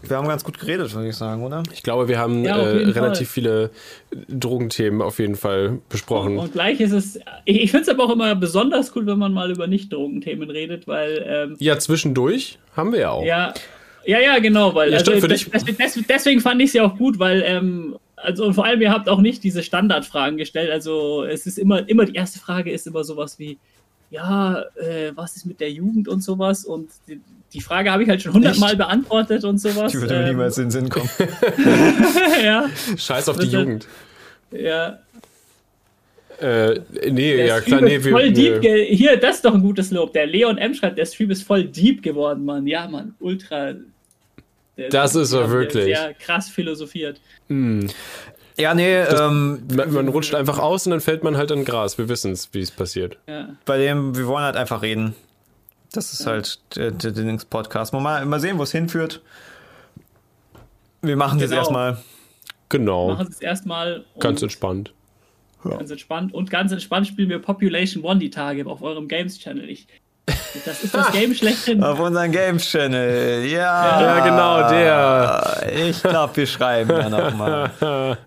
Wir haben ganz gut geredet, würde ich sagen, oder? Ich glaube, wir haben ja, äh, relativ viele Drogenthemen auf jeden Fall besprochen. Und, und gleich ist es. Ich, ich finde es aber auch immer besonders cool, wenn man mal über Nicht-Drogenthemen redet, weil. Ähm, ja, zwischendurch haben wir ja auch. Ja, ja, ja, genau, weil ja, also, das, deswegen, deswegen fand ich es ja auch gut, weil ähm, also und vor allem ihr habt auch nicht diese Standardfragen gestellt. Also es ist immer immer die erste Frage ist immer sowas wie ja, äh, was ist mit der Jugend und sowas und die, die Frage habe ich halt schon hundertmal beantwortet und sowas. Die würde mir ähm, niemals in den Sinn kommen. ja. Scheiß auf die Jugend. Ja, äh, nee, der ja Stream klar, nee, wir, voll deep Hier, das ist doch ein gutes Lob. Der Leon M schreibt, der Stream ist voll deep geworden, Mann. Ja, Mann, ultra das ist er wirklich. Ja, krass philosophiert. Mm. Ja, nee, ähm, man, man, rutscht einfach aus und dann fällt man halt an Gras. Wir wissen es, wie es passiert. Ja. Bei dem, wir wollen halt einfach reden. Das ist ja. halt der, der, der Podcast. Mal, mal sehen, wo es hinführt. Wir machen es genau. jetzt erstmal. Genau. Wir machen es erstmal. Ganz entspannt. Ja. Ganz entspannt. Und ganz entspannt spielen wir Population One die Tage auf eurem Games-Channel. Ich das ist das Game schlechthin. Auf unserem Games-Channel, ja. Ja, genau, der. Ich glaube, wir schreiben ja nochmal.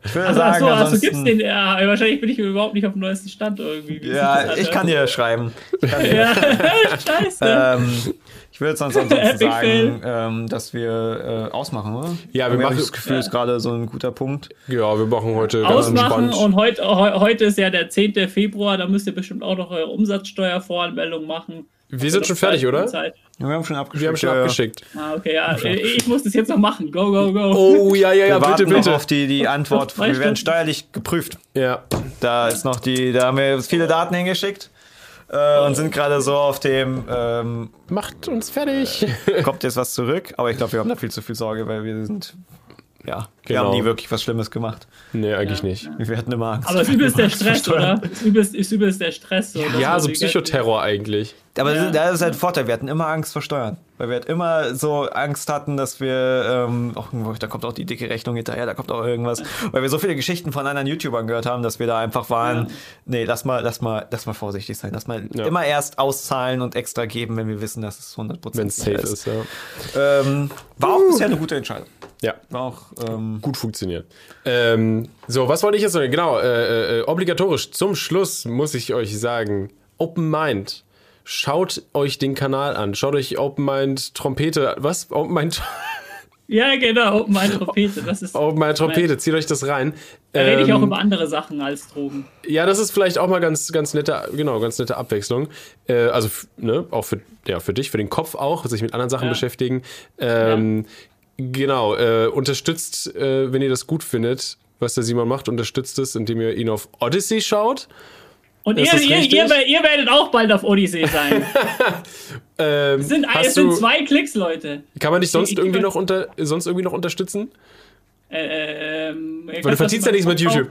Ich würde also, sagen, so, also gibt's den, ja, wahrscheinlich bin ich überhaupt nicht auf dem neuesten Stand irgendwie. Wie ja, ich kann dir schreiben. Kann dir ja, scheiße. Ähm, ich würde sonst ansonsten sagen, ähm, dass wir äh, ausmachen, oder? Ja, wir machen das Gefühl, ja. ist gerade so ein guter Punkt. Ja, wir machen heute ausmachen und heute, heute ist ja der 10. Februar, da müsst ihr bestimmt auch noch eure Umsatzsteuervoranmeldung machen. Wir sind schon fertig, oder? Ja, wir haben schon abgeschickt. Wir haben schon abgeschickt. Ah, okay, ja. Ich muss das jetzt noch machen. Go, go, go. Oh, ja, ja, ja, wir bitte, bitte. auf die, die Antwort. Wir werden steuerlich geprüft. Ja. Da ist noch die, da haben wir viele Daten hingeschickt. Äh, und sind gerade so auf dem. Ähm, Macht uns fertig. Äh, kommt jetzt was zurück, aber ich glaube, wir haben da viel zu viel Sorge, weil wir sind ja, wir genau. haben nie wirklich was Schlimmes gemacht. Nee, eigentlich ja, nicht. Wir hatten immer Angst. Aber es ist übelst der Stress, oder? Es ist übelst, der Stress. So, ja, so Psychoterror eigentlich. Aber ja. da ist halt ein Vorteil, wir hatten immer Angst vor Steuern. Weil wir halt immer so Angst hatten, dass wir, ähm, auch, da kommt auch die dicke Rechnung hinterher, da kommt auch irgendwas. Weil wir so viele Geschichten von anderen YouTubern gehört haben, dass wir da einfach waren, ja. nee, lass mal, lass mal, lass mal vorsichtig sein. Lass mal ja. immer erst auszahlen und extra geben, wenn wir wissen, dass es 100% Wenn es safe ist. ist ja. Ähm, war auch bisher eine gute Entscheidung. Ja. War auch ähm, gut funktioniert. Ähm, so, was wollte ich jetzt sagen? Genau, äh, äh, obligatorisch zum Schluss muss ich euch sagen, Open Mind schaut euch den Kanal an. Schaut euch Open Mind Trompete. Was? Open Mind. Ja, genau, Open Mind Trompete. Das ist Open Mind Trompete, zieht euch das rein. Da rede ich auch ähm, über andere Sachen als Drogen. Ja, das ist vielleicht auch mal ganz, ganz nette, genau, ganz nette Abwechslung. Äh, also, ne, auch für, ja, für dich, für den Kopf auch, sich mit anderen Sachen ja. beschäftigen. Ähm, ja. Genau, äh, unterstützt, äh, wenn ihr das gut findet, was der Simon macht, unterstützt es, indem ihr ihn auf Odyssey schaut. Und ihr, ihr, ihr, ihr werdet auch bald auf Odyssey sein. Ähm, Es sind, es sind zwei Klicks, Leute. kann man dich sonst ich- irgendwie ich- noch unter, sonst irgendwie noch unterstützen? Äh, ähm, Weil du verdienst in ja nichts mit YouTube.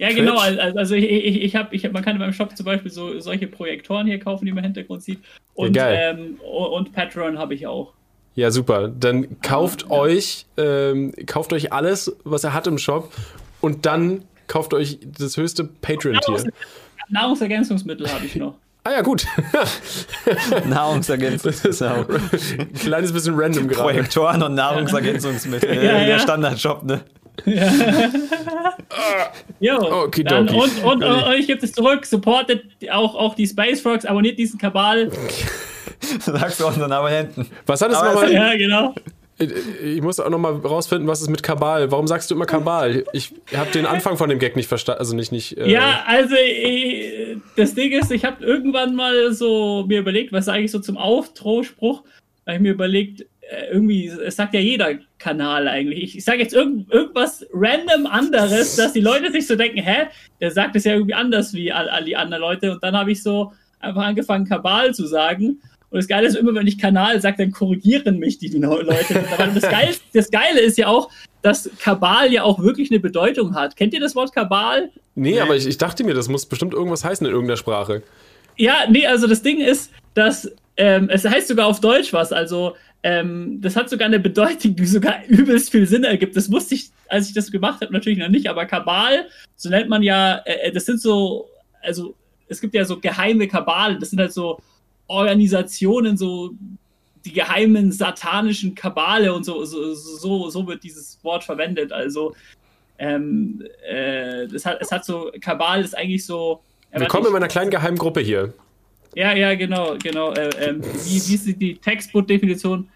Ja, Twitch? genau. Also, ich, ich, ich hab, ich hab, man kann in meinem Shop zum Beispiel so solche Projektoren hier kaufen, die man im Hintergrund sieht. Und, geil. ähm, und Patreon habe ich auch. Ja, super. Dann kauft euch, ähm, kauft euch alles, was er hat im Shop und dann kauft euch das höchste Patreon-Tier. Nahrungsergänzungsmittel habe ich noch. Ah ja, gut. Nahrungsergänzungsmittel. Ein kleines bisschen random gerade. Projektoren und Nahrungsergänzungsmittel. Ja, Der ja. Standardshop, ne? Jo, Okidoki. dann, und, und, und euch gibt es zurück, supportet auch, auch die Space Frogs, abonniert diesen Kabal. Sagst du unseren Abonnenten. Was hat es Aber nochmal? Ja, genau. Ich muss auch nochmal rausfinden, was ist mit Kabal. Warum sagst du immer Kabal? Ich habe den Anfang von dem Gag nicht verstanden. Also nicht, nicht. Äh, Ja, also äh, das Ding ist, ich habe irgendwann mal so mir überlegt, was sage ich so zum Auftrospruch, habe ich mir überlegt, äh, irgendwie, es sagt ja jeder Kanal eigentlich. Ich sage jetzt irgend, irgendwas random anderes, dass die Leute sich so denken, hä, der sagt es ja irgendwie anders wie all, all die anderen Leute. Und dann habe ich so einfach angefangen, Kabal zu sagen. Und das Geile ist, immer wenn ich Kanal sage, dann korrigieren mich die Leute. das, Geile, das Geile ist ja auch, dass Kabal ja auch wirklich eine Bedeutung hat. Kennt ihr das Wort Kabal? Nee, aber ich, ich dachte mir, das muss bestimmt irgendwas heißen in irgendeiner Sprache. Ja, nee, also das Ding ist, dass ähm, es heißt sogar auf Deutsch was. Also ähm, das hat sogar eine Bedeutung, die sogar übelst viel Sinn ergibt. Das wusste ich, als ich das gemacht habe, natürlich noch nicht. Aber Kabal, so nennt man ja, äh, das sind so, also es gibt ja so geheime Kabale. Das sind halt so Organisationen, so die geheimen satanischen Kabale und so, so, so, so wird dieses Wort verwendet. Also ähm, äh, das hat, es hat so, Kabal ist eigentlich so. Willkommen in meiner kleinen geheimen Gruppe hier. ja, ja, genau, genau. Äh, ähm, wie, wie ist die Textbook-Definition?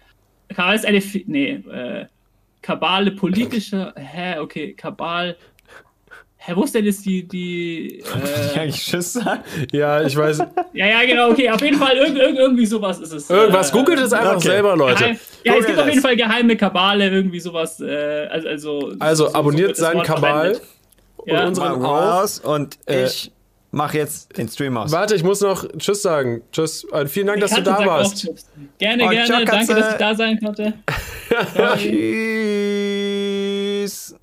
Kabal ist eine. Nee, äh, Kabale politische. Hä, okay, Kabal. Hä, wo ist denn jetzt die. die Ich äh, eigentlich sagen. Ja, ich weiß. ja, ja, genau, okay, auf jeden Fall irg irg irgendwie sowas ist es. Irgendwas. Äh, Googelt es einfach okay. selber, Leute. Geheim, ja, es Google gibt auf das. jeden Fall geheime Kabale, irgendwie sowas. Äh, also, also, Also so- so abonniert das seinen Kabal verwendet. Ja. und unseren raus und Äh, ich mach jetzt den Stream aus. Warte, ich muss noch Tschüss sagen. Tschüss. Äh, vielen Dank, dass du da warst. Gerne, Oh, gerne. ciao, Danke, dass ich da sein konnte. Tschüss.